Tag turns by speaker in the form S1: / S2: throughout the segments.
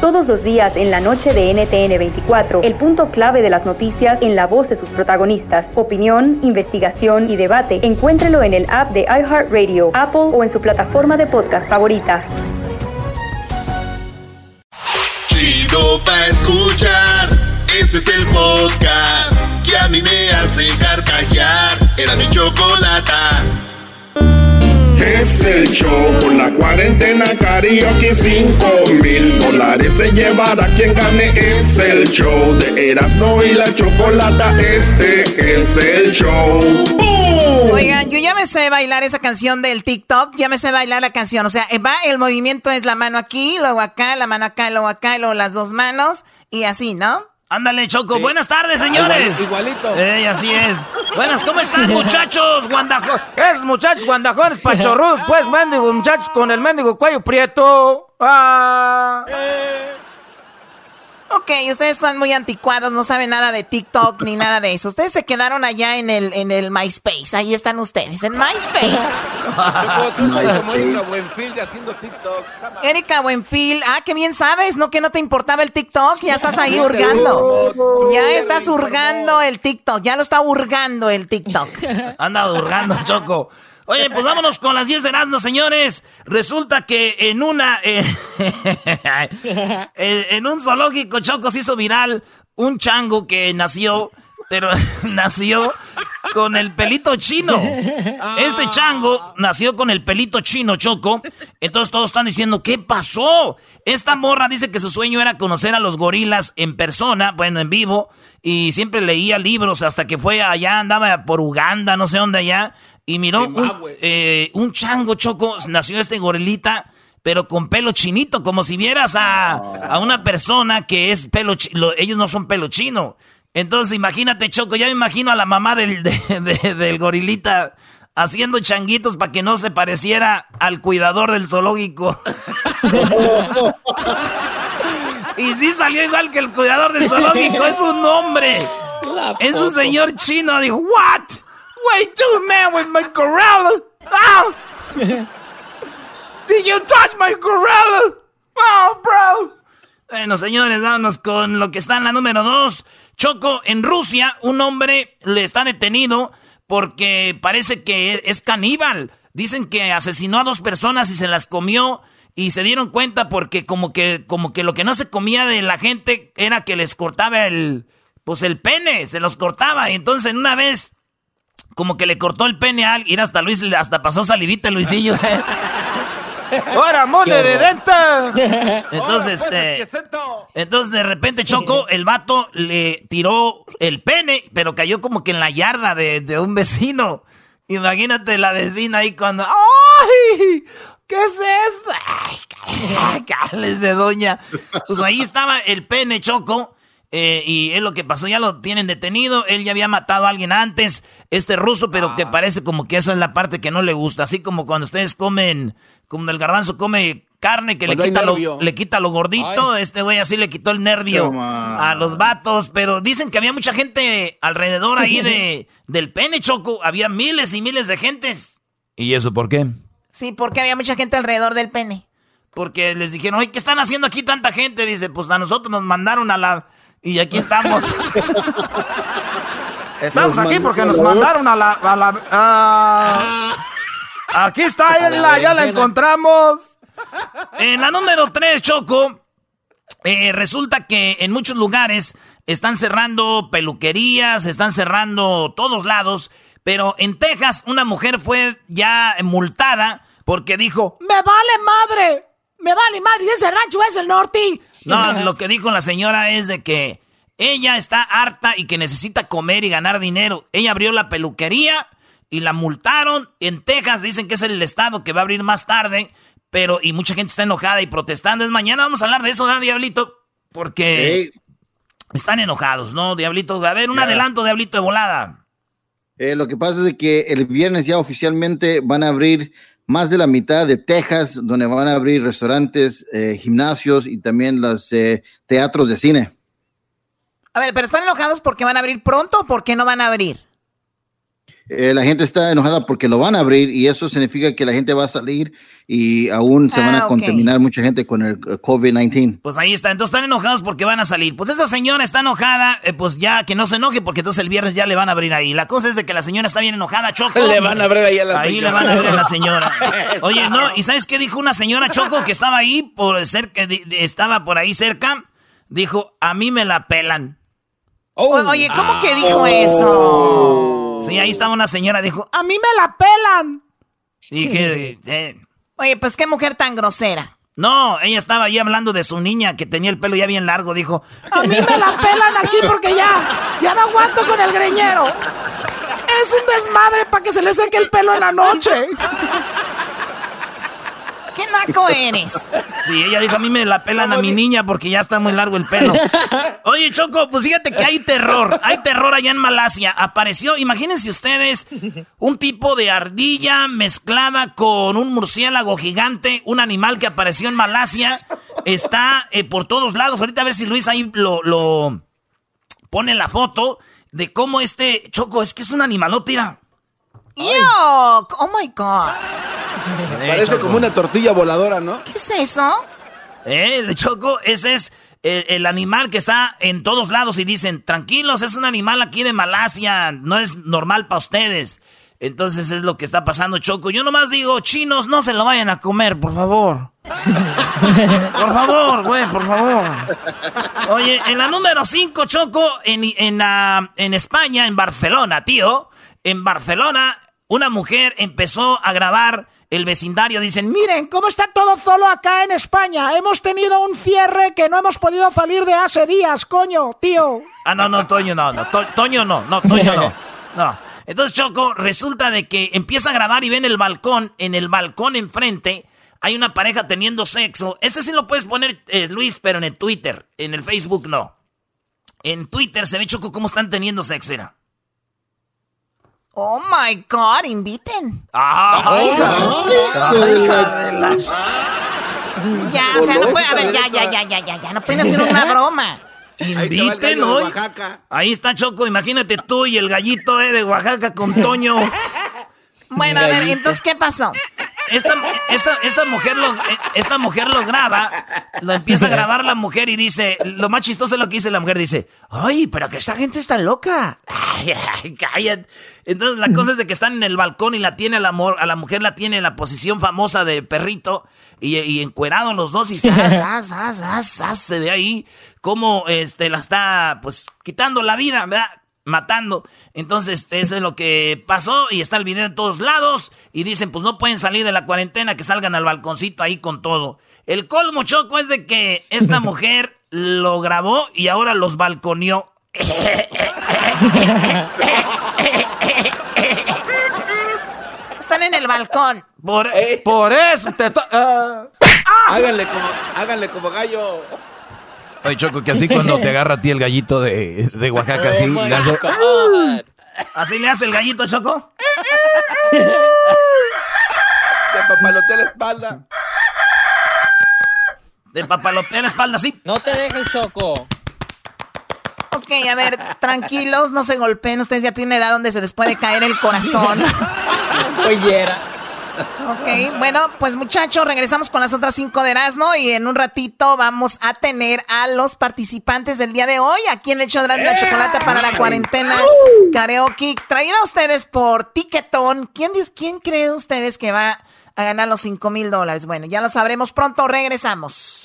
S1: Todos los días en la noche de NTN 24, el punto clave de las noticias en la voz de sus protagonistas. Opinión, investigación y debate. Encuéntrelo en el app de iHeartRadio, Apple o en su plataforma de podcast favorita.
S2: Chido pa' escuchar. Este es el podcast que a mí me hace carcajear. Era mi chocolata.
S3: Es el show por la cuarentena karaoke 5 mil dólares se llevará quien gane. Es el show de Erasmo y la chocolata. Este es el show. ¡Bum!
S4: Oigan, yo ya me sé bailar esa canción del TikTok, ya me sé bailar la canción. O sea, va, el movimiento es la mano aquí, luego acá, la mano acá, luego acá, luego las dos manos, y así, ¿no?
S5: Ándale, Choco. Buenas tardes, señores.
S6: Igualito.
S5: Ey, así es. Buenas, ¿cómo están, muchachos? Guandajones. Esos muchachos guandajones pachorrudos, pues, mendigos muchachos con el mendigo cuello prieto. Ah.
S4: Ok, ustedes están muy anticuados, no saben nada de TikTok ni nada de eso. Ustedes se quedaron allá en el, en el MySpace, ahí están ustedes, en MySpace.
S6: Tú estás como Erika Buenfield haciendo TikToks.
S4: Erika Buenfil, ah, qué bien sabes, ¿no? Que no te importaba el TikTok, ya estás ahí hurgando. Ya estás hurgando el TikTok, ya lo está hurgando el TikTok.
S5: Anda hurgando, Choco. Oye, pues vámonos con las 10 de Erasmo, señores. Resulta que en una. eh, en un zoológico, Choco se hizo viral un chango que nació, pero nació con el pelito chino. Este chango nació con el pelito chino, Choco. Entonces todos están diciendo, ¿qué pasó? Esta morra dice que su sueño era conocer a los gorilas en persona, bueno, en vivo. Y siempre leía libros hasta que fue allá, andaba por Uganda, no sé dónde allá. Y miró un, eh, un chango, Choco, nació este gorilita, pero con pelo chinito, como si vieras a, a una persona que es pelo lo- ellos no son pelo chino. Entonces, imagínate, Choco, ya me imagino a la mamá del, de- de- del gorilita haciendo changuitos para que no se pareciera al cuidador del zoológico. y sí salió igual que el cuidador del zoológico, es un hombre. Es un señor chino, dijo, what? Wait, two man with my gorilla. Oh. Did you touch my gorilla? Oh, bro. Bueno, señores, vámonos con lo que está en la número dos. Choco, en Rusia, un hombre le está detenido porque parece que es caníbal. Dicen que asesinó a dos personas y se las comió y se dieron cuenta porque como que, como que lo que no se comía de la gente era que les cortaba el, pues el pene, se los cortaba. Y entonces en una vez, como que le cortó el pene a alguien, hasta Luis, hasta pasó salivita Luisillo. ¡Ahora, mole de denta! Entonces,
S6: pues,
S5: este... Entonces de repente Choco, el vato le tiró el pene, pero cayó como que en la yarda de, de un vecino. Imagínate la vecina ahí cuando. ¡Ay! ¿Qué es esto? ¡Ay, cálese, doña! Pues ahí estaba el pene Choco. Eh, y es lo que pasó, ya lo tienen detenido. Él ya había matado a alguien antes, este ruso, pero que parece como que eso es la parte que no le gusta. Así como cuando ustedes comen, como el garbanzo come carne que le quita, lo, le quita lo gordito. Este güey así le quitó el nervio a los vatos. Pero dicen que había mucha gente alrededor ahí de, del pene, Choco. Había miles y miles de gentes. ¿Y eso por qué?
S4: Sí, porque había mucha gente alrededor del pene.
S5: Porque les dijeron, oye, ¿qué están haciendo aquí tanta gente? Dice, pues a nosotros nos mandaron a la... Y aquí estamos. estamos
S3: Nos
S5: aquí porque nos mandaron a la... a la- aquí está, ya la, ya la encontramos. En la número 3, Choco, eh, resulta que en muchos lugares están cerrando peluquerías, están cerrando todos lados, pero en Texas una mujer fue ya multada porque dijo,
S4: ¡Me vale madre! ¡Me vale madre! ¡Ese rancho es el norte!
S5: No, lo que dijo la señora es de que ella está harta y que necesita comer y ganar dinero. Ella abrió la peluquería y la multaron. En Texas dicen que es el estado que va a abrir más tarde, pero y mucha gente está enojada y protestando. Es mañana vamos a hablar de eso, ¿no, Diablito? Porque están enojados, ¿no, Diablito? A ver, un adelanto, Diablito, de volada.
S7: Eh, lo que pasa es que el viernes ya oficialmente van a abrir más de la mitad de Texas, donde van a abrir restaurantes, eh, gimnasios y también los eh, teatros de cine.
S4: A ver, pero están enojados porque van a abrir pronto o porque no van a abrir.
S7: Eh, la gente está enojada porque lo van a abrir y eso significa que la gente va a salir y aún se van a
S4: Ah,
S7: contaminar mucha gente con el eh, COVID-19.
S5: Pues ahí está, entonces están enojados porque van a salir. Pues esa señora está enojada, eh, pues ya que no se enoje porque entonces el viernes ya le van a abrir ahí. La cosa es de que la señora está bien enojada, Choco.
S6: Le van a abrir ahí a la
S5: Ahí
S6: señora.
S5: le van a abrir a la señora. Oye, no, ¿y sabes qué dijo una señora Choco que estaba ahí por cerca, de- de- estaba por ahí cerca? Dijo, a mí me la pelan.
S4: O- Oye, ¿cómo que dijo eso?
S5: Sí, ahí estaba una señora, dijo,
S4: A mí me la pelan.
S5: dije, eh,
S4: Oye, pues qué mujer tan grosera.
S5: no, ella estaba ahí hablando de su niña que tenía el pelo ya bien largo, dijo,
S8: A mí me la pelan aquí porque ya, ya no aguanto con el greñero. Es un desmadre para que se le seque el pelo en la noche.
S4: ¿Qué naco eres?
S5: Sí, ella dijo, a mí me la pelan a mi niña porque ya está muy largo el pelo. Oye, Choco, pues fíjate que hay terror. Hay terror allá en Malasia. Apareció, imagínense ustedes, un tipo de ardilla mezclada con un murciélago gigante, un animal que apareció en Malasia. Está eh, por todos lados. Ahorita a ver si Luis ahí lo, lo pone la foto de cómo este Choco, es que es un animalote, mira.
S4: Yo, oh my god.
S6: Parece como una tortilla voladora, ¿no?
S4: ¿Qué es eso?
S5: Eh, el Choco, ese es el, el animal que está en todos lados y dicen, tranquilos, es un animal aquí de Malasia, no es normal para ustedes. Entonces es lo que está pasando, Choco. Yo nomás digo, chinos, no se lo vayan a comer, por favor. por favor, güey, por favor. Oye, en la número 5, Choco, en, en, en España, en Barcelona, tío. En Barcelona, una mujer empezó a grabar el vecindario. Dicen,
S8: Miren cómo está todo solo acá en España. Hemos tenido un cierre que no hemos podido salir de hace días, coño, tío.
S5: Ah, no, no, Toño no, no, To- Toño no, no, Toño no. No. Entonces, Choco, resulta de que empieza a grabar y ven el balcón, en el balcón enfrente hay una pareja teniendo sexo. Este sí lo puedes poner, eh, Luis, pero en el Twitter, en el Facebook no. En Twitter se ve, Choco, cómo están teniendo sexo, era.
S4: Oh my god, inviten.
S5: Ah,
S4: Ya, o sea, no puede, a ver, ya, ya, ya, ya, ya, ya, no pueden hacer una broma.
S6: El gallo
S5: Inviten hoy. Ahí está Choco, imagínate tú y el gallito eh, de Oaxaca con Toño.
S4: Bueno, a ver, entonces, ¿qué pasó?
S5: Esta, esta, esta mujer lo, eh, esta mujer lo graba, lo empieza a grabar la mujer y dice, lo más chistoso es lo que dice la mujer, dice, ay, pero que esta gente está loca. Ay, ay, cállate. Entonces la cosa es de que están en el balcón y la tiene a la, a la mujer la tiene en la posición famosa de perrito y, y encuerados los dos y zas, zas, zas, se ve ahí cómo este, la está pues quitando la vida, ¿verdad? Matando. Entonces, eso es lo que pasó y está el video en todos lados y dicen, pues no pueden salir de la cuarentena, que salgan al balconcito ahí con todo. El colmo choco es de que esta mujer lo grabó y ahora los balconeó.
S4: Están en el balcón.
S5: Por,
S6: Eh.
S5: por eso te está- ah.
S6: Háganle como, háganle como gallo.
S9: Oye, Choco, que así cuando te agarra a ti el gallito de, de Oaxaca, así, le hace-
S5: Así le hace el gallito, Choco.
S6: Te papalotea la espalda.
S5: De papalotea la espalda, sí.
S10: No te dejes, Choco.
S4: Ok, a ver, tranquilos, no se golpeen. Ustedes ya tienen edad donde se les puede caer el corazón.
S10: Ollera.
S4: Ok, bueno, pues muchachos, regresamos con las otras cinco de Erasmo y en un ratito vamos a tener a los participantes del día de hoy aquí en el show de Erasmo la Chocolate para la cuarentena karaoke, traída a ustedes por Ticketón. ¿Quién, ¿Quién cree ustedes que va a ganar los cinco mil dólares? Bueno, ya lo sabremos pronto, regresamos.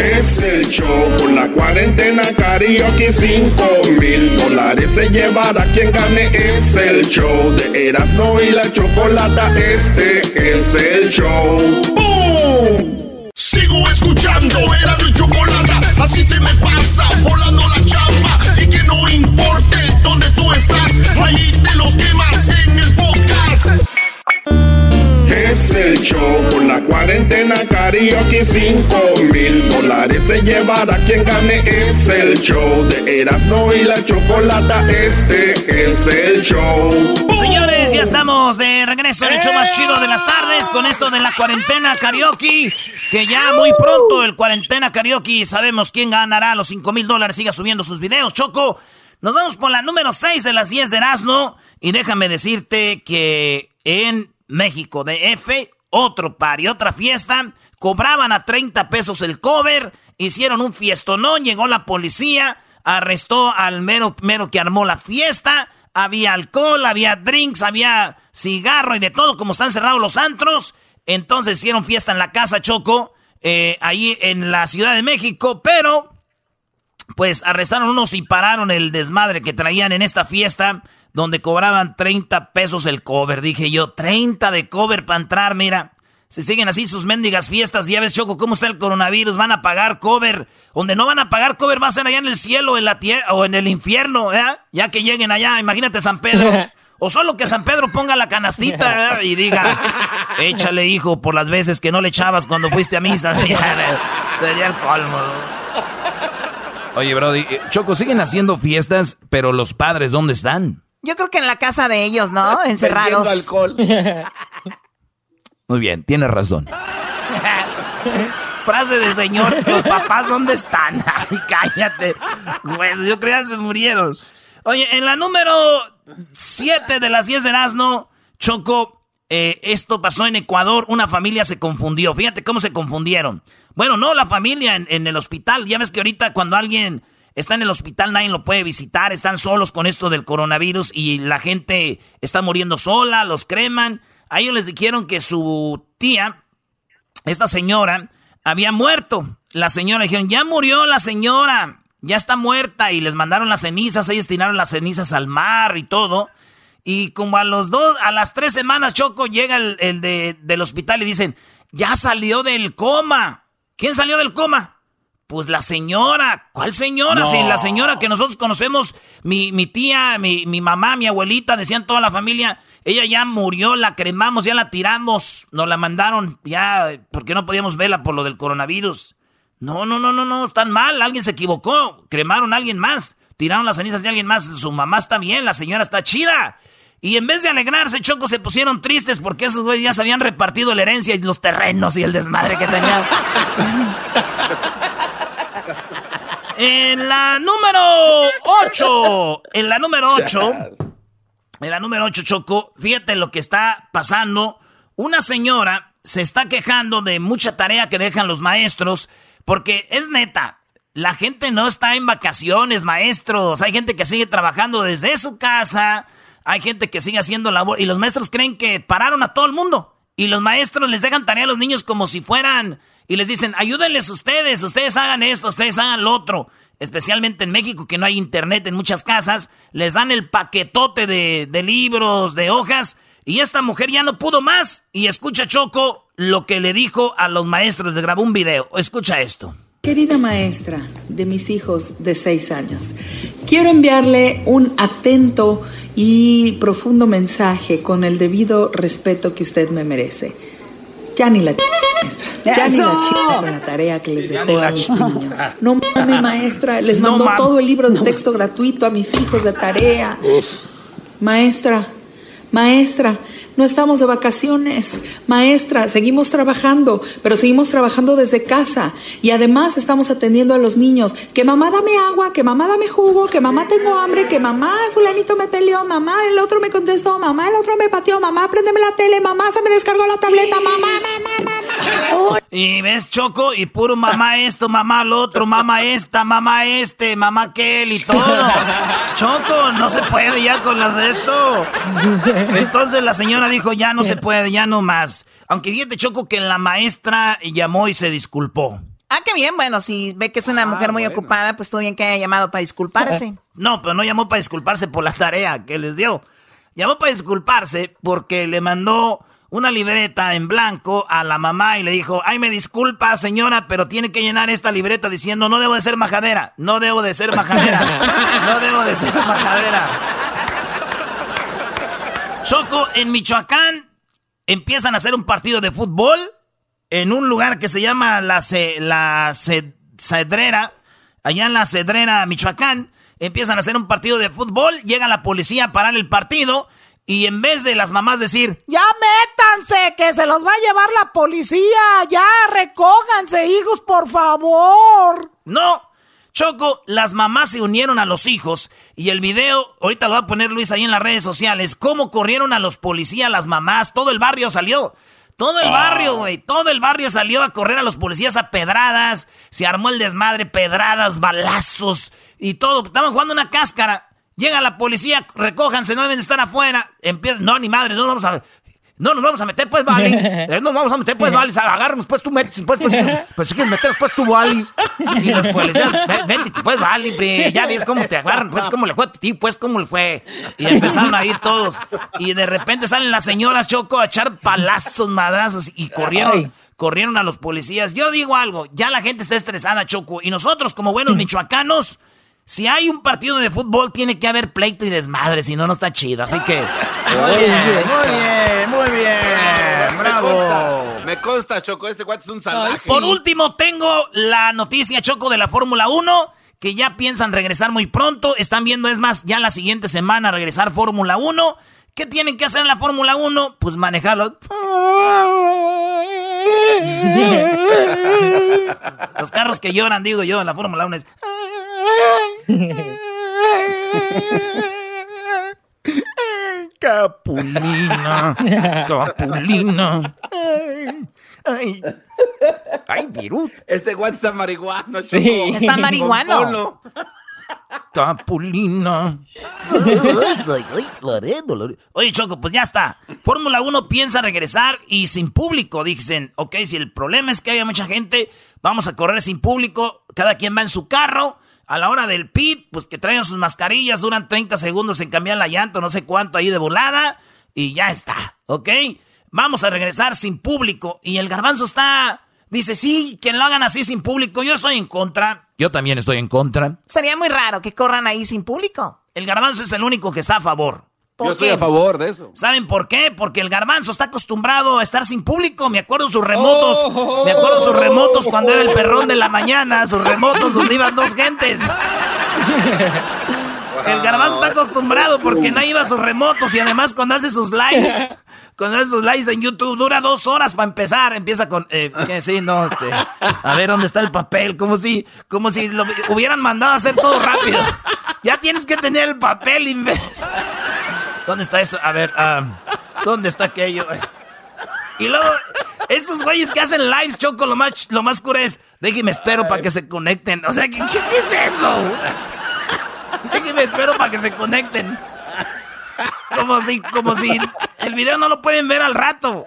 S3: Es el show por la cuarentena karaoke 5 mil dólares se llevará quien gane es el show de Erasmo y la chocolata este es el show ¡Bum!
S11: Sigo escuchando, era mi chocolate, así se me pasa, volando la chamba. Y que no importe dónde tú estás, ahí te los quemas en el podcast.
S3: Es el show por la cuarentena karaoke 5 mil dólares se llevará quien gane. Es el show de Erasmo y la Chocolata. Este es el show.
S5: Señores, ya estamos de regreso el show más chido de las tardes con esto de la cuarentena karaoke. Que ya muy pronto el cuarentena karaoke sabemos quién ganará los 5 mil dólares. Siga subiendo sus videos, Choco. Nos vamos por la número 6 de las 10 de Erasmo. Y déjame decirte que en México, de F, otro par y otra fiesta, cobraban a 30 pesos el cover, hicieron un fiestonón, llegó la policía, arrestó al mero, mero que armó la fiesta, había alcohol, había drinks, había cigarro y de todo, como están cerrados los antros, entonces hicieron fiesta en la casa Choco, eh, ahí en la Ciudad de México, pero pues arrestaron unos y pararon el desmadre que traían en esta fiesta donde cobraban 30 pesos el cover. Dije yo, 30 de cover para entrar, mira. Si siguen así sus mendigas fiestas, ya ves, Choco, cómo está el coronavirus, van a pagar cover. Donde no van a pagar cover va a ser allá en el cielo, en la tierra o en el infierno, ¿eh? Ya que lleguen allá, imagínate San Pedro. O solo que San Pedro ponga la canastita ¿eh? y diga, échale, hijo, por las veces que no le echabas cuando fuiste a misa. Sería el colmo.
S12: Oye, Brody, eh, Choco, siguen haciendo fiestas, pero los padres, ¿dónde están?
S4: Yo creo que en la casa de ellos, ¿no? Encerrados.
S6: alcohol.
S12: Muy bien, tienes razón.
S5: Frase de señor, los papás ¿dónde están? Ay, cállate. Bueno, yo creo que se murieron. Oye, en la número 7 de las 10 de Erasmo, Choco, eh, esto pasó en Ecuador, una familia se confundió. Fíjate cómo se confundieron. Bueno, no la familia en, en el hospital. Ya ves que ahorita cuando alguien está en el hospital, nadie lo puede visitar, están solos con esto del coronavirus y la gente está muriendo sola, los creman. A ellos les dijeron que su tía, esta señora, había muerto. La señora dijeron, ya murió la señora, ya está muerta y les mandaron las cenizas, ellos tiraron las cenizas al mar y todo. Y como a los dos, a las tres semanas, Choco llega el, de, del hospital y dicen, ya salió del coma. ¿Quién salió del coma? Pues la señora. ¿Cuál señora? Sí, la señora que nosotros conocemos, mi, mi tía, mi, mi, mamá, mi abuelita, decían toda la familia, ella ya murió, la cremamos, ya la tiramos, nos la mandaron ya, porque no podíamos verla por lo del coronavirus. No, no, no, no, no, están mal, alguien se equivocó, cremaron a alguien más, tiraron las cenizas de alguien más, su mamá está bien, la señora está chida. Y en vez de alegrarse, Choco, se pusieron tristes porque esos güeyes ya se habían repartido la herencia y los terrenos y el desmadre que tenían. en la número 8, en la número 8, en la número 8, Choco, fíjate lo que está pasando. Una señora se está quejando de mucha tarea que dejan los maestros porque es neta. La gente no está en vacaciones, maestros. Hay gente que sigue trabajando desde su casa. Hay gente que sigue haciendo labor. Y los maestros creen que pararon a todo el mundo. Y los maestros les dejan tarea a los niños como si fueran. Y les dicen, ayúdenles ustedes, ustedes hagan esto, ustedes hagan lo otro. Especialmente en México, que no hay internet en muchas casas. Les dan el paquetote de, libros, de hojas. Y esta mujer ya no pudo más. Y escucha Choco lo que le dijo a los maestros. Le grabó un video. Escucha esto.
S13: Querida maestra de mis hijos de seis años, quiero enviarle un atento y profundo mensaje con el debido respeto que usted me merece. Ya ni la maestra, ya ni la chica con la tarea que les dejó a los niños. No mames, maestra, les mandó todo el libro de texto gratuito a mis hijos de tarea. Maestra, maestra, no estamos de vacaciones. Maestra, seguimos trabajando, pero seguimos trabajando desde casa. Y además estamos atendiendo a los niños. Que mamá dame agua, que mamá dame jugo, que mamá tengo hambre, que mamá fulanito me peleó, mamá el otro me contestó, mamá el otro me pateó, mamá préndeme la tele, mamá se me descargó la tableta, mamá, mamá, mamá.
S5: Y ves Choco y puro mamá esto, mamá lo otro, mamá esta, mamá este, mamá aquel y todo. Choco, no se puede ya con las de esto. Entonces la señora dijo, ya no se puede, ya no más. Aunque fíjate Choco que la maestra llamó y se disculpó.
S4: Ah, qué bien. Bueno, si ve que es una mujer muy ocupada, pues todo bien que haya llamado para disculparse.
S5: No, pero no llamó para disculparse por la tarea que les dio. Llamó para disculparse porque le mandó una libreta en blanco a la mamá y le dijo, ay, me disculpa señora, pero tiene que llenar esta libreta diciendo, no debo de ser majadera, no debo de ser majadera, no debo de ser majadera. Choco, en Michoacán empiezan a hacer un partido de fútbol en un lugar que se llama La, la Ce- Cedrera, allá en La Cedrera, Michoacán. Empiezan a hacer un partido de fútbol, llega la policía a parar el partido y en vez de las mamás decir,
S14: Ya métanse, que se los va a llevar la policía. Ya, recójanse, hijos, por favor.
S5: No, Choco, las mamás se unieron a los hijos y el video, ahorita lo va a poner Luis ahí en las redes sociales, cómo corrieron a los policías, las mamás, todo el barrio salió. Todo el barrio, güey, todo el barrio salió a correr a los policías a pedradas, se armó el desmadre, pedradas, balazos y todo. Estaban jugando una cáscara. Llega la policía, recójanse, no deben de estar afuera. Empieza, no, ni madre, no nos vamos a... No nos vamos a meter, pues, vale. Eh, nos vamos a meter, pues, vale. Agárranos, pues, tú metes, pues, pues, pues, si quieres meter, pues, tú, vale. Y los policías, "Ven- vente, pues, vale, bre, ya ves cómo te agarran, pues, cómo le fue a ti, pues, cómo le fue. Y empezaron ahí todos. Y de repente salen las señoras Choco a echar palazos, madrazos, y corrieron.
S9: Ay.
S5: Corrieron a los policías. Yo digo algo, ya la gente está estresada, Choco. Y nosotros, como buenos michoacanos, si hay un partido de fútbol, tiene que haber pleito y desmadre, si no, no está chido. Así que. Muy bien, muy bien, muy bien.
S6: Me
S5: Bravo.
S6: consta, me consta, Choco, este cuate es un salvaje.
S5: Por último, tengo la noticia Choco de la Fórmula 1, que ya piensan regresar muy pronto. Están viendo, es más, ya la siguiente semana regresar Fórmula 1. ¿Qué tienen que hacer en la Fórmula 1? Pues manejarlo. Los carros que lloran, digo yo, en la Fórmula 1 es... Capulina, Capulina. Ay, ay, Virut.
S6: Este guante está marihuano,
S9: Sí.
S6: Choco.
S4: Está marihuano.
S5: Capulina. Oye, Choco, pues ya está. Fórmula 1 piensa regresar y sin público. Dicen, ok, si el problema es que haya mucha gente, vamos a correr sin público. Cada quien va en su carro. A la hora del pit, pues que traigan sus mascarillas, duran 30 segundos en cambiar la llanta, no sé cuánto ahí de volada. Y ya está, ¿ok? Vamos a regresar sin público. Y el garbanzo está... Dice, sí, que lo hagan así sin público. Yo estoy en contra. Yo también estoy en contra.
S4: Sería muy raro que corran ahí sin público.
S5: El garbanzo es el único que está a favor.
S4: ¿Por
S6: Yo estoy a favor de eso.
S5: ¿Saben por qué? Porque el garbanzo está acostumbrado a estar sin público. Me acuerdo sus remotos.
S9: Oh.
S5: Me acuerdo sus remotos cuando era el perrón de la mañana. Sus remotos donde iban dos gentes. El garbanzo está acostumbrado porque no iba a sus remotos y además cuando hace sus lives, cuando hace sus lives en YouTube dura dos horas para empezar. Empieza con, eh, ¿qué? sí, no, este, a ver dónde está el papel, como si, como si lo hubieran mandado a hacer todo rápido. Ya tienes que tener el papel, imbécil. ¿Dónde está esto? A ver, ah, ¿dónde está aquello? Y luego, estos güeyes que hacen lives, Choco, lo más, lo más cura es, déjeme espero para que se conecten. O sea, ¿qué, es eso? Déjeme espero para que se conecten. Como si, como si el video no lo pueden ver al rato.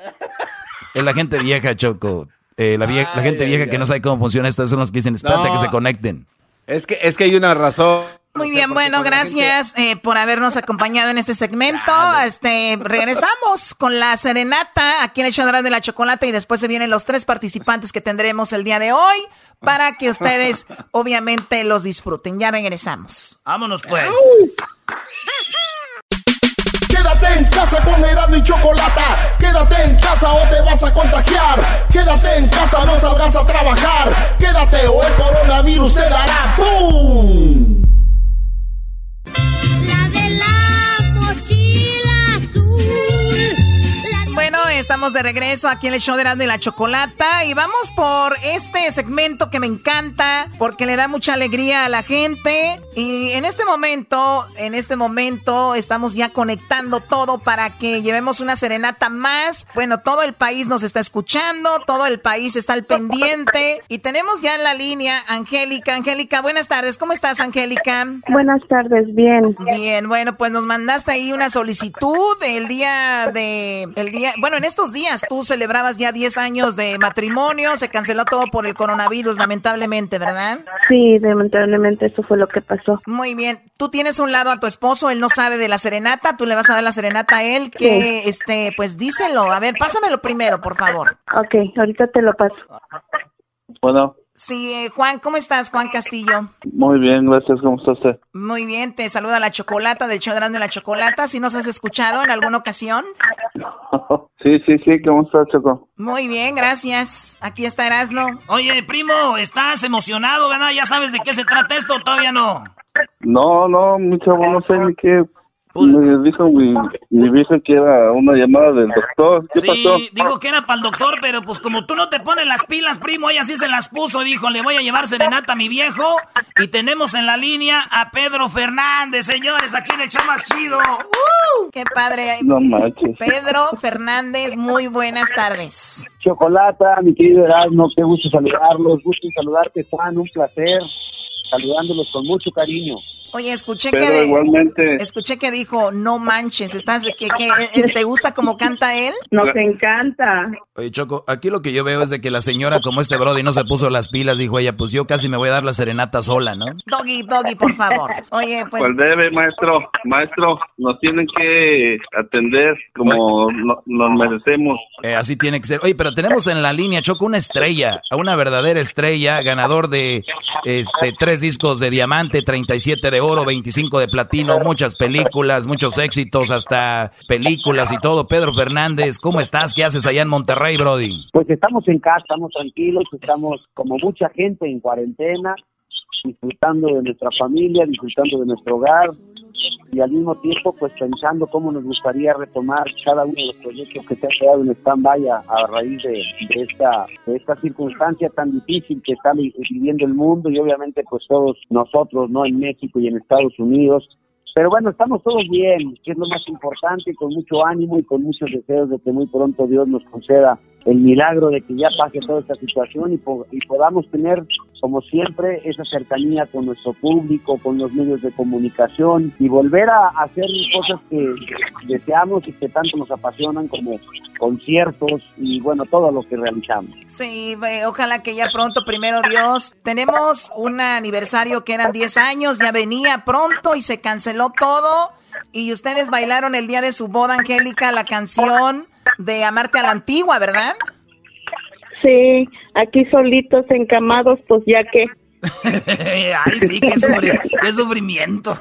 S5: Es la gente vieja, Choco. Eh, la, vie- la gente
S6: Ay,
S5: vieja
S6: ay,
S5: que no sabe cómo funciona esto son los que dicen, espérate
S6: No.
S5: que se conecten.
S6: Es que, es que hay una razón.
S4: Muy bien, bueno,
S6: la
S4: gracias eh, por habernos acompañado en este segmento. Este, regresamos con la serenata aquí en el Chodrán de la Chocolata y después se vienen los tres participantes que tendremos el día de hoy para que ustedes obviamente los disfruten. Ya regresamos.
S5: Vámonos pues.
S3: Quédate en casa con Erasmo y Chocolata. Quédate en casa o te vas a contagiar. Quédate en casa, no salgas a trabajar. Quédate o el coronavirus te dará ¡Pum!
S4: Estamos de regreso aquí en el show de Erasmo y la Chocolata y vamos por este segmento que me encanta porque le da mucha alegría a la gente y en este momento, en este momento estamos ya conectando todo para que llevemos una serenata más. Bueno, todo el país nos está escuchando, todo el país está al pendiente y tenemos ya en la línea Angélica. Angélica, buenas tardes. ¿Cómo estás, Angélica?
S15: Buenas tardes, bien.
S4: Bien, bueno, pues nos mandaste ahí una solicitud el día de el día, bueno, en estos días tú celebrabas ya 10 años de matrimonio, se canceló todo por el coronavirus, lamentablemente, ¿verdad?
S15: Sí, lamentablemente eso fue lo que pasó.
S4: Muy bien. Tú tienes un lado a tu esposo, él no sabe de la serenata, tú le vas a dar la serenata a él, que este, pues díselo. A ver, pásamelo primero, por favor.
S15: Ok, ahorita te lo paso.
S16: Bueno,
S4: Sí, eh, Juan, ¿cómo estás, Juan Castillo?
S16: muy bien, gracias. ¿Cómo está usted?
S4: Muy bien, te saluda la chocolata del show de la chocolata. Si nos has escuchado en alguna ocasión.
S16: Sí, sí, sí, ¿cómo estás, Choco?
S4: Muy bien, gracias. Aquí está Erasno.
S17: Oye, primo, ¿estás emocionado, verdad? ¿Ya sabes de qué se trata esto todavía no?
S16: No, no, mi chavo, no sé ni qué. Me dijo mi, mi vieja que era una llamada del doctor. ¿Qué
S17: sí,
S16: pasó?
S17: dijo que era para el doctor, pero pues como tú no te pones las pilas, primo, ella sí se las puso. Dijo, le voy a llevar serenata a mi viejo. Y tenemos en la línea a Pedro Fernández, señores, aquí en el show más chido.
S4: ¡Uh! ¡Qué padre!
S16: No manches.
S4: Pedro Fernández, muy buenas tardes.
S18: Chocolata, mi querido Erasmo, qué gusto saludarlos, gusto saludarte, Juan, un placer, saludándolos con mucho cariño.
S4: Oye, escuché
S16: Pero
S4: que
S16: igualmente-
S4: escuché que dijo no manches, estás que, que eh, te gusta como canta él?
S19: Nos encanta.
S5: Oye, Choco, aquí lo que yo veo es de que la señora, como este Brody no se puso las pilas, dijo ella, pues yo casi me voy a dar la serenata sola, ¿no?
S4: Doggy, Doggy, por favor. Oye, pues
S16: ¿Cuál debe, maestro? Maestro, nos tienen que atender como no- nos merecemos.
S5: Eh, así tiene que ser. Oye, pero tenemos en la línea, Choco, una estrella, a una verdadera estrella, ganador de este tres discos de diamante, 37 de oro, 25 de platino, muchas películas, muchos éxitos, hasta películas y todo. Pedro Fernández, ¿cómo estás? ¿Qué haces allá en Monterrey, Brody?
S18: Pues estamos en casa, estamos tranquilos, estamos como mucha gente en cuarentena, disfrutando de nuestra familia, disfrutando de nuestro hogar y al mismo tiempo pues pensando cómo nos gustaría retomar cada uno de los proyectos que se ha quedado en stand-by a, raíz de, esta, de esta circunstancia tan difícil que está vi- viviendo el mundo y obviamente pues todos nosotros, ¿no? En México y en Estados Unidos. Pero bueno, estamos todos bien, que es lo más importante, con mucho ánimo y con muchos deseos de que muy pronto Dios nos conceda el milagro de que ya pase toda esta situación y, po- y podamos tener, como siempre, esa cercanía con nuestro público, con los medios de comunicación y volver a hacer cosas que deseamos y que tanto nos apasionan como conciertos y bueno, todo lo que realizamos.
S4: sí, ojalá que ya pronto, primero Dios. Tenemos un aniversario que eran 10 años, ya venía pronto y se canceló todo. Y ustedes bailaron el día de su boda, Angélica, la canción de Amarte a la Antigua, ¿verdad?
S19: Sí, aquí solitos, encamados, pues ya que.
S17: Ay, sí, qué, sufri- qué sufrimiento.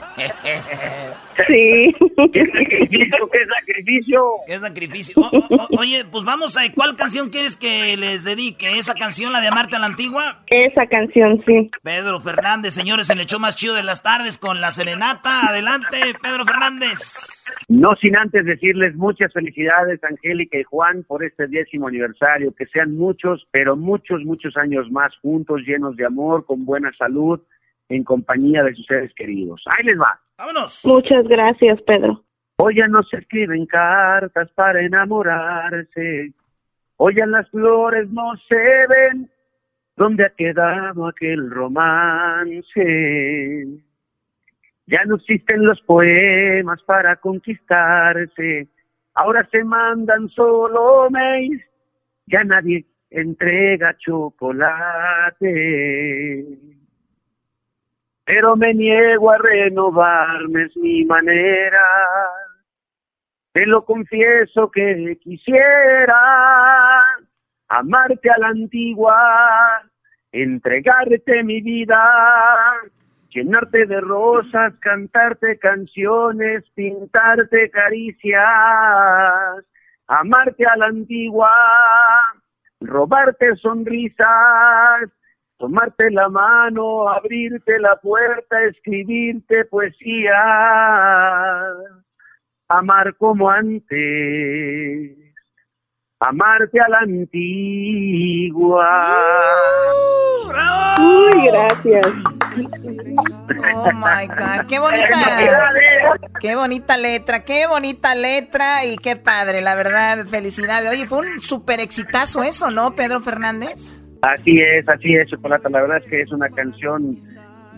S19: Sí.
S18: ¡Qué sacrificio, qué sacrificio!
S17: Qué sacrificio. O- o- o- oye, pues vamos a... ¿Cuál canción quieres que les dedique? ¿Esa canción, la de Amarte a la Antigua?
S19: Esa canción, sí.
S17: Pedro Fernández, señores, en el show más chido de las tardes con la serenata. Adelante, Pedro Fernández.
S18: No sin antes decirles muchas felicidades, Angélica y Juan, por este décimo aniversario. Que sean muchos, pero muchos, muchos años más juntos, llenos de amor, con buena salud, en compañía de sus seres queridos. Ahí les va.
S17: Vámonos.
S19: Muchas gracias, Pedro.
S18: Hoy ya no se escriben cartas para enamorarse. Hoy ya las flores no se ven. ¿Dónde ha quedado aquel romance? Ya no existen los poemas para conquistarse. Ahora se mandan solo mails. Ya nadie entrega chocolate. Pero me niego a renovarme, es mi manera. Te lo confieso que quisiera amarte a la antigua, entregarte mi vida, llenarte de rosas, cantarte canciones, pintarte caricias, amarte a la antigua, robarte sonrisas, tomarte la mano, abrirte la puerta, escribirte poesía, amar como antes, amarte a la antigua.
S19: Uy, gracias.
S4: Oh my God, qué bonita, qué bonita letra, qué bonita letra y qué padre, la verdad, felicidades. Oye, fue un súper exitazo eso, ¿no, Pedro Fernández?
S18: Así es, así es, Chocolata. La verdad es que es una canción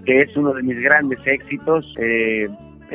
S18: que es uno de mis grandes éxitos. Eh,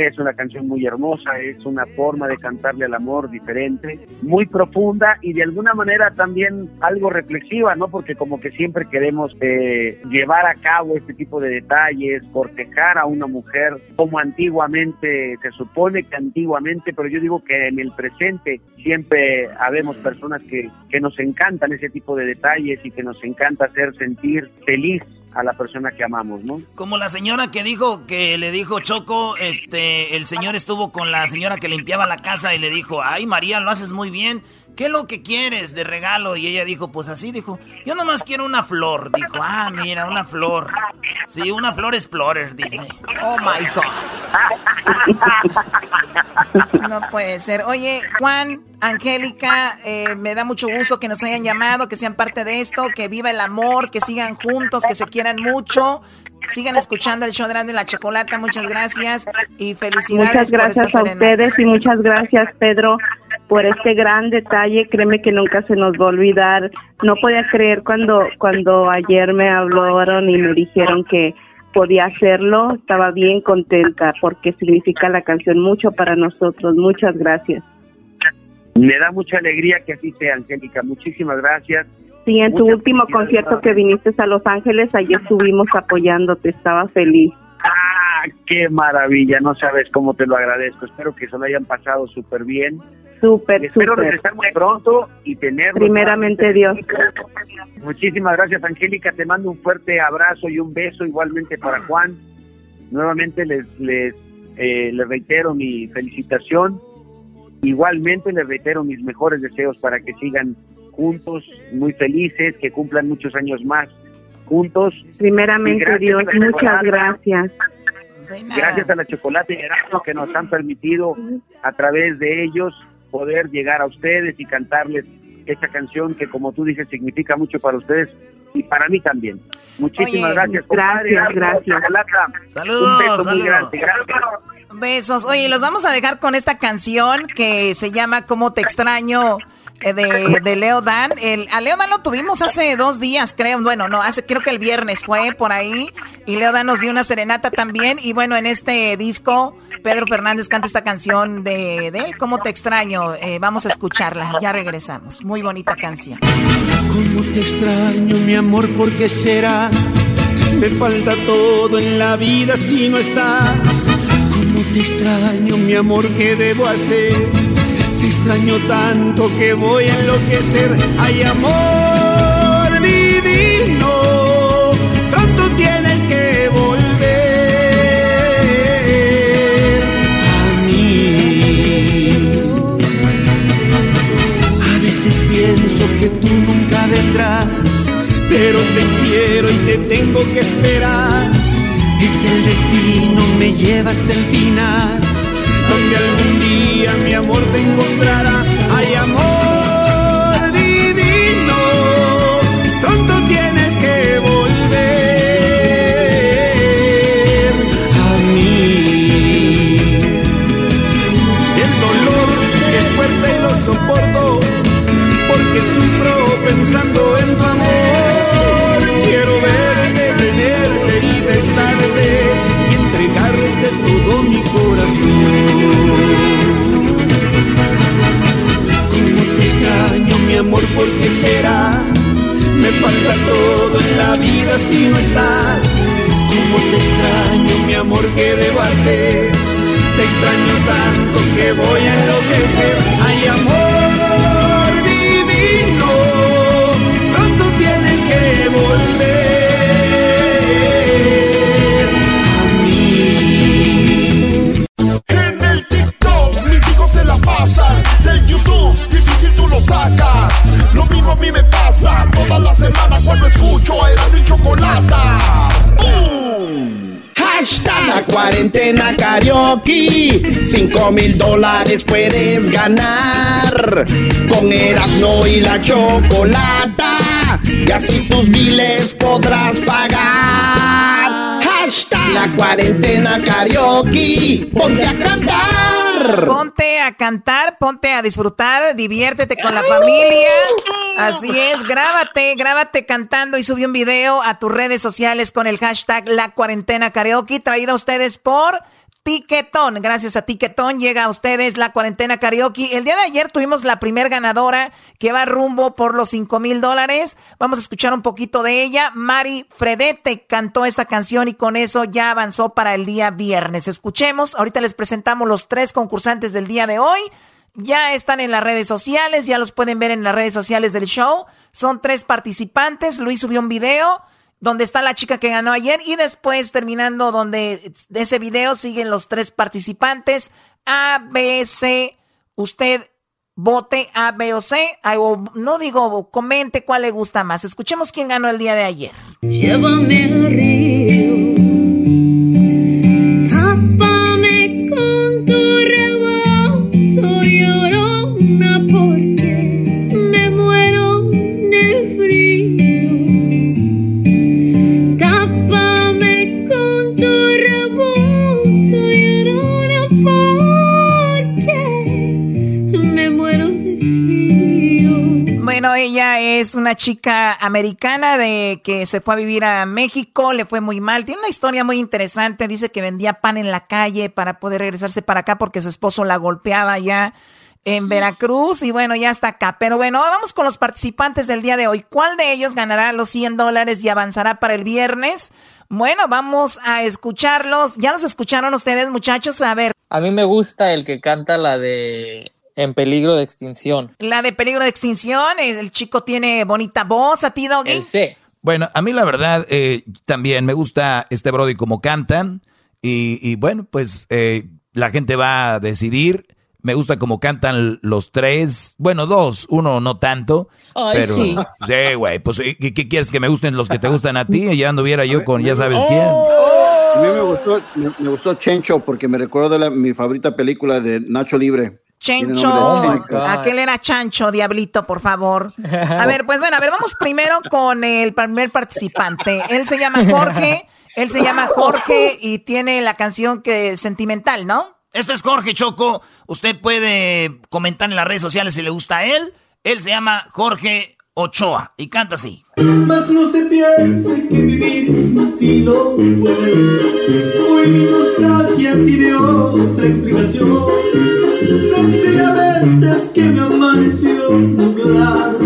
S18: es una canción muy hermosa, es una forma de cantarle al amor diferente, muy profunda y de alguna manera también algo reflexiva, ¿no? Porque como que siempre queremos eh, llevar a cabo este tipo de detalles, cortejar a una mujer como antiguamente, se supone que antiguamente, pero yo digo que en el presente siempre habemos personas que, que nos encantan ese tipo de detalles y que nos encanta hacer sentir feliz a la persona que amamos, ¿no?
S17: Como la señora que dijo que le dijo Choco, este, el señor estuvo con la señora que limpiaba la casa y le dijo, ay María, lo haces muy bien. ¿Qué es lo que quieres de regalo? Y ella dijo, pues así, dijo, yo nomás quiero una flor. Dijo, ah, mira, una flor. Sí, una flor explorer, dice. Oh my
S4: God. No puede ser. Oye, Juan, Angélica, eh, me da mucho gusto que nos hayan llamado, que sean parte de esto, que viva el amor, que sigan juntos, que se quieran mucho. Sigan escuchando el show de y la Chocolata. Muchas gracias y felicidades.
S19: Muchas
S4: por
S19: gracias
S4: esta
S19: a ustedes y muchas gracias, Pedro, por este gran detalle. Créeme que nunca se nos va a olvidar. No podía creer cuando, cuando ayer me hablaron y me dijeron que podía hacerlo. Estaba bien contenta porque significa la canción mucho para nosotros. Muchas gracias.
S18: Me da mucha alegría que así sea, Angélica. Muchísimas gracias.
S19: Sí, en tu último concierto que viniste a Los Ángeles, ayer estuvimos apoyándote. Estaba feliz.
S18: Ah, qué maravilla. No sabes cómo te lo agradezco. Espero que se lo hayan pasado súper bien.
S19: Súper,
S18: Espero
S19: súper.
S18: regresar muy pronto y tener
S19: Primeramente Dios.
S18: Muchísimas gracias, Angélica. Te mando un fuerte abrazo y un beso igualmente para Juan. Nuevamente les, les, eh, les reitero mi felicitación. Igualmente les reitero mis mejores deseos para que sigan juntos, muy felices, que cumplan muchos años más juntos.
S19: Primeramente Dios, muchas gracias.
S18: Gracias a la chocolate que nos han permitido a través de ellos poder llegar a ustedes y cantarles esta canción que como tú dices significa mucho para ustedes y para mí también. Muchísimas
S4: Oye,
S18: gracias. compadre.
S19: gracias, gracias.
S17: Saludos,
S18: Un beso muy grande. Gracias.
S4: Besos. Oye, los vamos a dejar con esta canción que se llama Cómo te extraño de, de Leo Dan. El, a Leo Dan lo tuvimos hace dos días, creo. Bueno, no, hace creo que el viernes fue por ahí. Y Leo Dan nos dio una serenata también. Y bueno, en este disco, Pedro Fernández canta esta canción de, de Cómo te extraño. Eh, vamos a escucharla. Ya regresamos. Muy bonita canción.
S20: Cómo te extraño, mi amor, ¿por qué será? Me falta todo en la vida si no estás. Cómo te extraño, mi amor, ¿qué debo hacer? Te extraño tanto que voy a enloquecer. Ay, amor divino, pronto tienes que volver a mí. A veces pienso que tú nunca vendrás, pero te quiero y te tengo que esperar. Es el destino, me lleva hasta el final, donde algún día mi amor se encontrará. Ay, amor todo en la vida si no estás. Cómo te extraño, mi amor, ¿qué debo hacer? Te extraño tanto que voy a enloquecer. Ay, amor
S21: YouTube difícil tú lo sacas Lo mismo a mí me pasa Toda la semana cuando escucho Erasmo y Chocolata ¡Bum!
S22: Hashtag la cuarentena karaoke. 5 mil dólares puedes ganar. Con Erasmo y la chocolata. Y así tus biles podrás pagar. Hashtag la cuarentena karaoke. Ponte a cantar.
S4: Ponte a cantar, ponte a disfrutar, diviértete con la familia. Así es, grábate, grábate cantando y sube un video a tus redes sociales con el hashtag La Cuarentena Karaoke, traído a ustedes por Tiquetón. Gracias a Tiquetón llega a ustedes La Cuarentena Karaoke. El día de ayer tuvimos la primer ganadora que va rumbo por los 5 mil dólares. Vamos a escuchar un poquito de ella. Mari Fredete cantó esta canción y con eso ya avanzó para el día viernes. Escuchemos, ahorita les presentamos los tres concursantes del día de hoy. Ya están en las redes sociales, ya los pueden ver en las redes sociales del show. Son tres participantes. Luis subió un video donde está la chica que ganó ayer y después terminando donde de ese video siguen los tres participantes. A, B, C. Usted vote A, B o C. No digo, comente cuál le gusta más. Escuchemos quién ganó el día de ayer. Bueno, ella es una chica americana de que se fue a vivir a México, le fue muy mal. Tiene una historia muy interesante. Dice que vendía pan en la calle para poder regresarse para acá porque su esposo la golpeaba ya en Veracruz y bueno, ya está acá. Pero bueno, vamos con los participantes del día de hoy. ¿Cuál de ellos ganará los 100 dólares y avanzará para el viernes? Bueno, vamos a escucharlos. ¿Ya los escucharon ustedes, muchachos? A ver,
S9: A mí me gusta el que canta la de En peligro de extinción.
S4: la de peligro de extinción. El chico tiene bonita voz. ¿A ti, Doggy?
S9: El C.
S5: Bueno, a mí la verdad eh, también me gusta este Brody como cantan y, y bueno, pues eh, la gente va a decidir. Me gusta como cantan los tres, bueno, dos, uno no tanto.
S9: Ay,
S5: pero
S9: sí.
S5: Sí, güey, pues ¿qué, qué quieres que me gusten los que te gustan a ti? Ya anduviera yo con ya sabes quién.
S7: A mí me gustó, me, me gustó Chencho porque me recuerda la- mi favorita película de Nacho Libre.
S4: Chencho.
S7: Chencho.
S4: Aquel era Chancho, diablito, por favor. A ver, pues bueno, a ver, vamos primero con el primer participante. Él se llama Jorge. Él se llama Jorge y tiene la canción que es sentimental, ¿no?
S17: Este es Jorge Choco. Usted puede comentar en las redes sociales si le gusta a él. Él se llama Jorge Ochoa y canta así.
S23: Mas no se piense que vivir sin ti no puede. Hoy mi nostalgia tiene otra explicación. Sencillamente es que me amaneció nublado.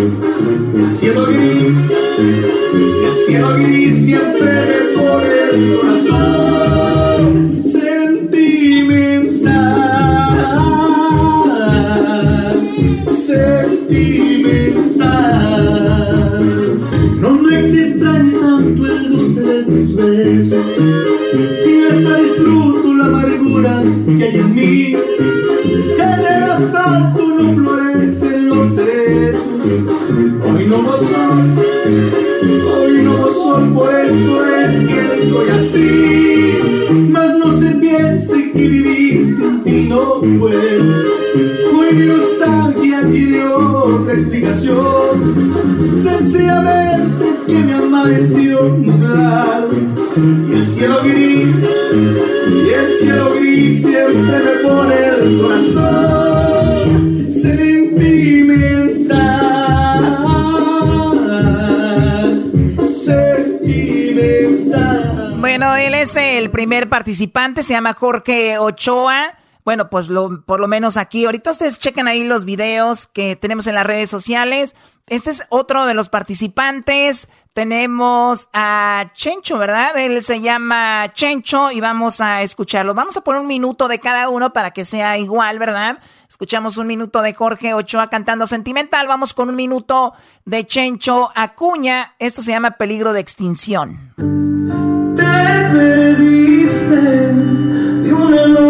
S23: El cielo gris, el cielo gris siempre me pone el corazón sentimental. Sentimental. Me extrañe tanto el dulce de tus besos y hasta disfruto la amargura que hay en mí. En el asfalto no florecen los cerezos. Hoy no hubo sol, hoy no hubo sol, por eso es que estoy así. Mas no se piense que vivir sin ti no puedo. Hoy nostalgia tiene otra explicación. Sencillamente es que me amaneció nublado. Y el cielo gris, y el cielo gris siempre me pone el corazón sentimental. Sentimental.
S4: Bueno, él es el primer participante, se llama Jorge Ochoa. Bueno, pues lo, por lo menos aquí, ahorita ustedes chequen ahí los videos que tenemos en las redes sociales. Este es otro de los participantes. Tenemos a Chencho, ¿verdad? Él se llama Chencho y vamos a escucharlo. Vamos a poner un minuto de cada uno para que sea igual, ¿verdad? Escuchamos un minuto de Jorge Ochoa cantando sentimental. Vamos con un minuto de Chencho Acuña. Esto se llama Peligro de Extinción.
S23: Te perdiste de un enorme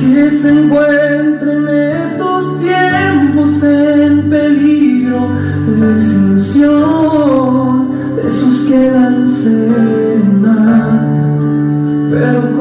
S23: que se encuentra en estos tiempos en peligro de extinción. De esos que dan serenata, pero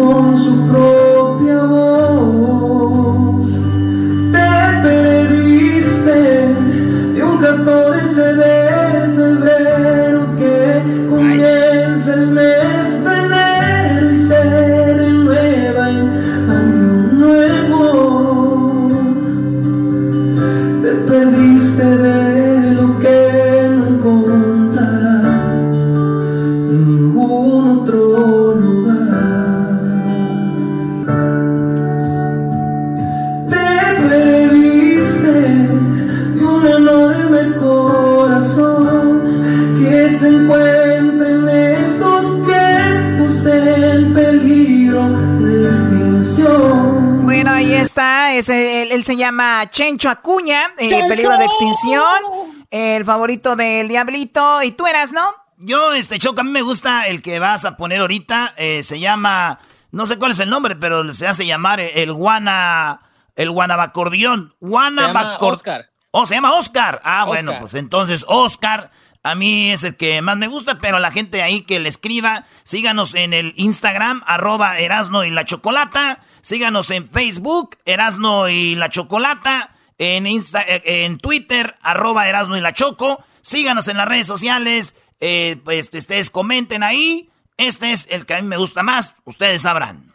S4: está. Ese, él, él se llama Chencho Acuña, eh, peligro de extinción. El favorito del Diablito. ¿Y tú eras, no?
S17: Yo, este Choco, a mí me gusta el que vas a poner ahorita. eh, se llama, no sé cuál es el nombre, pero se hace llamar el Guana,
S5: el guanabacordión.
S9: Oscar.
S5: Oh, se llama Oscar. Ah, bueno, pues entonces Oscar a mí es el que más me gusta, pero la gente ahí que le escriba, síganos en el Instagram, arroba Erasno y la Chocolata, síganos en Facebook, Erasno y la Chocolata, en, Insta, eh, en Twitter, arroba Erasno y la Choco, síganos en las redes sociales, eh, pues ustedes comenten ahí, este es el que a mí me gusta más, ustedes sabrán.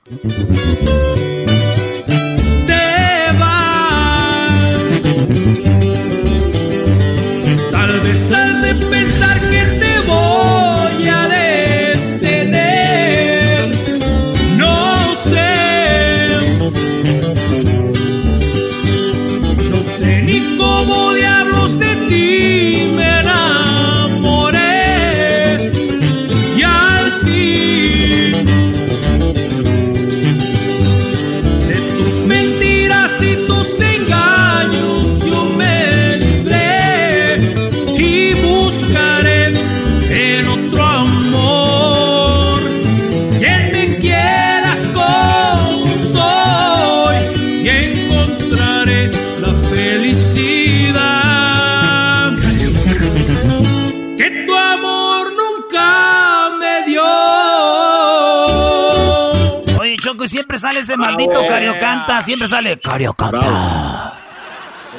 S5: Siempre sale ese maldito Cariocanta, siempre sale Cariocanta.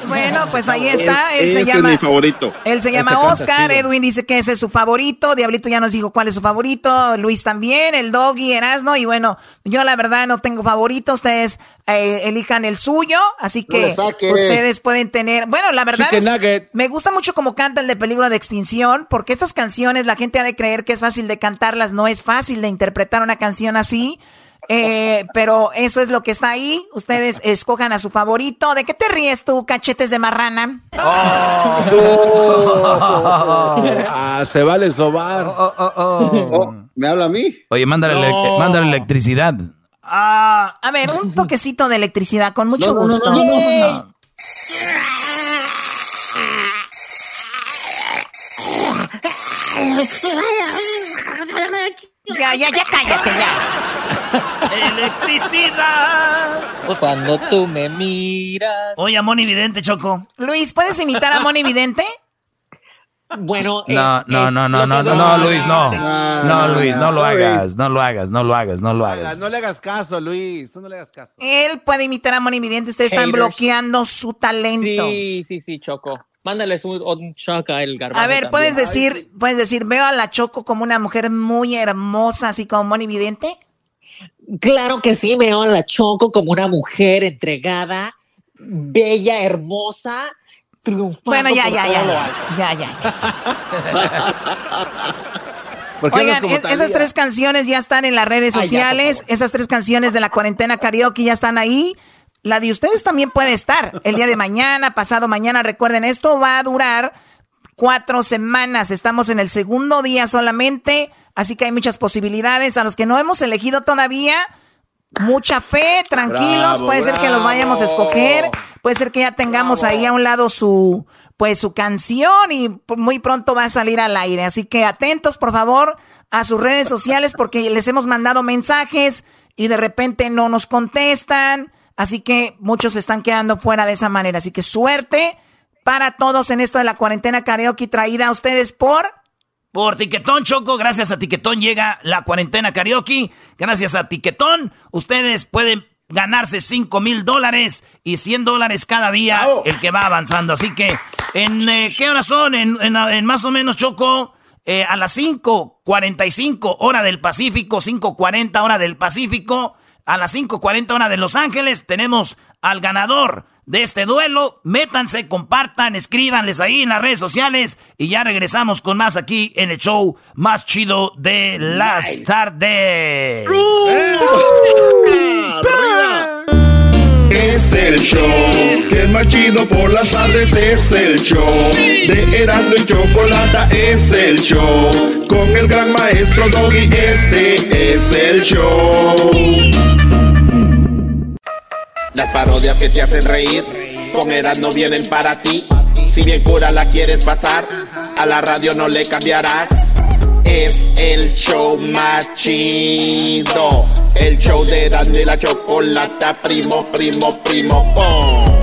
S4: Bueno, pues ahí está. Él se
S3: es
S4: llama.
S3: mi favorito.
S4: Él se llama Oscar. Edwin dice que ese es su favorito, Diablito ya nos dijo cuál es su favorito, Luis también, el Doggy, Erasno, y bueno, yo la verdad no tengo favorito, ustedes eh, elijan el suyo, así que ustedes pueden tener, bueno, la verdad
S24: Chicken
S4: es,
S24: nugget.
S4: me gusta mucho como canta el de Peligro de Extinción, porque estas canciones la gente ha de creer que es fácil de cantarlas, no es fácil de interpretar una canción así. Eh, pero eso es lo que está ahí. Ustedes escojan a su favorito. ¿De qué te ríes tú, cachetes de marrana?
S6: Ah, se vale sobar.
S24: Oh, ¿Me habla a mí?
S7: Oye, mándale,
S24: No.
S7: mándale electricidad.
S4: Ah, a ver, un toquecito de electricidad, con mucho
S24: No, no, no,
S4: gusto.
S24: no, no, no.
S4: Ya, ya, ya cállate, ya.
S5: Electricidad.
S9: Cuando tú me miras.
S5: Oye, a Moni Vidente, Choco.
S4: Luis, ¿puedes imitar a Moni Vidente?
S9: Bueno,
S7: No,
S9: eh,
S7: no,
S9: es
S7: no, no, no, no, Luis, no. No, Luis, no lo hagas, no lo hagas, no lo hagas, no lo hagas.
S6: No le hagas caso, Luis. Tú no le hagas caso.
S4: Él puede imitar a Moni Vidente. Ustedes están bloqueando su talento.
S9: Sí, sí, sí, Choco. Mándales un, un shock a el garbanzo.
S4: A ver. ¿puedes decir, puedes decir, veo a la Choco como una mujer muy hermosa, así como Moni Vidente?
S9: Claro que sí, me veo a la Choco como una mujer entregada, bella, hermosa, triunfando.
S4: Bueno, ya, ya, ya, ya, ya, ya.
S6: ¿Por qué
S4: Oigan, es- esas tres canciones ya están en las redes
S9: Ay, ya, por
S4: sociales. esas tres canciones de la cuarentena karaoke ya están ahí. La de ustedes también puede estar el día de mañana, pasado mañana. Recuerden, esto va a durar cuatro semanas. Estamos en el segundo día solamente, así que hay muchas posibilidades. A los que no hemos elegido todavía, mucha fe, tranquilos.
S6: Bravo,
S4: puede ser que los vayamos a escoger. Puede ser que ya tengamos ahí a un lado su, pues su canción y muy pronto va a salir al aire. Así que atentos, por favor, a sus redes sociales porque les hemos mandado mensajes y de repente no nos contestan. Así que muchos se están quedando fuera de esa manera. Así que suerte para todos en esto de la cuarentena karaoke traída a ustedes por...
S5: Por Tiquetón, Choco, gracias a Tiquetón llega la cuarentena karaoke. Gracias a Tiquetón, ustedes pueden ganarse 5 mil dólares y 100 dólares cada día el que va avanzando. Así que, ¿en eh, qué horas son? En, en- en más o menos, Choco, eh, a las 5.45 hora del Pacífico, 5.40 hora del Pacífico, a las 5.40 hora de Los Ángeles, tenemos al ganador de este duelo. Métanse, compartan, escríbanles ahí en las redes sociales y ya regresamos con más aquí en el show más chido de las tardes.
S3: Es el show que es más chido por las tardes. Es el show de Erasmo y Chocolata. Es el show con el gran maestro Doggy. Este es el show.
S25: Las parodias que te hacen reír con Eras no vienen para ti. Si bien cura la quieres pasar, a la radio no le cambiarás. Es el show más chido.
S26: El show de Erasmo y la chocolata, primo, primo, primo, pom.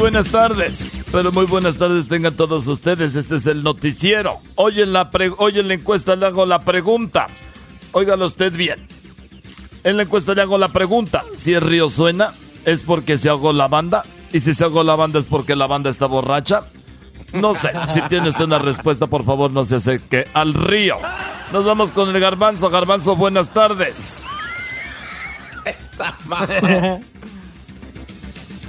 S27: Buenas tardes, pero muy buenas tardes tengan todos ustedes. Este es el noticiero. Hoy en la, pre- en la encuesta le hago la pregunta. Óigalo usted bien. En la encuesta le hago la pregunta. Si el río suena, es porque se ahogó la banda. Y si se ahogó la banda, es porque la banda está borracha. No sé. Si tiene usted una respuesta, por favor, no se acerque al río. Nos vamos con el garbanzo. Garbanzo, buenas tardes.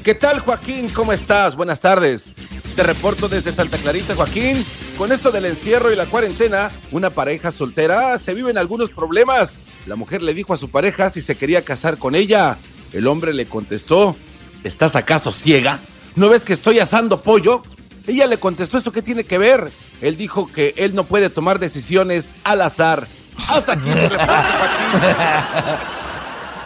S6: ¿Qué tal, Joaquín? ¿Cómo estás? Buenas tardes. Te reporto desde Santa Clarita, Joaquín. Con esto del encierro y la cuarentena, una pareja soltera se viven algunos problemas. La mujer le dijo a su pareja si se quería casar con ella. El hombre le contestó, ¿estás acaso ciega? ¿No ves que estoy asando pollo? Ella le contestó, ¿eso qué tiene que ver? Él dijo que él no puede tomar decisiones al azar. Hasta aquí reporto, Joaquín.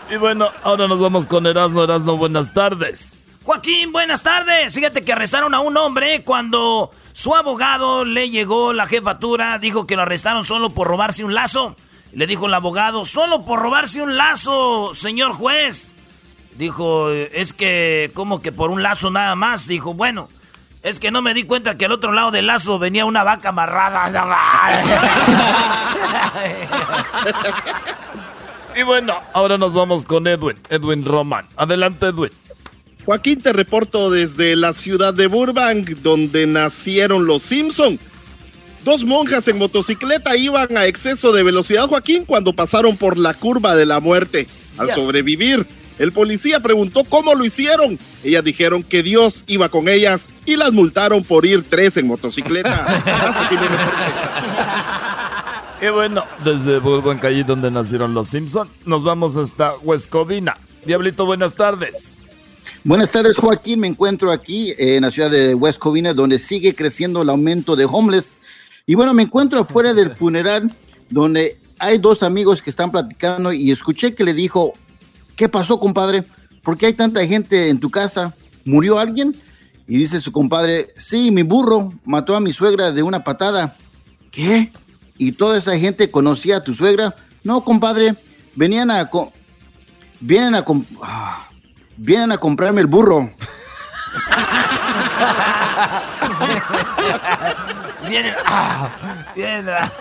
S27: Y bueno, ahora nos vamos con Erasmo. Erasmo, buenas tardes.
S5: Joaquín, buenas tardes. Fíjate que arrestaron a un hombre cuando su abogado le llegó la jefatura, dijo que lo arrestaron solo por robarse un lazo. Le dijo el abogado, solo por robarse un lazo, señor juez. Dijo, es que, como que por un lazo nada más. Dijo, bueno, es que no me di cuenta que al otro lado del lazo venía una vaca amarrada.
S27: Y bueno, ahora nos vamos con Edwin. Edwin Roman. Adelante, Edwin.
S3: Joaquín, te reporto desde la ciudad de Burbank, donde nacieron los Simpson. Dos monjas en motocicleta iban a exceso de velocidad, Joaquín, cuando pasaron por la curva de la muerte. Al
S28: Yes.
S3: sobrevivir, el policía preguntó cómo lo hicieron. Ellas dijeron que Dios iba con ellas y las multaron por ir tres en motocicleta.
S27: Y bueno, desde Burbank, allí donde nacieron los Simpson, nos vamos hasta West Covina. Diablito, buenas tardes.
S7: Buenas tardes, Joaquín. Me encuentro aquí eh, en la ciudad de West Covina, donde sigue creciendo el aumento de homeless. Y bueno, me encuentro afuera del funeral, donde hay dos amigos que están platicando y escuché que le dijo, ¿qué pasó, compadre? ¿Por qué hay tanta gente en tu casa? ¿Murió alguien? Y dice su compadre, sí, mi burro mató a mi suegra de una patada. ¿Qué? ¿Y toda esa gente conocía a tu suegra? No, compadre, venían a... vienen a... ah, vienen a comprarme el burro.
S5: Vienen, ah, vienen, ah.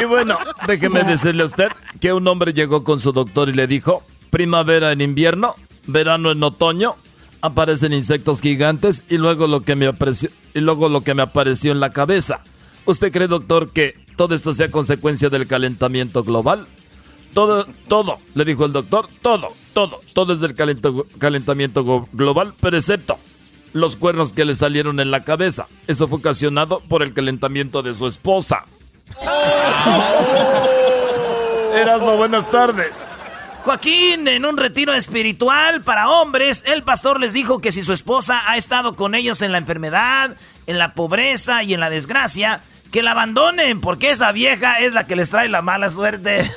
S27: Y bueno, déjeme decirle a usted que un hombre llegó con su doctor y le dijo, primavera en invierno, verano en otoño, aparecen insectos gigantes y luego lo que me apareció, y luego lo que me apareció en la cabeza. ¿Usted cree, doctor, que todo esto sea consecuencia del calentamiento global? Todo, todo, le dijo el doctor, todo, todo, todo es del calento- calentamiento global, pero excepto los cuernos que le salieron en la cabeza. Eso fue ocasionado por el calentamiento de su esposa. Erasmo, buenas tardes.
S5: Joaquín, en un retiro espiritual para hombres, el pastor les dijo que si su esposa ha estado con ellos en la enfermedad, en la pobreza y en la desgracia, que la abandonen, porque esa vieja es la que les trae la mala suerte.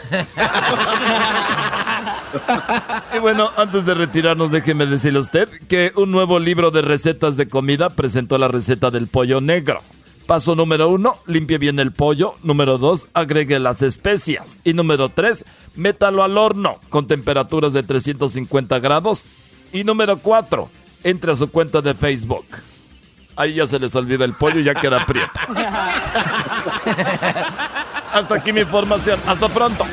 S27: Y bueno, antes de retirarnos, déjeme decirle a usted que un nuevo libro de recetas de comida presentó la receta del pollo negro. Paso número uno, limpie bien el pollo. Número dos, agregue las especias. Y número tres, métalo al horno con temperaturas de 350 grados. Y número cuatro, entre a su cuenta de Facebook. Ahí ya se les olvida el pollo y ya queda prieto. Hasta aquí mi información. Hasta pronto.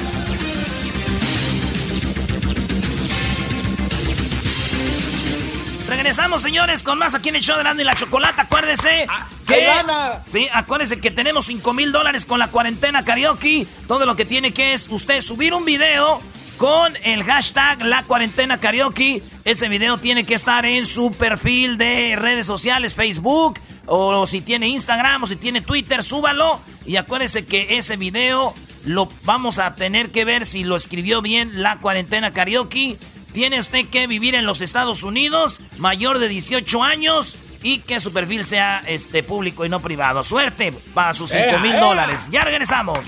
S5: Regresamos, señores, con más aquí en el show de y la Chocolata. Acuérdense que...
S6: hay lana.
S5: Sí, acuérdense que tenemos 5 mil dólares con la cuarentena karaoke. Todo lo que tiene que es usted subir un video con el hashtag la cuarentena karaoke. Ese video tiene que estar en su perfil de redes sociales, Facebook, o si tiene Instagram, o si tiene Twitter, súbalo. Y acuérdense que ese video lo vamos a tener que ver si lo escribió bien la cuarentena karaoke. Tiene usted que vivir en los Estados Unidos, mayor de 18 años y que su perfil sea este público y no privado. Suerte para sus 5
S29: ¡Ea,
S5: mil dólares. Ya regresamos.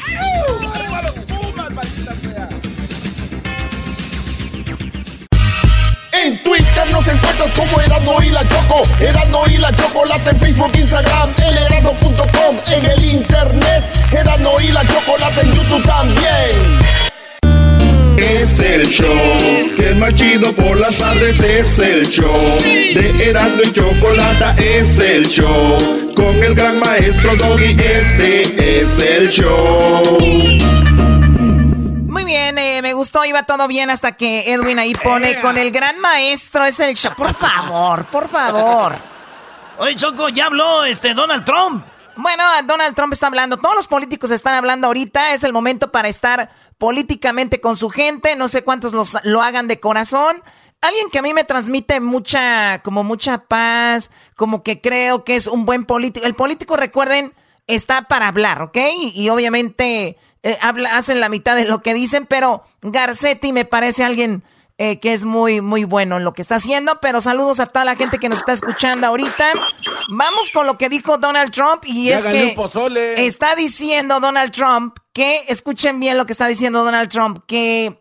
S26: En Twitter nos
S21: encuentras como Erasmo y la Choco. Erasmo y la Chocolate en Facebook, Instagram, en erasmo.com, en el internet. Erasmo y la Chocolate en YouTube también.
S23: Es el show que es más chido por las tardes. Es el show de Erasmo y Chocolata. Es el show con el gran maestro Doggy. Este es el show.
S4: Bien, eh, me gustó, iba todo bien hasta que Edwin ahí pone con el gran maestro. Es el show. Por favor, por favor.
S17: Oye, Choco, ya habló este Donald Trump.
S4: Bueno, Donald Trump está hablando, todos los políticos están hablando ahorita, es el momento para estar políticamente con su gente, no sé cuántos los, lo hagan de corazón. Alguien que a mí me transmite mucha, como mucha paz, como que creo que es un buen político. El político, recuerden, está para hablar, ¿ok? Y, obviamente eh, habla, hacen la mitad de lo que dicen, pero Garcetti me parece alguien eh, que es muy, muy bueno en lo que está haciendo. Pero saludos a toda la gente que nos está escuchando ahorita. Vamos con lo que dijo Donald Trump y es que está diciendo Donald Trump que, escuchen bien lo que está diciendo Donald Trump, que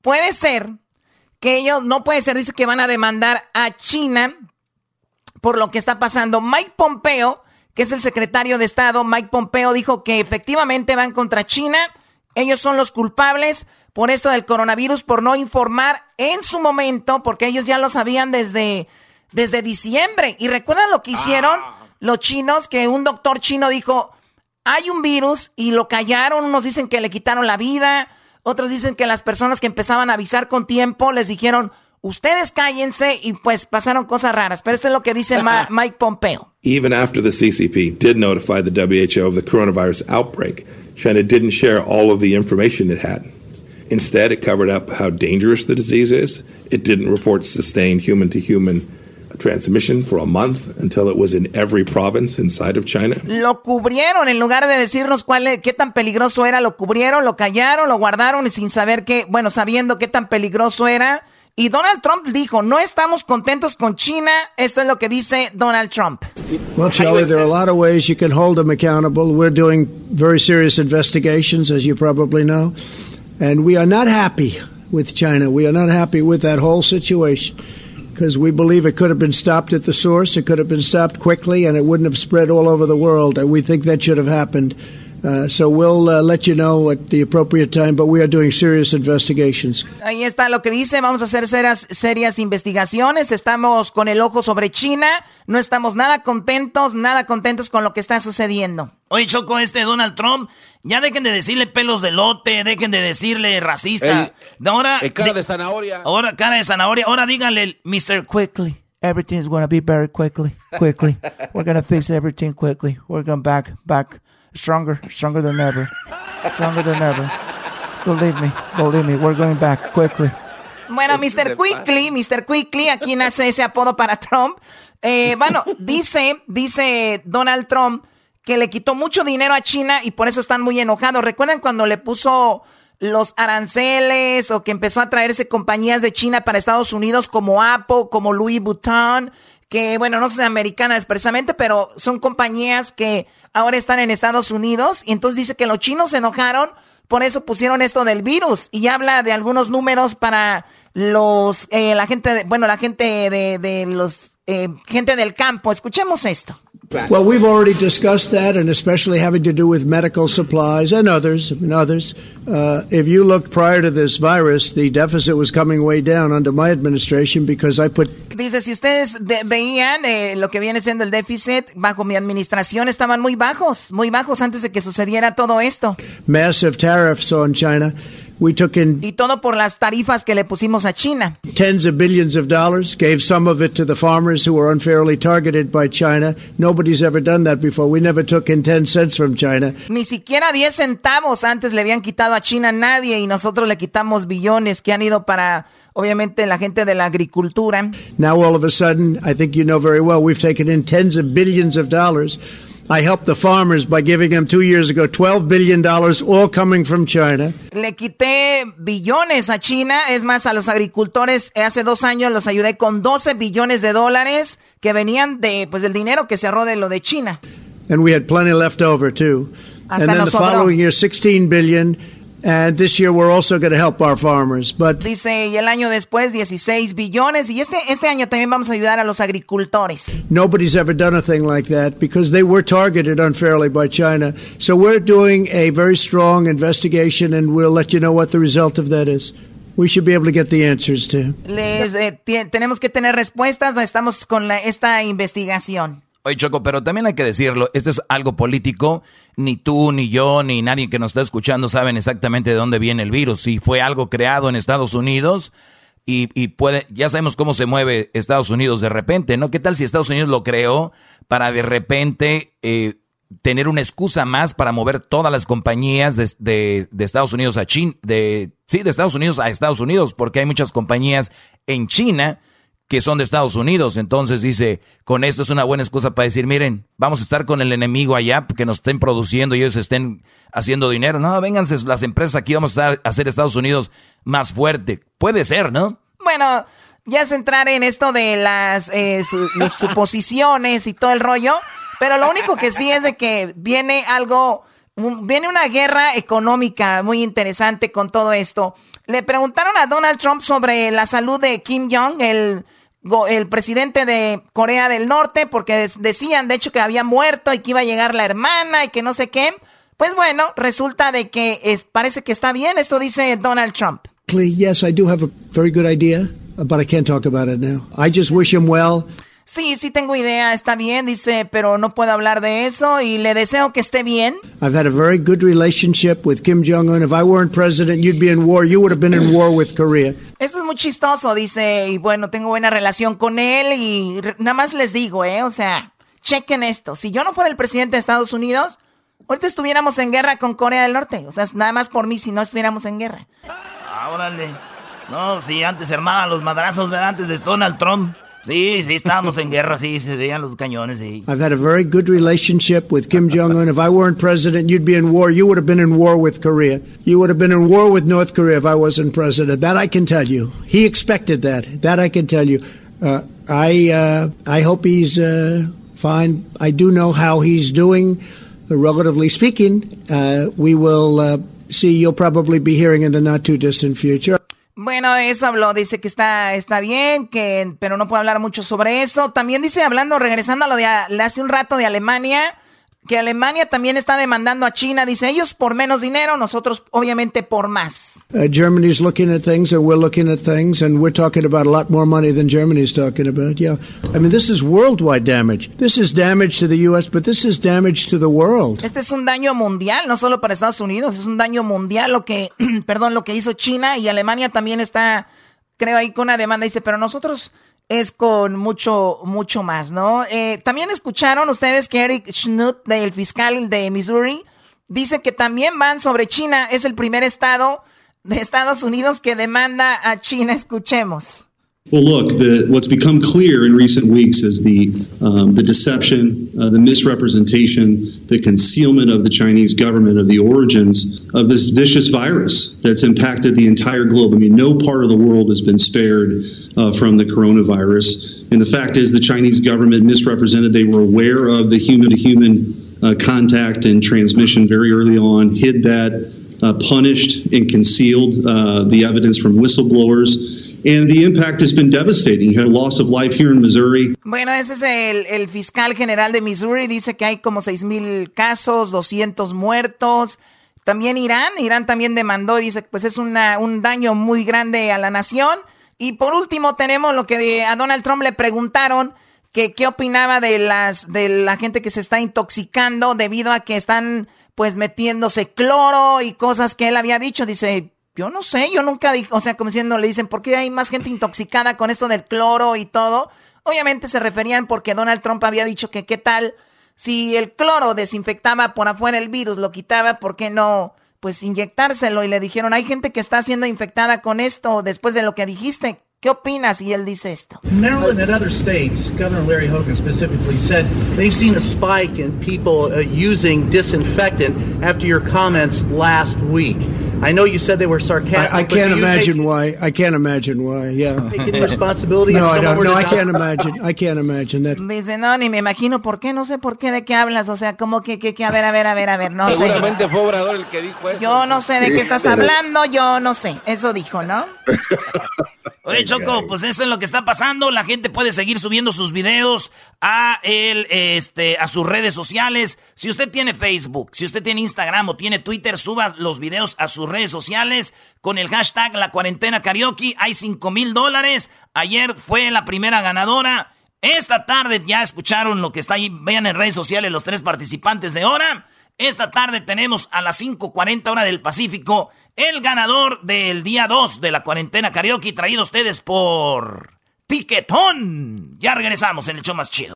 S4: puede ser que ellos, no puede ser, dice que van a demandar a China por lo que está pasando. Mike Pompeo, que es el secretario de Estado, Mike Pompeo dijo que efectivamente van contra China. Ellos son los culpables por esto del coronavirus, por no informar en su momento, porque ellos ya lo sabían desde, desde diciembre. Y recuerdan lo que hicieron
S17: Ah.
S4: los chinos, que un doctor chino dijo, hay un virus y lo callaron, unos dicen que le quitaron la vida, otros dicen que las personas que empezaban a avisar con tiempo les dijeron, ustedes cállense y pues pasaron cosas raras. Pero eso es lo que dice Ma- Mike Pompeo.
S30: Even after the CCP did notify the WHO of the coronavirus outbreak, China didn't share all of the information it had. Instead, it covered up how dangerous the disease is. It didn't report sustained human to human transmission for a month until it was in every province inside of China.
S4: Lo cubrieron en lugar de decirnos cuál es- qué tan peligroso era, lo cubrieron, lo callaron, lo guardaron y sin saber qué, bueno, sabiendo qué tan peligroso era. Y Donald Trump dijo, no estamos contentos con China. Esto es lo que dice Donald Trump.
S31: Well, Charlie, there are a lot of ways you can hold them accountable. We're doing very serious investigations, as you probably know. And we are not happy with China. We are not happy with that whole situation because we believe it could have been stopped at the source. It could have been stopped quickly and it wouldn't have spread all over the world. And we think that should have happened. Uh, so we'll uh, let you know at the appropriate time, but we are doing serious investigations.
S4: Ahí está lo que dice, vamos a hacer serias, serias investigaciones, estamos con el ojo sobre China, no estamos nada contentos, nada contentos con lo que está sucediendo.
S17: Oye, Choco, este Donald Trump, ya dejen de decirle pelos de lote, dejen de decirle racista.
S6: El-
S17: ahora,
S6: el cara de zanahoria.
S17: Ahora, cara de zanahoria. Ahora díganle Mr.
S32: Quickly. Everything's going to be very quickly, quickly. We're going to fix everything quickly. We're going back, back, stronger, stronger than ever, stronger than ever. Believe me, believe me, we're going back quickly.
S4: Bueno, Mr. Quickly, Mr. Quickly, ¿a quién hace ese apodo para Trump? Eh, bueno, dice, dice Donald Trump que le quitó mucho dinero a China y por eso están muy enojados. ¿Recuerdan cuando le puso los aranceles o que empezó a traerse compañías de China para Estados Unidos como Apple, como Louis Vuitton? Que bueno, no son americanas precisamente, pero son compañías que ahora están en Estados Unidos y entonces dice que los chinos se enojaron por eso pusieron esto del virus y habla de algunos números para los eh, la gente de- bueno la gente de, de los eh, gente del campo. Escuchemos esto
S31: Well, we've already discussed that, and especially having to do with medical supplies and others. And others. Uh, if you look prior to this virus, the deficit was coming way down under my administration because I put
S4: dice si ustedes ve- veían eh, lo que viene siendo el déficit bajo mi administración estaban muy bajos muy bajos antes de que sucediera todo esto
S31: massive tariffs on China. We took in
S4: y todo por las tarifas que le pusimos a China
S31: tens of billions of dollars, gave some of it to the farmers who were unfairly targeted by China. Nobody's ever done that before. We never took in 10 cents from China.
S4: ni siquiera 10 centavos antes le habían quitado a China a nadie y nosotros le quitamos billones que han ido para obviamente la gente de la agricultura
S31: Now, all of a sudden, I think you know very well, we've taken in tens of billions of dollars. I helped the farmers by giving them two years ago $12 billion, all coming from China.
S4: Le quité billones a China, es más, a los agricultores eh, hace dos años los ayudé con 12 billones de dólares que venían de, pues, del dinero que se de lo de China.
S31: And we had plenty left over, too.
S4: Hasta
S31: and then the
S4: sobró.
S31: following year, 16 billion. And this year we're also going to help our farmers. But
S4: Dice, y el año después 16 billones y este este año también vamos a ayudar a los agricultores.
S31: nobody's ever done a thing like that because they were targeted unfairly by China. So we're doing a very strong investigation and we'll let you know what the result of that is. We should be able to get the answers to.
S4: Les eh, tenemos que tener respuestas, estamos con la- esta investigación.
S5: Oye, Choco, pero también hay que decirlo, esto es algo político, ni tú, ni yo, ni nadie que nos está escuchando saben exactamente de dónde viene el virus. Si fue algo creado en Estados Unidos y, y puede, ya sabemos cómo se mueve Estados Unidos de repente, ¿no? ¿Qué tal si Estados Unidos lo creó para de repente eh, tener una excusa más para mover todas las compañías de, de- de Estados Unidos a China, de, sí, de Estados Unidos a Estados Unidos, porque hay muchas compañías en China que son de Estados Unidos. Entonces dice, con esto es una buena excusa para decir, miren, vamos a estar con el enemigo allá, que nos estén produciendo y ellos estén haciendo dinero. No, vénganse las empresas aquí, vamos a estar- a hacer Estados Unidos más fuerte. Puede ser, ¿no?
S4: Bueno, ya es entrar en esto de las eh, su- las suposiciones y todo el rollo, pero lo único que sí es de que viene algo, viene una guerra económica muy interesante con todo esto. Le preguntaron a Donald Trump sobre la salud de Kim Jong, el, el presidente de Corea del Norte, porque decían de hecho que había muerto y que iba a llegar la hermana y que no sé qué. Pues bueno, resulta de que es, parece que está bien, esto dice Donald Trump.
S31: Yes, I do have a very good idea, but I can't talk about it now. I just wish him well.
S4: Sí, sí tengo idea, está bien, dice, pero no puedo hablar de eso y le deseo que esté bien.
S31: I've had a very good relationship with Kim Jong un. If I weren't president, you'd be in war. You would have been in war with Korea.
S4: Esto es muy chistoso, dice, y bueno, tengo buena relación con él y nada más les digo, ¿eh? O sea, chequen esto. Si yo no fuera el presidente de Estados Unidos, ahorita estuviéramos en guerra con Corea del Norte. O sea, es nada más por mí si no estuviéramos en guerra.
S17: Ah, órale. No, sí, antes se armaban los madrazos, ¿verdad? Antes de Donald Trump. Sí, sí, estábamos en guerra, sí, se veían los cañones, sí.
S31: I've had a very good relationship with Kim Jong un. If I weren't president, you'd be in war. You would have been in war with Korea. You would have been in war with North Korea if I wasn't president. That I can tell you. He expected that. That I can tell you. Uh, I uh, I hope he's uh, fine. I do know how he's doing, relatively speaking. Uh, we will uh, see. You'll probably be hearing in the not too distant future.
S4: Bueno, eso habló, dice que está, está bien, que, pero no puedo hablar mucho sobre eso. También dice, hablando, regresando a lo de a- hace un rato de Alemania, que Alemania también está demandando a China. Dice, ellos por menos dinero, nosotros obviamente por más.
S31: Uh, Germany's looking at things, and we're looking at things, and we're talking about a lot more money than Germany's talking about. Yeah, I mean, this is worldwide damage. This is damage to the U.S., but this is damage to the world.
S4: Este es un daño mundial, no solo para Estados Unidos, es un daño mundial lo que, perdón, lo que hizo China y Alemania también está, creo ahí con una demanda. Dice, pero nosotros es con mucho, mucho más, ¿no? Eh, también escucharon ustedes que Eric Schnutt, del fiscal de Missouri, dice que también van sobre China. Es el primer estado de Estados Unidos que demanda a China. Escuchemos.
S33: Well, look, the, what's become clear in recent weeks is the um, the deception, uh, the misrepresentation, the concealment of the Chinese government of the origins of this vicious virus that's impacted the entire globe. I mean, no part of the world has been spared uh, from the coronavirus. And the fact is, the Chinese government misrepresented. They were aware of the human-to-human uh, contact and transmission very early on, hid that, uh, punished and concealed uh, the evidence from whistleblowers. And the impact has been devastating. You had a loss of life here in Missouri.
S4: Bueno, ese es el, el fiscal general de Missouri. Dice que hay como 6 mil casos, 200 muertos. También Irán, Irán también demandó dice pues es una, un daño muy grande a la nación. Y por último tenemos lo que a Donald Trump le preguntaron que qué opinaba de las de la gente que se está intoxicando debido a que están pues metiéndose cloro y cosas que él había dicho. Dice, yo no sé, yo nunca dije, o sea, como diciendo, le dicen, ¿por qué hay más gente intoxicada con esto del cloro y todo? Obviamente se referían porque Donald Trump había dicho que qué tal si el cloro desinfectaba por afuera el virus, lo quitaba, ¿por qué no? Pues inyectárselo y le dijeron, hay gente que está siendo infectada con esto después de lo que dijiste. ¿Qué opinas? Y él dice esto.
S34: Maryland and other states, Governor Larry Hogan specifically said they've seen a spike in people uh, using disinfectant after your comments last week. I know you said they were sarcastic.
S31: I, I can't imagine
S34: take-
S31: why. I can't imagine why. Yeah.
S34: Taking responsibility
S31: No, I don't. No, I can't imagine. I can't imagine that.
S4: Dice, no, ni me imagino por qué, no sé por qué, de qué hablas, o sea, como que, que, que, a ver, a ver, a ver, a ver, no sé.
S6: Seguramente fue Obrador el que dijo eso.
S4: Yo no sé de qué estás hablando, yo no sé, eso dijo, ¿no?
S5: Oye, Choco, pues eso es lo que está pasando. La gente puede seguir subiendo sus videos a el, este, a sus redes sociales. Si usted tiene Facebook, si usted tiene Instagram o tiene Twitter, suba los videos a sus redes sociales con el hashtag La Cuarentena Karaoke. Hay 5 mil dólares. Ayer fue la primera ganadora. Esta tarde ya escucharon lo que está ahí. Vean en redes sociales los tres participantes de hora. Esta tarde tenemos a las 5.40 hora del Pacífico el ganador del día 2 de la cuarentena karaoke traído a ustedes por Tiquetón. Ya regresamos en el show más chido.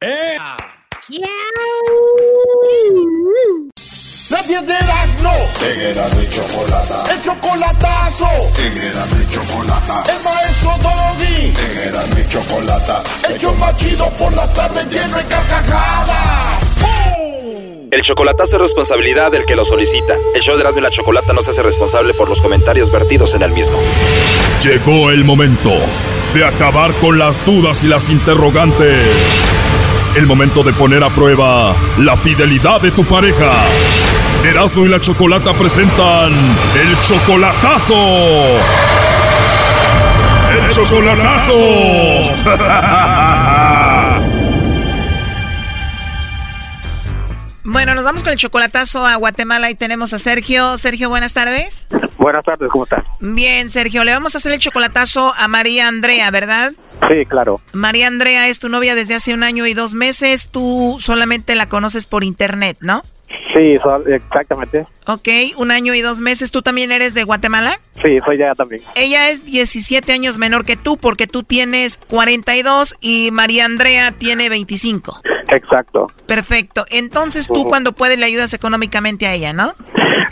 S3: Nadie de las no. Erasmo y Chocolata. El chocolatazo. Erasmo y Chocolata. El maestro Doggy. Erasmo y Chocolata. El show más chido por la tarde lleno de carcajadas.
S27: El chocolatazo es responsabilidad del que lo solicita. El show de Erasmo y la Chocolata no se hace responsable por los comentarios vertidos en el mismo.
S35: Llegó el momento de acabar con las dudas y las interrogantes. El momento de poner a prueba la fidelidad de tu pareja. Erasmo y la Chocolata presentan el chocolatazo. El chocolatazo.
S4: Bueno, nos vamos con el chocolatazo a Guatemala y tenemos a Sergio. Sergio, buenas tardes.
S36: Buenas tardes, ¿cómo estás?
S4: Bien, Sergio, le vamos a hacer el chocolatazo a María Andrea, ¿verdad?
S36: Sí, claro.
S4: María Andrea es tu novia desde hace un año y dos meses. Tú solamente la conoces por internet, ¿no?
S36: Sí, exactamente.
S4: Ok, un año y dos meses. ¿Tú también eres de Guatemala?
S36: Sí, soy de allá también.
S4: Ella es 17 años menor que tú porque tú tienes 42 y María Andrea tiene 25.
S36: Exacto.
S4: Perfecto. Entonces tú cuando puedes le ayudas económicamente a ella, ¿no?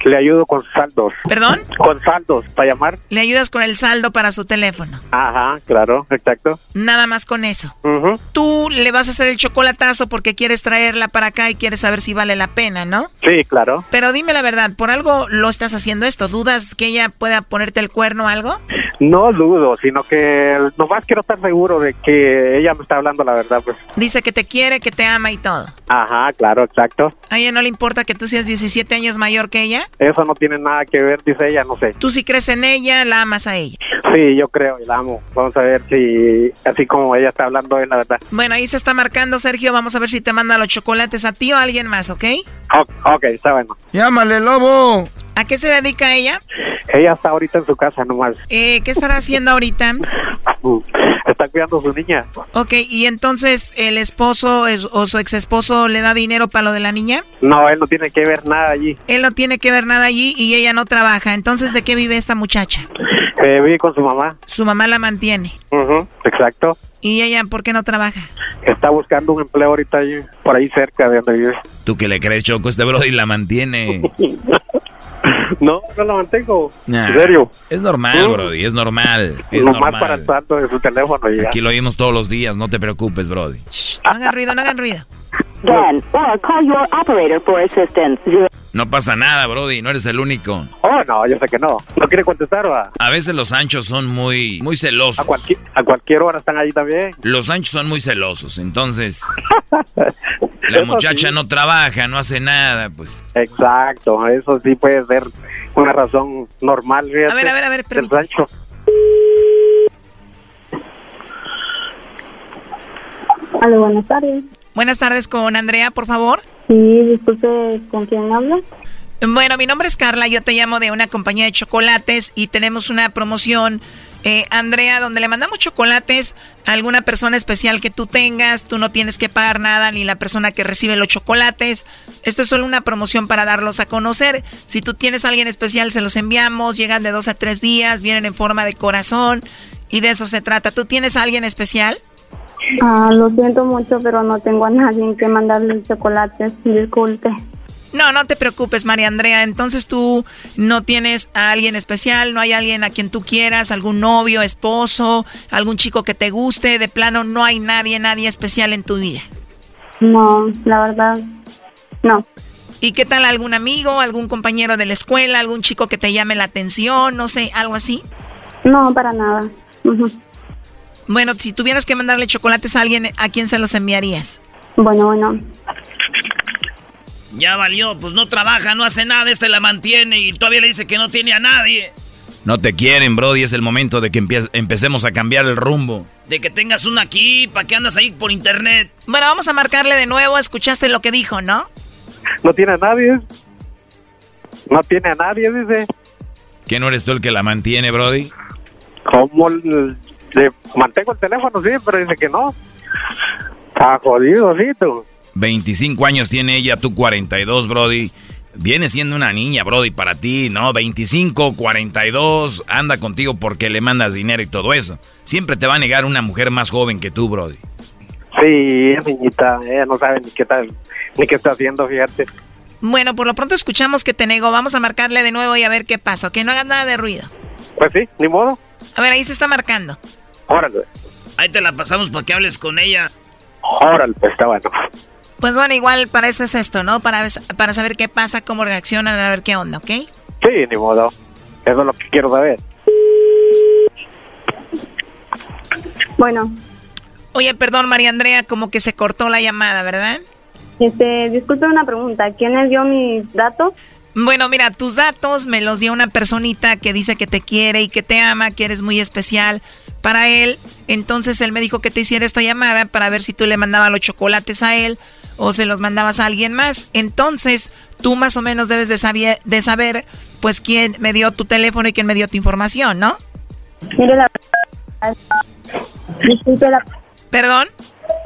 S36: Le ayudo con saldos.
S4: ¿Perdón?
S36: Con saldos, para llamar.
S4: Le ayudas con el saldo para su teléfono.
S36: Ajá, claro, exacto.
S4: Nada más con eso.
S36: Ujú.
S4: Tú le vas a hacer el chocolatazo porque quieres traerla para acá y quieres saber si vale la pena, ¿no?
S36: Sí, claro.
S4: Pero dime la verdad, ¿por algo lo estás haciendo esto? ¿Dudas que ella pueda ponerte el cuerno o algo?
S36: No dudo, sino que nomás quiero estar seguro de que ella me está hablando la verdad, pues.
S4: Dice que te quiere, que te ama y todo.
S36: Ajá, claro, exacto.
S4: ¿A ella no le importa que tú seas 17 años mayor que ella?
S36: Eso no tiene nada que ver, dice ella, no sé.
S4: Tú sí crees en ella, la amas a ella.
S36: Sí, yo creo y la amo. Vamos a ver si, así como ella está hablando, es la verdad.
S4: Bueno, ahí se está marcando, Sergio. Vamos a ver si te manda los chocolates a ti o a alguien más, ¿ok?
S36: O- ok, está bueno.
S37: Llámale, lobo.
S4: ¿A qué se dedica ella?
S36: Ella está ahorita en su casa nomás.
S4: Eh, ¿Qué estará haciendo ahorita?
S36: Está cuidando a su niña.
S4: Ok, y entonces el esposo es- o su ex esposo le da dinero para lo de la niña.
S36: No, él no tiene que ver nada allí.
S4: Él no tiene que ver nada allí y ella no trabaja. Entonces, ¿de qué vive esta muchacha?
S36: Eh, vive con su mamá.
S4: Su mamá la mantiene.
S36: Ujú, exacto.
S4: ¿Y ella por qué no trabaja?
S36: Está buscando un empleo ahorita allí, por ahí cerca de donde vive.
S38: ¿Tú qué le crees, Choco? Este Brody la mantiene.
S36: No, no la mantengo.
S38: Nah,
S36: ¿En serio?
S38: Es normal. Brody, es normal. Es
S36: Nomás
S38: normal.
S36: para el salto de su teléfono ya.
S38: Aquí lo oímos todos los días, no te preocupes, Brody.
S4: No hagan ruido, no hagan ruido.
S39: Dan, or call your operator for assistance.
S38: No pasa nada, Brody, no eres el único.
S36: Oh, no, yo sé que no. ¿No quiere contestar, va?
S38: A veces los anchos son muy, muy celosos.
S36: A cualquier, a cualquier hora están ahí también.
S38: Los anchos son muy celosos, entonces la muchacha
S36: sí.
S38: no trabaja, no hace nada, pues.
S36: Exacto, eso sí puede ser una razón normal. fíjate,
S4: A ver, a ver, a ver,
S36: del
S4: permítame.
S36: rancho.
S19: Aló, buenas tardes.
S4: Buenas tardes con Andrea, por favor.
S19: Sí, disculpe, ¿con quién habla?
S4: Bueno, mi nombre es Carla, yo te llamo de una compañía de chocolates y tenemos una promoción, eh, Andrea, donde le mandamos chocolates a alguna persona especial que tú tengas, tú no tienes que pagar nada ni la persona que recibe los chocolates. Esto es solo una promoción para darlos a conocer. Si tú tienes a alguien especial, se los enviamos, llegan de dos a tres días, vienen en forma de corazón y de eso se trata. ¿Tú tienes a alguien especial?
S19: Ah, lo siento mucho, pero no tengo a nadie que mandarle chocolates. Disculpe.
S4: No, no te preocupes, María Andrea. Entonces tú no tienes a alguien especial, no hay alguien a quien tú quieras, algún novio, esposo, algún chico que te guste. De plano, no hay nadie, nadie especial en tu vida.
S19: No, la verdad, no.
S4: ¿Y qué tal algún amigo, algún compañero de la escuela, algún chico que te llame la atención, no sé, algo así?
S19: No, para nada.
S4: Bueno, si tuvieras que mandarle chocolates a alguien, ¿a quién se los enviarías?
S19: Bueno, bueno.
S17: Ya valió, pues no trabaja, no hace nada, este la mantiene y todavía le dice que no tiene a nadie.
S5: No te quieren, Brody. Es el momento de que empecemos a cambiar el rumbo.
S17: De que tengas una aquí, ¿para qué andas ahí por internet?
S4: Bueno, vamos a marcarle de nuevo. Escuchaste lo que dijo, ¿no?
S36: No tiene a nadie. No tiene a nadie, dice.
S5: ¿Que no eres tú el que la mantiene, Brody?
S36: ¿Cómo le mantengo el teléfono? Sí, pero dice que no. Está jodido, sí, tú.
S5: 25 años tiene ella, tú 42, Brody. Viene siendo una niña, Brody, para ti, ¿no? 25, 42, anda contigo porque le mandas dinero y todo eso. Siempre te va a negar una mujer más joven que tú, Brody.
S36: Sí, es niñita. Ella no sabe ni qué tal, ni qué está haciendo, fíjate.
S4: Bueno, por lo pronto escuchamos que te negó. Vamos a marcarle de nuevo y a ver qué pasa. Que no hagas nada de ruido.
S36: Pues sí, ni modo.
S4: A ver, ahí se está marcando.
S36: Órale.
S17: Ahí te la pasamos para que hables con ella.
S36: Órale, pues está bueno.
S4: Pues bueno, igual para eso es esto, ¿no? Para, para saber qué pasa, cómo reaccionan, a ver qué onda, ¿ok?
S36: Sí, ni modo. Eso es lo que quiero saber.
S19: Bueno,
S4: Oye, perdón, María Andrea, como que se cortó la llamada, ¿verdad?
S19: este, disculpe una pregunta. ¿Quién les dio mis datos?
S4: Bueno, mira, tus datos me los dio una personita que dice que te quiere y que te ama, que eres muy especial para él. Entonces él me dijo que te hiciera esta llamada para ver si tú le mandabas los chocolates a él o se los mandabas a alguien más. Entonces tú más o menos debes de, saber, de saber pues quién me dio tu teléfono y quién me dio tu información, ¿no?
S19: Mire la Disculpe la
S4: ¿Perdón?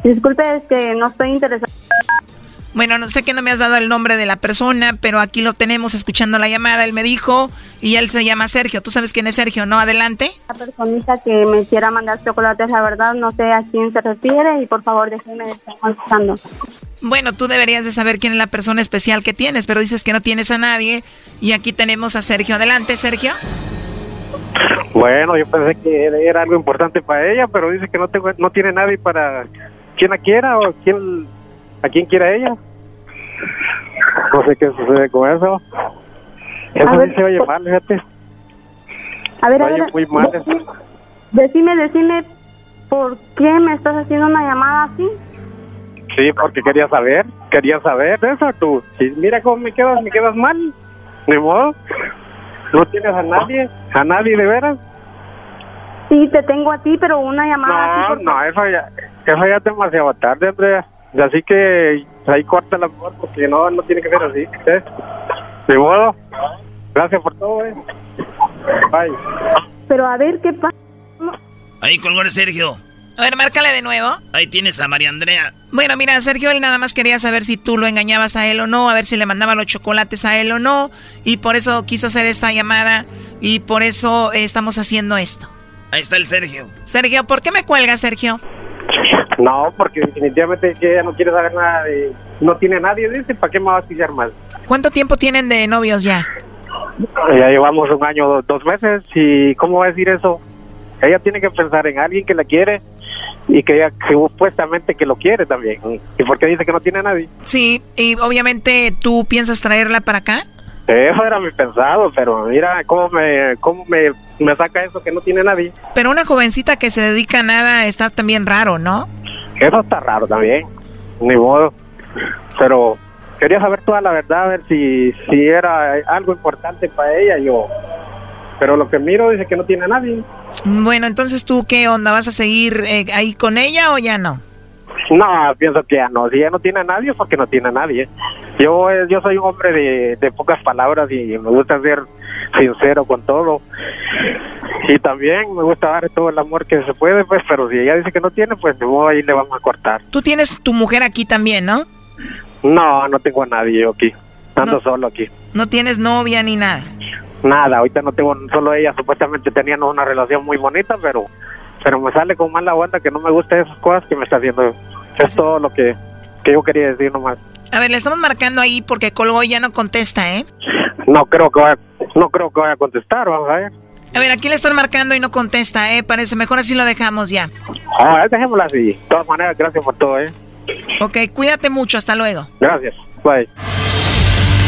S19: Disculpe, es que no estoy interesada.
S4: Bueno, no sé que no me has dado el nombre de la persona, pero aquí lo tenemos escuchando la llamada. Él me dijo y él se llama Sergio. Tú sabes quién es Sergio, ¿no? Adelante.
S19: La personita que me quiera mandar chocolates, la verdad, no sé a quién se refiere y por favor déjenme de estar.
S4: Bueno, tú deberías de saber quién es la persona especial que tienes, pero dices que no tienes a nadie. Y aquí tenemos a Sergio. Adelante, Sergio.
S36: Bueno, yo pensé que era algo importante para ella, pero dice que no tengo, no tiene nadie para quien la quiera o quién, a quién quiera ella. No sé qué sucede con eso. Eso
S19: A
S36: sí
S19: ver,
S36: se oye
S19: por-
S36: mal, fíjate.
S19: A ver,
S36: Se
S19: a ver,
S36: muy mal
S19: decime, decime, decime, ¿por qué me estás haciendo una llamada así?
S36: Sí, porque quería saber, quería saber eso tú. Sí, mira cómo me quedas, me quedas mal. Ni modo. No tienes a nadie, a nadie de veras.
S19: Sí, te tengo a ti, pero una llamada así.
S36: No, no, eso ya, eso ya es demasiado tarde, Andrea. Así que ahí corta la mejor porque no, no tiene que ser así. ¿eh? De modo. Gracias por todo, eh. Bye.
S19: Pero a ver qué pasa.
S17: Ahí colgó el Sergio.
S4: A ver, márcale de nuevo.
S17: Ahí tienes a María Andrea.
S4: Bueno, mira, Sergio, él nada más quería saber si tú lo engañabas a él o no, a ver si le mandaba los chocolates a él o no. Y por eso quiso hacer esta llamada y por eso eh, estamos haciendo esto.
S17: Ahí está el Sergio.
S4: Sergio, ¿por qué me cuelgas, Sergio?
S36: No, porque definitivamente que ella no quiere saber nada de... No tiene a nadie, dice, ¿para qué me va a pillar mal?
S4: ¿Cuánto tiempo tienen de novios ya?
S36: Ya llevamos un año, dos, dos meses, y ¿cómo va a decir eso? Ella tiene que pensar en alguien que la quiere y que ella que supuestamente que lo quiere también. ¿Y por qué dice que no tiene a nadie?
S4: Sí, y obviamente tú piensas traerla para acá.
S36: Eso era mi pensado, pero mira cómo me, cómo me, me saca eso que no tiene nadie.
S4: Pero una jovencita que se dedica a nada está también raro, ¿no?
S36: Eso está raro también, ni modo. Pero quería saber toda la verdad, a ver si, si era algo importante para ella, yo. Pero lo que miro dice que no tiene a nadie.
S4: Bueno, entonces tú qué onda, ¿vas a seguir eh, ahí con ella o ya no?
S36: No, pienso que ya no. Si ella no tiene a nadie, porque no tiene a nadie. Yo, eh, yo soy un hombre de, de pocas palabras y me gusta ser sincero con todo. Y también me gusta dar todo el amor que se puede, pues, pero si ella dice que no tiene, pues de modo ahí le vamos a cortar.
S4: Tú tienes tu mujer aquí también, ¿no?
S36: No, no tengo a nadie yo aquí. Ando solo aquí.
S4: No tienes novia ni nada.
S36: Nada, ahorita no tengo solo ella. Supuestamente teníamos una relación muy bonita, pero pero me sale con mala onda que no me gusta esas cosas que me está haciendo. Es todo lo que, que yo quería decir nomás.
S4: A ver, le estamos marcando ahí porque colgó y ya no contesta, ¿eh?
S36: No creo que vaya, no creo que vaya a contestar, vamos a ver.
S4: A ver, aquí le están marcando y no contesta, ¿eh? Parece mejor así lo dejamos ya.
S36: Ah, dejémosla así. De todas maneras, gracias por todo, ¿eh?
S4: Ok, cuídate mucho, hasta luego.
S36: Gracias. Bye.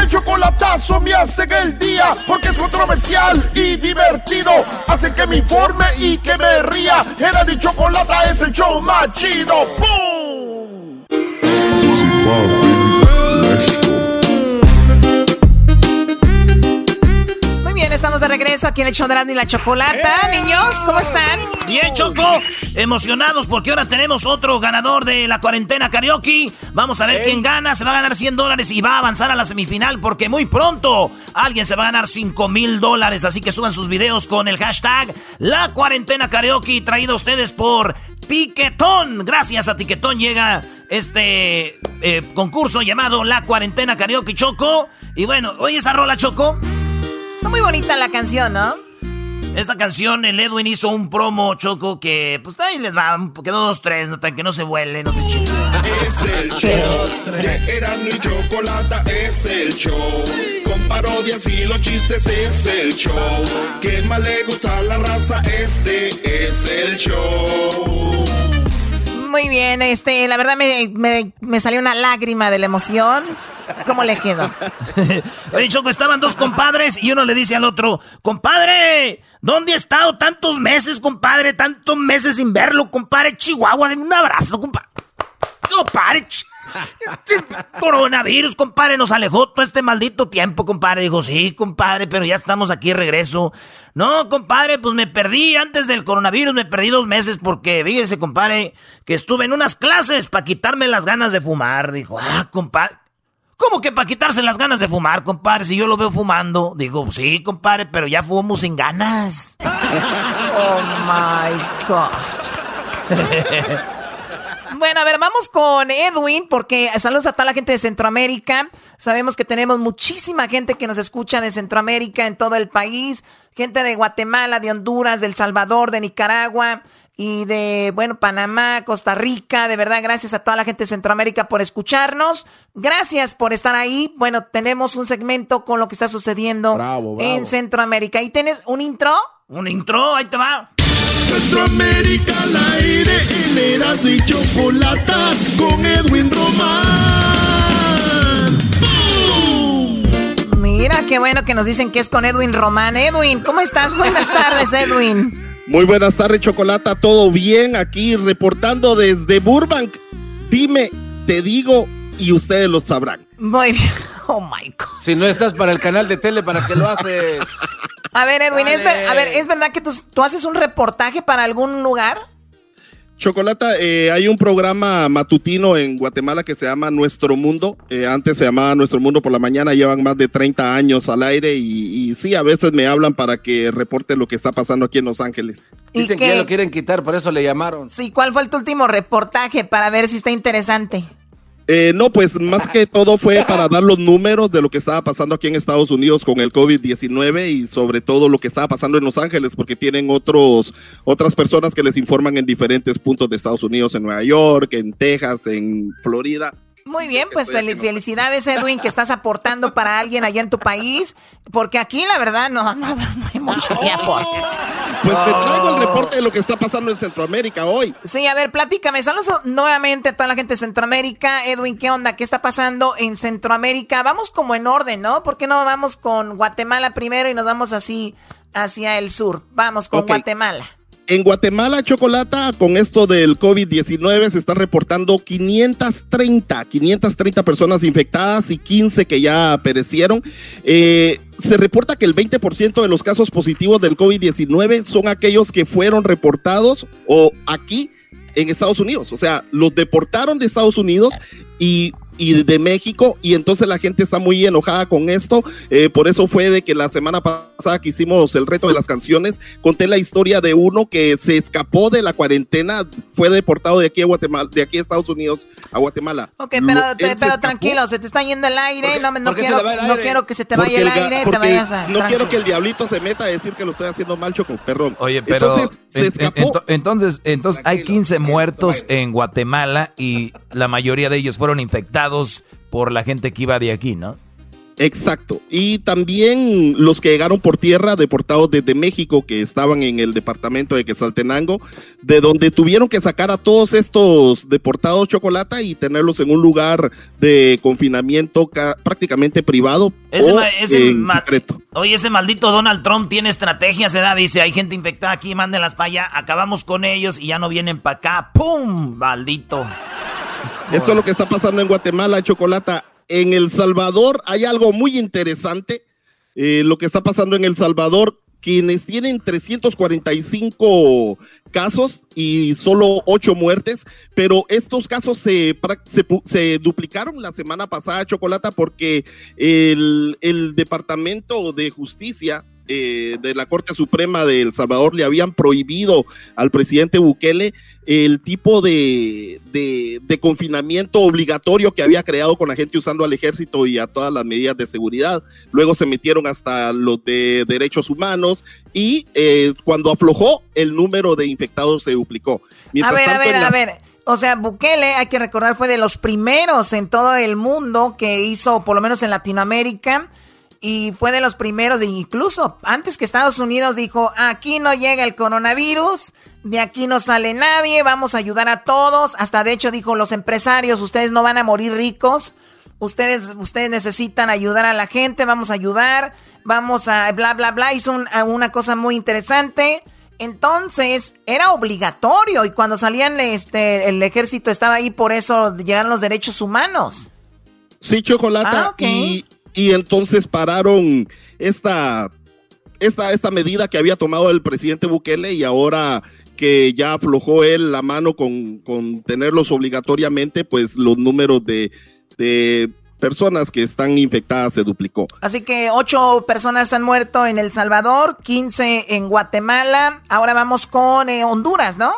S40: el chocolatazo me hacen el día porque es controversial y divertido. Hacen que me informe y que me ría. Era mi chocolata es el show más chido. ¡Pum!
S4: Estamos de regreso aquí en el show de Erasmo y la Chocolata. Niños, ¿cómo están?
S5: Bien, Choco, emocionados porque ahora tenemos otro ganador de la cuarentena karaoke. Vamos a ver quién gana, se va a ganar 100 dólares y va a avanzar a la semifinal porque muy pronto alguien se va a ganar 5 mil dólares. Así que suban sus videos con el hashtag La Cuarentena Karaoke traído a ustedes por Tiquetón. Gracias a Tiquetón llega este eh, concurso llamado La Cuarentena Karaoke Choco. Y bueno, oye esa rola Choco.
S4: Está muy bonita la canción, ¿no?
S5: Esta canción, el Edwin hizo un promo, Choco, que pues ahí les va, quedó dos, tres, no, que no se vuele, no se chingue.
S40: Es el show de Erasmo y Chocolata, es el show. Con parodias y los chistes es el show. Que más le gusta a la raza, este es el show.
S4: Muy bien, este, la verdad me, me, me salió una lágrima de la emoción. ¿Cómo le quedó?
S5: Oye, Choco, estaban dos compadres y uno le dice al otro, compadre, ¿dónde ha estado tantos meses, compadre? Tantos meses sin verlo, compadre. Chihuahua, un abrazo, compadre. Compadre, coronavirus, compadre, nos alejó todo este maldito tiempo, compadre. Dijo, sí, compadre, pero ya estamos aquí regreso. No, compadre, pues me perdí antes del coronavirus, me perdí dos meses porque, fíjese, compadre, que estuve en unas clases para quitarme las ganas de fumar. Dijo, ah, compadre. ¿Cómo que para quitarse las ganas de fumar, compadre? Si yo lo veo fumando. Digo, sí, compadre, pero ya fumo sin ganas.
S4: Oh my God. Bueno, a ver, vamos con Edwin, porque saludos a toda la gente de Centroamérica. Sabemos que tenemos muchísima gente que nos escucha de Centroamérica en todo el país. Gente de Guatemala, de Honduras, de El Salvador, de Nicaragua y de, bueno, Panamá, Costa Rica. De verdad, gracias a toda la gente de Centroamérica por escucharnos. Gracias por estar ahí. Bueno, tenemos un segmento con lo que está sucediendo
S6: bravo.
S4: en Centroamérica. ¿Y tienes un intro?
S5: Un intro, ahí te va.
S40: Centroamérica al aire en Erasmo y Chocolata con Edwin Román.
S4: Mira, qué bueno que nos dicen que es con Edwin Román. Edwin, ¿cómo estás? Buenas tardes, Edwin.
S3: Muy buenas tardes, Chocolata. ¿Todo bien? Aquí reportando desde Burbank. Dime, te digo y ustedes lo sabrán.
S4: Muy bien. Oh my God.
S6: Si no estás para el canal de tele, ¿para qué lo haces?
S4: A ver, Edwin, ¿es, ver- a ver, ¿es verdad que tú, tú haces un reportaje para algún lugar?
S3: Chocolata, eh, hay un programa matutino en Guatemala que se llama Nuestro Mundo. Eh, antes se llamaba Nuestro Mundo por la mañana, llevan más de 30 años al aire y, y sí, a veces me hablan para que reporte lo que está pasando aquí en Los Ángeles.
S4: ¿Y
S6: Dicen que ya lo quieren quitar, por eso le llamaron.
S4: Sí, ¿cuál fue tu último reportaje para ver si está interesante?
S3: Eh, no, pues más que todo fue para dar los números de lo que estaba pasando aquí en Estados Unidos con el COVID-19 y sobre todo lo que estaba pasando en Los Ángeles, porque tienen otros, otras personas que les informan en diferentes puntos de Estados Unidos, en Nueva York, en Texas, en Florida.
S4: Muy bien, pues fel- felicidades, Edwin, que estás aportando para alguien allá en tu país, porque aquí la verdad no, no, no hay mucho que aportes.
S3: Pues te traigo el reporte de lo que está pasando en Centroamérica hoy.
S4: Sí, a ver, platícame. Saludos nuevamente a toda la gente de Centroamérica. Edwin, ¿qué onda? ¿Qué está pasando en Centroamérica? Vamos como en orden, ¿no? ¿Por qué no vamos con Guatemala primero y nos vamos así hacia el sur? Vamos con. Guatemala.
S3: En Guatemala, Chocolata, con esto del COVID-19 se están reportando 530, 530 personas infectadas y 15 que ya perecieron. Eh, se reporta que el 20% de los casos positivos del COVID-19 son aquellos que fueron reportados o aquí en Estados Unidos. O sea, los deportaron de Estados Unidos y y de México y entonces la gente está muy enojada con esto. Eh, por eso fue de que la semana pasada que hicimos el reto de las canciones, conté la historia de uno que se escapó de la cuarentena, fue deportado de aquí a Guatemala, de aquí a Estados Unidos a Guatemala.
S4: Ok, pero, pero tranquilo, se te está yendo el aire, no, no, quiero, no quiero que se te vaya el, aire, te vayas a...
S3: No quiero que el diablito se meta a decir que lo estoy haciendo mal, Choco, perdón.
S5: Oye, pero entonces, se escapó. entonces, entonces hay 15 muertos en Guatemala y la mayoría de ellos fueron infectados por la gente que iba de aquí, ¿no?
S3: Exacto. Y también los que llegaron por tierra, deportados desde México, que estaban en el departamento de Quetzaltenango, de donde tuvieron que sacar a todos estos deportados chocolate y tenerlos en un lugar de confinamiento prácticamente privado
S17: ese, o en secreto. Oye, ese maldito Donald Trump tiene estrategias, ¿verdad? Dice, hay gente infectada aquí, mándenlas para allá, acabamos con ellos y ya no vienen para acá. ¡Pum! Maldito.
S3: Esto es lo que está pasando en Guatemala, Chocolata. En El Salvador hay algo muy interesante. Eh, lo que está pasando en El Salvador, quienes tienen 345 casos y solo 8 muertes, pero estos casos se, se, duplicaron la semana pasada, Chocolata, porque el, el Departamento de Justicia eh, de la Corte Suprema de El Salvador le habían prohibido al presidente Bukele el tipo de, de, confinamiento obligatorio que había creado con la gente usando al ejército y a todas las medidas de seguridad. Luego se metieron hasta los de derechos humanos y eh, cuando aflojó, el número de infectados se duplicó.
S4: a ver, a ver, a ver. O sea, Bukele, hay que recordar, fue de los primeros en todo el mundo que hizo, por lo menos en Latinoamérica, y fue de los primeros, incluso antes que Estados Unidos dijo, aquí no llega el coronavirus, de aquí no sale nadie, vamos a ayudar a todos. Hasta de hecho dijo, los empresarios, ustedes no van a morir ricos, ustedes, ustedes necesitan ayudar a la gente, vamos a ayudar, vamos a bla, bla, bla. Hizo una cosa muy interesante. Entonces, era obligatorio y cuando salían, este, el ejército estaba ahí, por eso llegaron los derechos humanos.
S3: Sí, chocolate. Ah, y entonces pararon esta, esta, esta medida que había tomado el presidente Bukele y ahora que ya aflojó él la mano con, con tenerlos obligatoriamente, pues los números de, de personas que están infectadas se duplicó.
S4: Así que ocho personas han muerto en El Salvador, 15 en Guatemala. Ahora vamos con eh, Honduras, ¿no?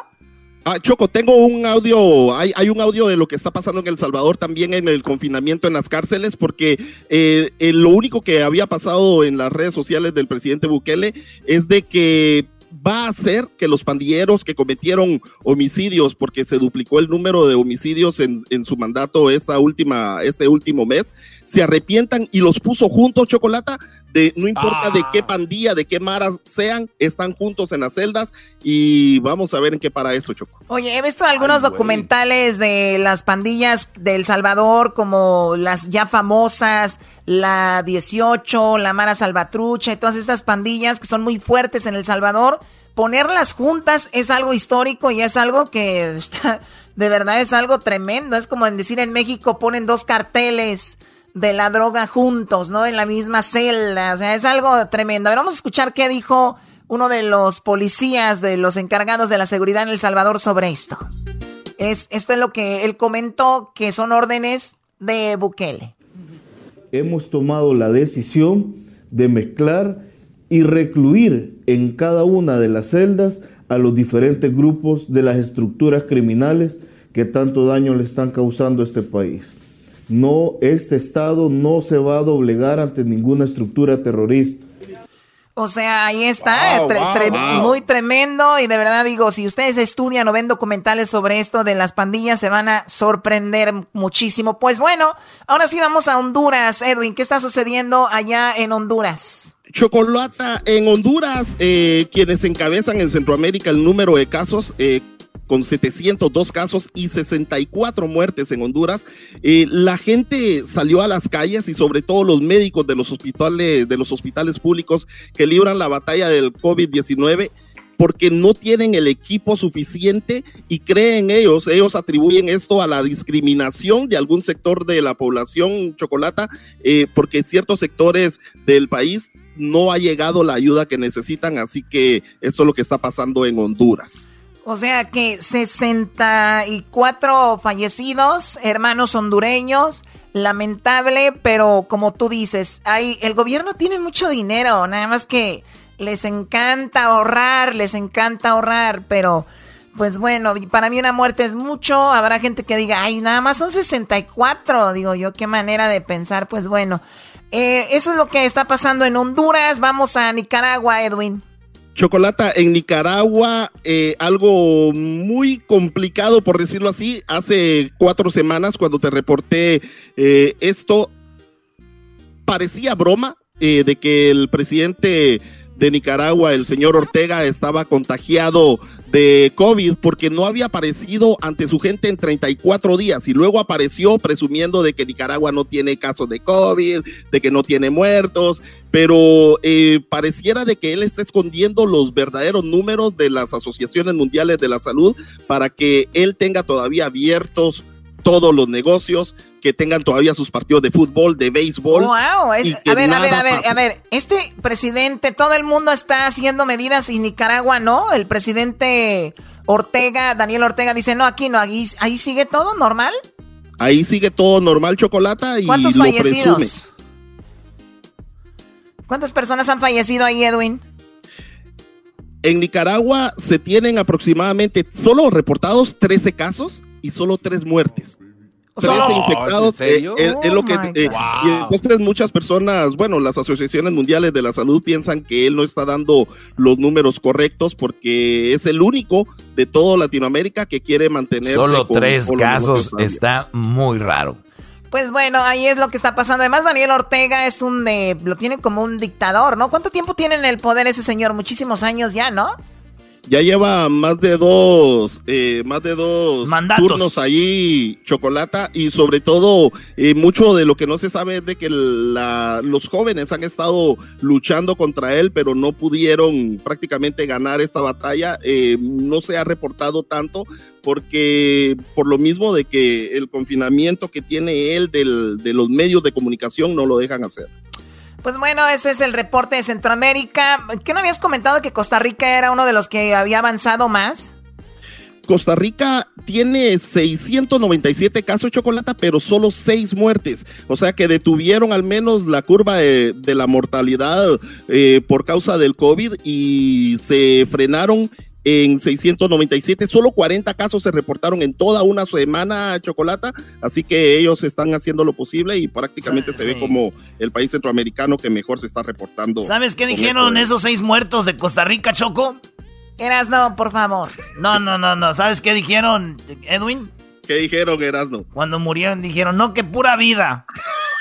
S3: Ah, Choco, tengo un audio, hay, hay, un audio de lo que está pasando en El Salvador también en el confinamiento en las cárceles, porque eh, eh, lo único que había pasado en las redes sociales del presidente Bukele es de que va a hacer que los pandilleros que cometieron homicidios, porque se duplicó el número de homicidios en, en su mandato esta última, este último mes, se arrepientan y los puso juntos, Chocolata, de no importa de qué ah. pandilla, de qué maras sean, están juntos en las celdas y vamos a ver en qué para eso, Choco.
S4: Oye, he visto algunos documentales de las pandillas de El Salvador, como las ya famosas, la 18, la Mara Salvatrucha y todas estas pandillas que son muy fuertes en El Salvador. Ponerlas juntas es algo histórico y es algo que de verdad es algo tremendo. Es como en decir en México ponen dos carteles de la droga juntos, ¿no? En la misma celda. O sea, es algo tremendo. A ver, vamos a escuchar qué dijo uno de los policías, de los encargados de la seguridad en El Salvador sobre esto. Es, esto es lo que él comentó, que son órdenes de Bukele.
S41: Hemos tomado la decisión de mezclar y recluir en cada una de las celdas a los diferentes grupos de las estructuras criminales que tanto daño le están causando a este país no, este Estado no se va a doblegar ante ninguna estructura terrorista.
S4: O sea, ahí está, muy tremendo y de verdad digo, si ustedes estudian o ven documentales sobre esto de las pandillas, se van a sorprender muchísimo. Pues bueno, ahora sí vamos a Honduras. Edwin, ¿qué está sucediendo allá en Honduras?
S3: Chocolata, en Honduras, eh, quienes encabezan en Centroamérica el número de casos, eh, con 702 casos y 64 muertes en Honduras. Eh, la gente salió a las calles y sobre todo los médicos de los hospitales, de los hospitales públicos que libran la batalla del COVID-19 porque no tienen el equipo suficiente y creen ellos, ellos atribuyen esto a la discriminación de algún sector de la población chocolata, eh, porque ciertos sectores del país no ha llegado la ayuda que necesitan, así que esto es lo que está pasando en Honduras.
S4: O sea que 64 fallecidos, hermanos hondureños. Lamentable, pero como tú dices, hay, el gobierno tiene mucho dinero, nada más que les encanta ahorrar, les encanta ahorrar, pero pues bueno, para mí una muerte es mucho, habrá gente que diga, ay, nada más son 64, digo yo, qué manera de pensar, pues bueno, eh, eso es lo que está pasando en Honduras, vamos a Nicaragua, Edwin.
S3: Chocolata, en Nicaragua, eh, algo muy complicado, por decirlo así. Hace cuatro semanas, cuando te reporté eh, esto, parecía broma eh, de que el presidente de Nicaragua, el señor Ortega, estaba contagiado de COVID porque no había aparecido ante su gente en 34 días y luego apareció presumiendo de que Nicaragua no tiene casos de COVID, de que no tiene muertos, pero eh, pareciera de que él está escondiendo los verdaderos números de las asociaciones mundiales de la salud para que él tenga todavía abiertos todos los negocios, que tengan todavía sus partidos de fútbol, de béisbol.
S4: Wow, a ver, a ver, a ver, a ver, este presidente, todo el mundo está haciendo medidas y Nicaragua no, el presidente Ortega, Daniel Ortega dice, no, aquí no, ahí, ahí sigue todo normal.
S3: Ahí sigue todo normal, Chocolata, y
S4: ¿Cuántos fallecidos? ¿Cuántas personas han fallecido ahí, Edwin?
S3: En Nicaragua se tienen aproximadamente solo reportados 13 casos y solo tres muertes. 13 infectados eh, es, lo que eh, y entonces muchas personas, bueno, las asociaciones mundiales de la salud piensan que él no está dando los números correctos porque es el único de toda Latinoamérica que quiere mantener
S42: solo tres casos está muy raro.
S4: Pues bueno, ahí es lo que está pasando. Además, Daniel Ortega es un de, lo tiene como un dictador, ¿no? ¿Cuánto tiempo tiene en el poder ese señor? Muchísimos años ya, ¿no?
S3: Ya lleva más de dos, eh, más de dos turnos ahí, Chocolata, y sobre todo, eh, mucho de lo que no se sabe es de que los jóvenes han estado luchando contra él, pero no pudieron prácticamente ganar esta batalla. Eh, no se ha reportado tanto porque por lo mismo de que el confinamiento que tiene él de los medios de comunicación no lo dejan hacer.
S4: Pues bueno, ese es el reporte de Centroamérica. ¿Qué no habías comentado que Costa Rica era uno de los que había avanzado más?
S3: Costa Rica tiene 697 casos de chocolate, pero solo 6 muertes. O sea que detuvieron al menos la curva de, la mortalidad eh, por causa del COVID y se frenaron en 697. Solo 40 casos se reportaron en toda una semana, Chocolata. Así que ellos están haciendo lo posible y prácticamente se ve como el país centroamericano que mejor se está reportando.
S5: ¿Sabes qué dijeron esos seis muertos de Costa Rica, Choco?
S4: Erasno, por favor.
S5: No, no, no, no. ¿Sabes qué dijeron, Edwin?
S3: ¿Qué dijeron, Erasno?
S5: Cuando murieron dijeron, no, que pura vida.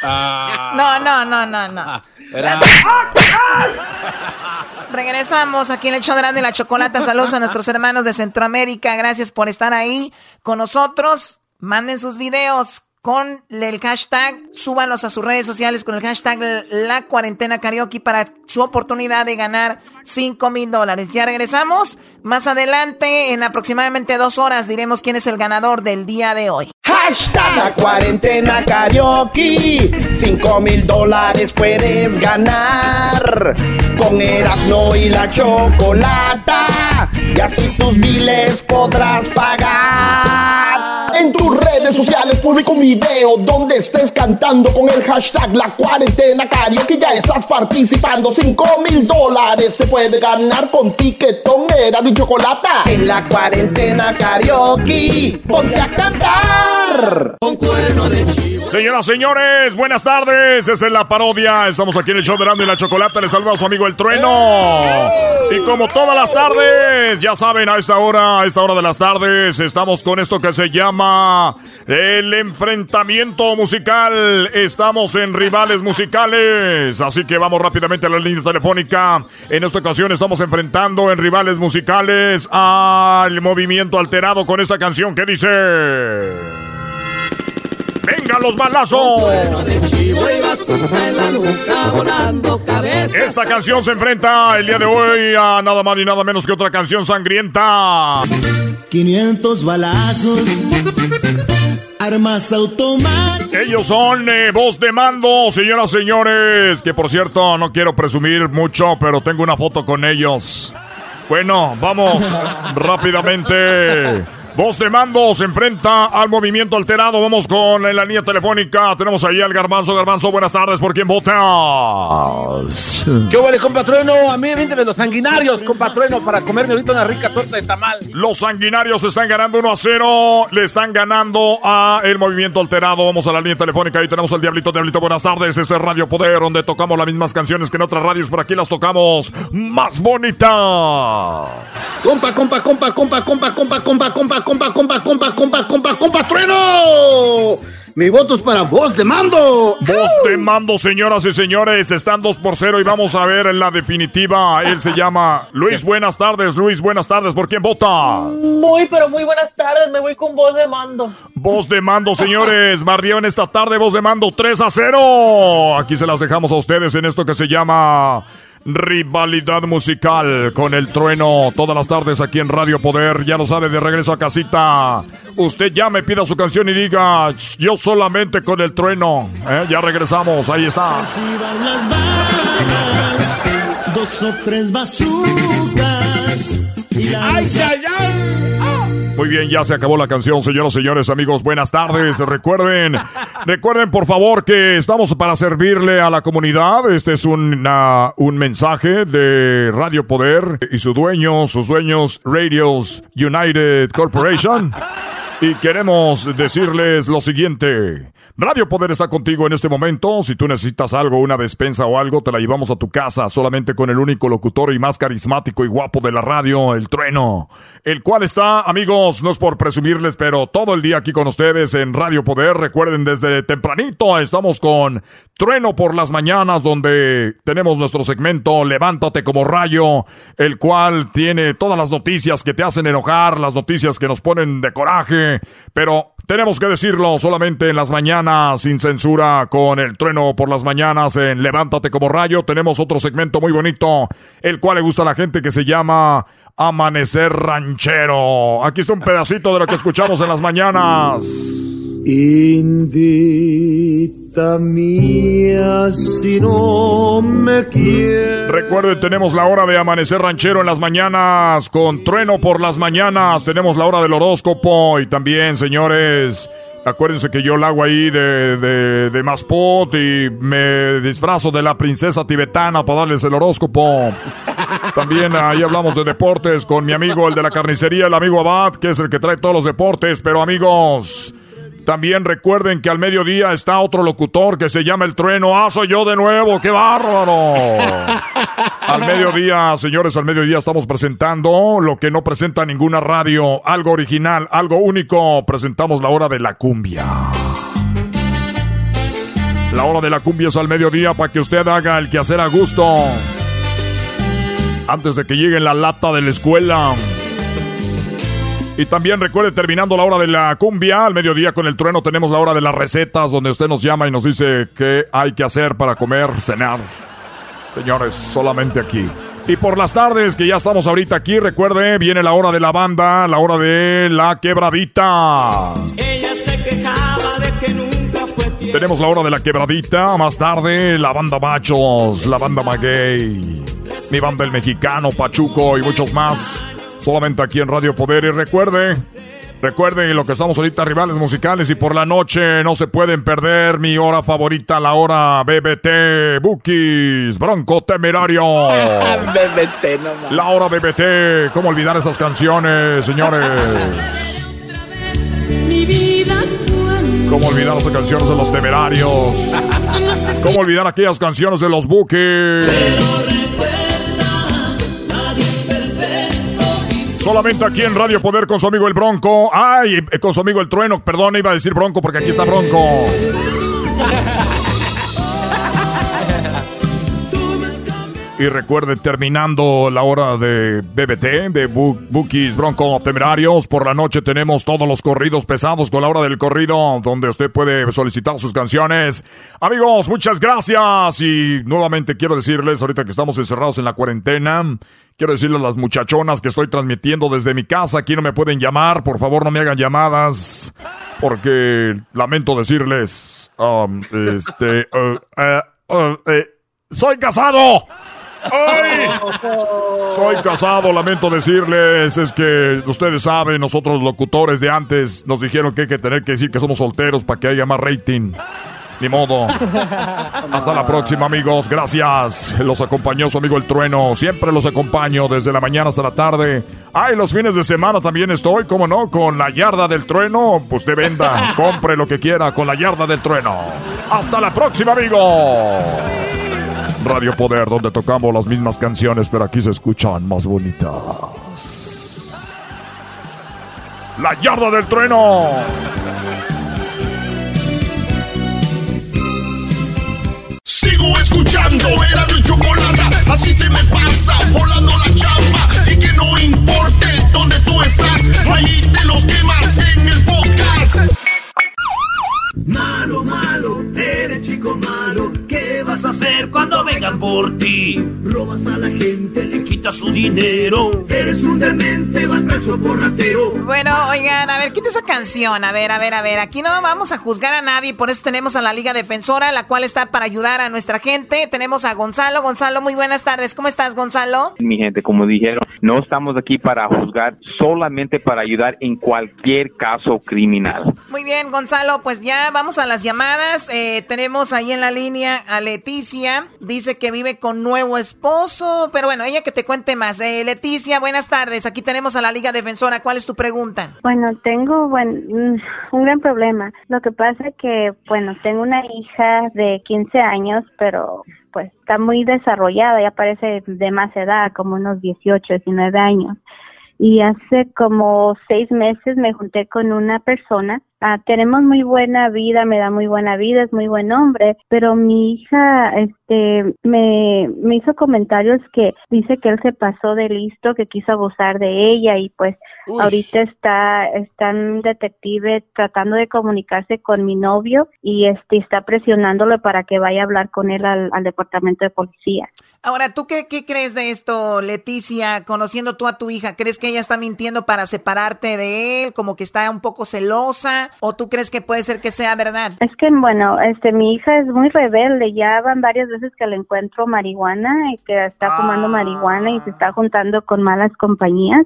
S4: Ah. No, no, no, no, no. Regresamos aquí en el show de la chocolata. Saludos a nuestros hermanos de Centroamérica. Gracias por estar ahí con nosotros. Manden sus videos con el hashtag, súbanlos a sus redes sociales con el hashtag La Cuarentena Karaoke para su oportunidad de ganar 5 mil dólares. Ya regresamos. Más adelante, en aproximadamente dos horas, diremos quién es el ganador del día de hoy.
S43: Hashtag La Cuarentena Karaoke. 5 mil dólares puedes ganar con Erasmo y la Chocolata. Y así tus miles podrás pagar. Tus redes sociales publica un video donde estés cantando con el hashtag La Cuarentena Karaoke. Ya estás participando. 5 mil dólares se puede ganar con tiquetón, era y chocolate. En la cuarentena karaoke, ponte a cantar. Con cuerno
S35: de chivo. Señoras, señores, buenas tardes. Esa es la parodia. Estamos aquí en el show de Rando y la Chocolata. Les saluda a su amigo El Trueno. Y como todas las tardes, ya saben, a esta hora, a esta hora de las tardes, estamos con esto que se llama el enfrentamiento musical. Estamos en rivales musicales. Así que vamos rápidamente a la línea telefónica. En esta ocasión estamos enfrentando en rivales musicales al movimiento alterado con esta canción que dice... ¡Venga los balazos! Esta canción se enfrenta el día de hoy a nada más ni nada menos que otra canción sangrienta.
S21: 500 balazos, armas automáticas.
S35: Ellos son eh, voz de mando, señoras y señores. Que por cierto, no quiero presumir mucho, pero tengo una foto con ellos. Bueno, vamos rápidamente. Voz de mando se enfrenta al movimiento alterado. Vamos con la línea telefónica. Tenemos ahí al Garbanzo. Garbanzo, buenas tardes. ¿Por quién votas?
S6: ¿Qué huele, compatrueno? A mí véndeme los sanguinarios, compatrueno, para comerme ahorita una rica torta de tamal.
S35: Los sanguinarios están ganando 1 a 0. Le están ganando a el movimiento alterado. Vamos a la línea telefónica. Ahí tenemos al Diablito. Diablito, buenas tardes. Esto es Radio Poder, donde tocamos las mismas canciones que en otras radios. Por aquí las tocamos más bonitas.
S21: Compa, compa, compa, compa, compa, compa, compa, compa, compa, compa, compa, compa, compa, compa, trueno. Mi voto es para voz de mando.
S35: Voz de mando, señoras y señores. Están 2 por 0 y vamos a ver en la definitiva. Él se llama Luis. Buenas tardes, Luis. Buenas tardes. ¿Por quién vota?
S44: Muy, pero muy buenas tardes. Me voy con voz de mando.
S35: Voz de mando, señores. Barrio en esta tarde, voz de mando 3 a 0. Aquí se las dejamos a ustedes en esto que se llama Rivalidad musical con el trueno todas las tardes aquí en Radio Poder. Ya lo sabe, de regreso a casita. Usted ya me pida su canción y diga, yo solamente con el trueno. ¿Eh? Ya regresamos, ahí está.
S23: las balas, dos o tres bazucas. Y la
S21: ¡Ay, ay, ay!
S35: Muy bien, ya se acabó la canción, señoras y señores, amigos. Buenas tardes. Recuerden, recuerden por favor que estamos para servirle a la comunidad. Este es una- un mensaje de Radio Poder y su dueño, sus dueños, Radios United Corporation. Y queremos decirles lo siguiente. Radio Poder está contigo en este momento. Si tú necesitas algo, una despensa o algo, te la llevamos a tu casa solamente con el único locutor y más carismático y guapo de la radio, el trueno. El cual está, amigos, no es por presumirles, pero todo el día aquí con ustedes en Radio Poder. Recuerden, desde tempranito estamos con Trueno por las mañanas, donde tenemos nuestro segmento Levántate como rayo, el cual tiene todas las noticias que te hacen enojar, las noticias que nos ponen de coraje, pero tenemos que decirlo solamente en las mañanas, sin censura, con el trueno por las mañanas en Levántate como rayo. Tenemos otro segmento muy bonito, el cual le gusta a la gente que se llama Amanecer Ranchero. Aquí está un pedacito de lo que escuchamos en las mañanas.
S23: Indita mía, si no me quieres.
S35: Recuerden, tenemos la hora de amanecer ranchero en las mañanas, con trueno por las mañanas, tenemos la hora del horóscopo y también, señores, acuérdense que yo la hago ahí de, de, de Maspot y me disfrazo de la princesa tibetana para darles el horóscopo. También ahí hablamos de deportes con mi amigo, el de la carnicería, el amigo Abad, que es el que trae todos los deportes, pero amigos... También recuerden que al mediodía está otro locutor que se llama El Trueno. ¡Ah, soy yo de nuevo! ¡Qué bárbaro! Al mediodía, señores, al mediodía estamos presentando lo que no presenta ninguna radio. Algo original, algo único. Presentamos la hora de la cumbia. La hora de la cumbia es al mediodía para que usted haga el quehacer a gusto. Antes de que llegue la lata de la escuela. Y también recuerde, terminando la hora de la cumbia, al mediodía con el trueno tenemos la hora de las recetas, donde usted nos llama y nos dice qué hay que hacer para comer, cenar. Señores, solamente aquí. Y por las tardes, que ya estamos ahorita aquí, recuerde, viene la hora de la banda, la hora de la quebradita.
S23: Ella se quejaba de que nunca fue.
S35: Tenemos la hora de la quebradita, más tarde la banda Machos, la banda Maguey, mi banda El Mexicano, Pachuco y muchos más. Solamente aquí en Radio Poder. Y recuerde, recuerden lo que estamos ahorita, rivales musicales. Y por la noche no se pueden perder mi hora favorita, la hora BBT, Bookies, Bronco Temerario.
S6: BBT, no mames.
S35: La hora BBT, ¿cómo olvidar esas canciones, señores?
S23: Mi vida cuando
S35: ¿Cómo olvidar esas canciones de los temerarios? ¿Cómo olvidar aquellas canciones de los Bookies? Solamente aquí en Radio Poder con su amigo el Bronco. Ay, eh, con su amigo el Trueno. Perdón, iba a decir Bronco porque aquí está Bronco. Y recuerde, terminando la hora de BBT, de Bookies Bronco Temerarios, por la noche tenemos todos los corridos pesados con la hora del corrido, donde usted puede solicitar sus canciones. Amigos, muchas gracias. Y nuevamente quiero decirles, ahorita que estamos encerrados en la cuarentena, quiero decirles a las muchachonas que estoy transmitiendo desde mi casa, aquí no me pueden llamar, por favor no me hagan llamadas, porque lamento decirles, um, este, uh, uh, uh, soy casado. Soy casado, lamento decirles, es que ustedes saben, nosotros locutores de antes nos dijeron que hay que tener que decir que somos solteros para que haya más rating. Ni modo. Hasta la próxima, amigos. Gracias. Los acompañó su amigo El Trueno. Siempre los acompaño desde la mañana hasta la tarde. Ay, los fines de semana también estoy, ¿cómo no? Con la yarda del trueno. Pues de venda. Compre lo que quiera con la yarda del trueno. Hasta la próxima, amigos. Radio Poder, donde tocamos las mismas canciones, pero aquí se escuchan más bonitas. La yarda del trueno.
S21: Sigo escuchando, era mi chocolate, así se me pasa, volando la chamba. Y que no importe dónde tú estás, ahí te los quemas en el podcast.
S23: Malo, malo, eres chico malo. ¿Qué vas a hacer cuando vengan por ti? Robas a la gente, le su dinero. Eres un demente, vas preso por ratero.
S4: Bueno, oigan, a ver, quita esa canción. A ver, a ver, a ver. Aquí no vamos a juzgar a nadie, por eso tenemos a la Liga Defensora, la cual está para ayudar a nuestra gente. Tenemos a Gonzalo. Gonzalo, muy buenas tardes. ¿Cómo estás, Gonzalo?
S45: Mi gente, como dijeron, no estamos aquí para juzgar, solamente para ayudar en cualquier caso criminal.
S4: Muy bien, Gonzalo, pues ya vamos a las llamadas. Eh, tenemos ahí en la línea a Leticia. Dice que vive con nuevo esposo, pero bueno, ella que te cuente más. Eh, Leticia, buenas tardes. Aquí tenemos a la Liga Defensora. ¿Cuál es tu pregunta?
S15: Bueno, tengo bueno, mm, un gran problema. Lo que pasa es que, bueno, tengo una hija de 15 años, pero pues está muy desarrollada, ya parece de más edad, como unos 18, 19 años. Y hace como seis meses me junté con una persona Ah, tenemos muy buena vida, me da muy buena vida, es muy buen hombre, pero mi hija este me, me hizo comentarios que dice que él se pasó de listo, que quiso abusar de ella y pues ahorita está está un detective tratando de comunicarse con mi novio y este está presionándolo para que vaya a hablar con él al, al departamento de policía.
S4: Ahora, ¿tú qué, qué crees de esto, Leticia? Conociendo tú a tu hija, ¿crees que ella está mintiendo para separarte de él? Como que está un poco celosa o tú crees que puede ser que sea verdad?
S15: Es que, bueno, este, mi hija es muy rebelde. Ya van varias veces que le encuentro marihuana y que está fumando marihuana y se está juntando con malas compañías.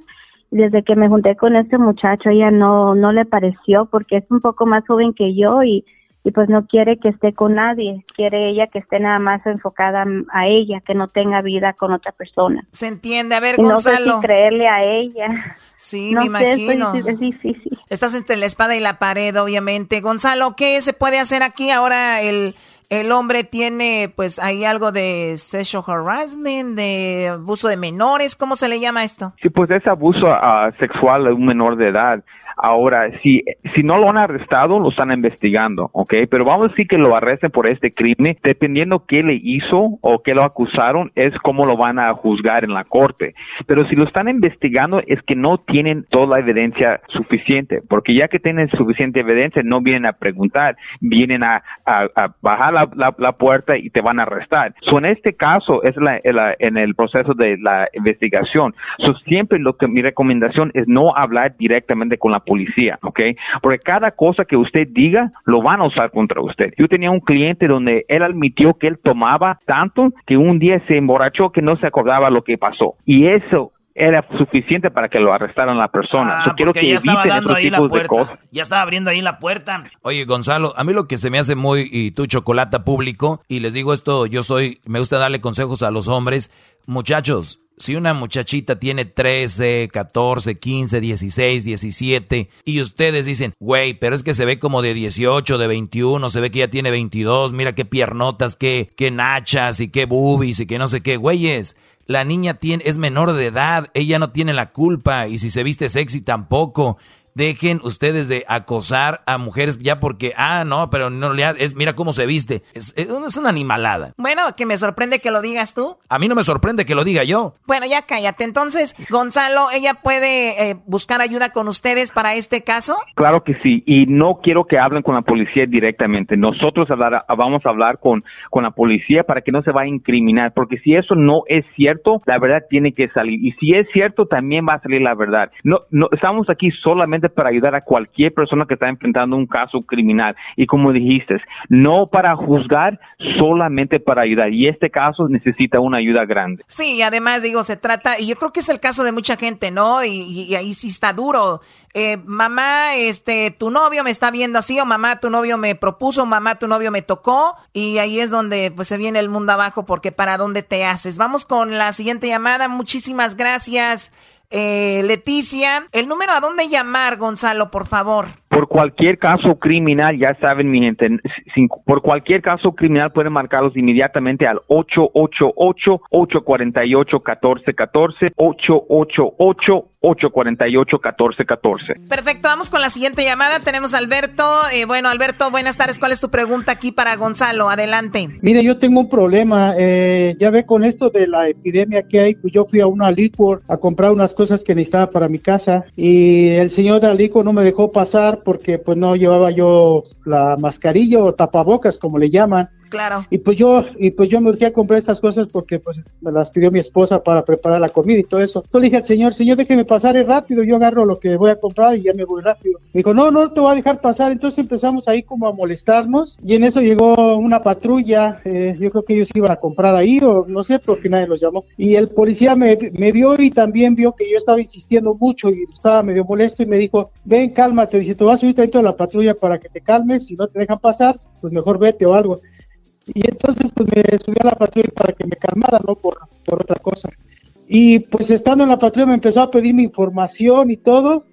S15: Desde que me junté con este muchacho, ella no, no le pareció porque es un poco más joven que yo y, y pues no quiere que esté con nadie. Quiere ella que esté nada más enfocada a ella, que no tenga vida con otra persona.
S4: Se entiende. A ver,
S15: Y no sé
S4: Gonzalo.
S15: si creerle a ella.
S4: Sí,
S15: No
S4: me
S15: sé, es
S4: imagino.
S15: difícil, es difícil.
S4: Estás entre la espada y la pared, obviamente. Gonzalo, ¿qué se puede hacer aquí? Ahora el, el hombre tiene, pues, ahí algo de sexual harassment, de abuso de menores. ¿Cómo se le llama esto?
S45: Sí, pues es abuso ah, sexual de un menor de edad. Ahora, si, si no lo han arrestado, lo están investigando, ¿ok? Pero vamos a decir que lo arresten por este crimen, dependiendo qué le hizo o qué lo acusaron, es cómo lo van a juzgar en la corte. Pero si lo están investigando, es que no tienen toda la evidencia suficiente, porque ya que tienen suficiente evidencia, no vienen a preguntar, vienen a, bajar la, puerta y te van a arrestar. So, en este caso, es la- en el proceso de la investigación. So, siempre lo que mi recomendación es no hablar directamente con la policía, ¿ok? Porque cada cosa que usted diga lo van a usar contra usted. Yo tenía un cliente donde él admitió que él tomaba tanto que un día se emborrachó que no se acordaba lo que pasó. Y eso era suficiente para que lo arrestaran la persona. So, quiero
S17: Ah, Porque
S45: que
S17: ya estaba
S45: eviten
S17: dando
S45: esos
S17: ahí la
S45: tipos de
S17: puerta.
S45: cosas.
S17: Ya estaba abriendo ahí la puerta.
S5: Oye, Gonzalo, a mí lo que se me hace muy, y tú chocolate público, y les digo esto, yo soy, me gusta darle consejos a los hombres. Muchachos, si una muchachita tiene 13, 14, 15, 16, 17, y ustedes dicen, güey, pero es que se ve como de 18, de 21, se ve que ya tiene 22, mira qué piernotas, qué, qué nachas y qué boobies y que no sé qué, güeyes. La niña tiene, es menor de edad, ella no tiene la culpa, y si se viste sexy tampoco. Dejen ustedes de acosar a mujeres ya porque, ah, no, pero no le es, mira cómo se viste. Es, es, es una animalada.
S4: Bueno, que me sorprende que lo digas tú.
S5: A mí no me sorprende que lo diga yo.
S4: Bueno, ya cállate. Entonces, Gonzalo, ¿ella puede eh, buscar ayuda con ustedes para este caso?
S45: Claro que sí, y no quiero que hablen con la policía directamente. Nosotros hablar- vamos a hablar con, con la policía para que no se vaya a incriminar, porque si eso no es cierto, la verdad tiene que salir. Y si es cierto, también va a salir la verdad. No, no estamos aquí solamente para ayudar a cualquier persona que está enfrentando un caso criminal. Y como dijiste, no para juzgar, solamente para ayudar. Y este caso necesita una ayuda grande.
S4: Sí, además digo, se trata, y yo creo que es el caso de mucha gente, ¿no? Y, ahí sí está duro. Eh, mamá, este, tu novio me está viendo así, o mamá, tu novio me propuso, mamá, tu novio me tocó, y ahí es donde pues se viene el mundo abajo, porque para dónde te haces. Vamos con la siguiente llamada. Muchísimas gracias. Eh, Leticia, el número a dónde llamar, Gonzalo, por favor.
S45: Por cualquier caso criminal, ya saben, mi gente, por cualquier caso criminal pueden marcarlos inmediatamente al 888-848-1414, 888 848-1414.
S4: Perfecto, vamos con la siguiente llamada. Tenemos a Alberto. Eh, bueno, Alberto, buenas tardes. ¿Cuál es tu pregunta aquí para Gonzalo? Adelante.
S46: Mire, yo tengo un problema. Eh, ya ve con esto de la epidemia que hay, pues yo fui a una licor a comprar unas cosas que necesitaba para mi casa y el señor de la licor no me dejó pasar porque pues no llevaba yo la mascarilla o tapabocas, como le llaman.
S4: Claro.
S46: Y pues yo, y pues yo me urgí a comprar estas cosas porque pues me las pidió mi esposa para preparar la comida y todo eso. Entonces le dije al señor, señor, déjeme pasar rápido, yo agarro lo que voy a comprar y ya me voy rápido. Me dijo, no, no te voy a dejar pasar. Entonces empezamos ahí como a molestarnos y en eso llegó una patrulla, eh, yo creo que ellos iban a comprar ahí o no sé, porque nadie los llamó. Y el policía me, me vio y también vio que yo estaba insistiendo mucho y estaba medio molesto y me dijo, ven, cálmate, dice, te vas a subir dentro de la patrulla para que te calmes, si no te dejan pasar, pues mejor vete o algo. Y entonces pues me subí a la patrulla para que me calmara, ¿no? Por, por otra cosa. Y pues estando en la patrulla me empezó a pedir mi información y todo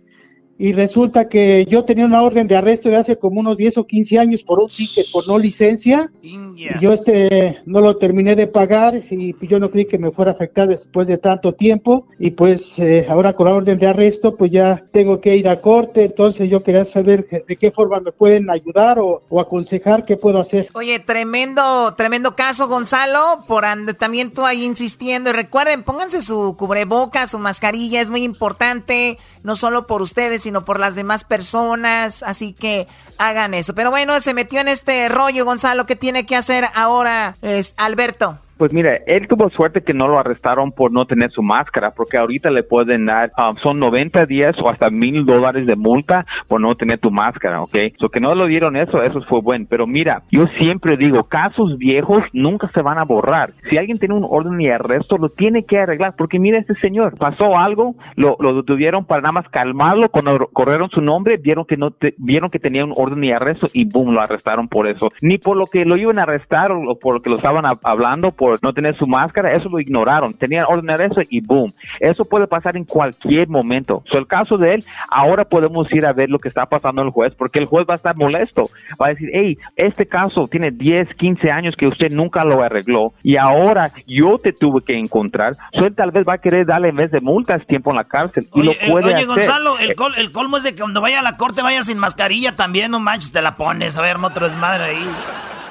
S46: y resulta que yo tenía una orden de arresto de hace como unos 10 o 15 años por un ticket por no licencia. Y yo este no lo terminé de pagar y yo no creí que me fuera a afectar después de tanto tiempo y pues eh, ahora con la orden de arresto pues ya tengo que ir a corte, entonces yo quería saber de qué forma me pueden ayudar o, aconsejar qué puedo hacer.
S4: Oye, tremendo, tremendo caso Gonzalo, por también tú ahí insistiendo y recuerden, pónganse su cubreboca, su mascarilla, es muy importante, no solo por ustedes, sino por las demás personas. Así que hagan eso. Pero bueno, se metió en este rollo, Gonzalo. ¿Qué tiene que hacer ahora es Alberto?
S45: Pues mira, él tuvo suerte que no lo arrestaron por no tener su máscara, porque ahorita le pueden dar, um, son 90 días o hasta mil dólares de multa por no tener tu máscara, ¿ok? So que no lo dieron eso, eso fue bueno. Pero mira, yo siempre digo, casos viejos nunca se van a borrar. Si alguien tiene un orden de arresto, lo tiene que arreglar, porque mira este señor, pasó algo, lo, lo detuvieron para nada más calmarlo, cuando corrieron su nombre, vieron que no vieron que tenía un orden de arresto y boom, lo arrestaron por eso. Ni por lo que lo iban a arrestar o por lo que lo estaban hablando, por no tener su máscara, eso lo ignoraron. Tenían ordenar eso y boom. Eso puede pasar en cualquier momento. So, el caso de él, ahora podemos ir a ver lo que está pasando el juez, porque el juez va a estar molesto. Va a decir, hey, este caso tiene 10, 15 años que usted nunca lo arregló y ahora yo te tuve que encontrar. So, él tal vez va a querer darle en vez de multas tiempo en la cárcel. Y lo puede
S17: oye Gonzalo, el, el colmo es de que cuando vaya a la corte vaya sin mascarilla también, no manches, te la pones. A ver, otro desmadre ahí.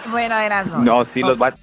S4: Bueno, eras no.
S45: No, sí los va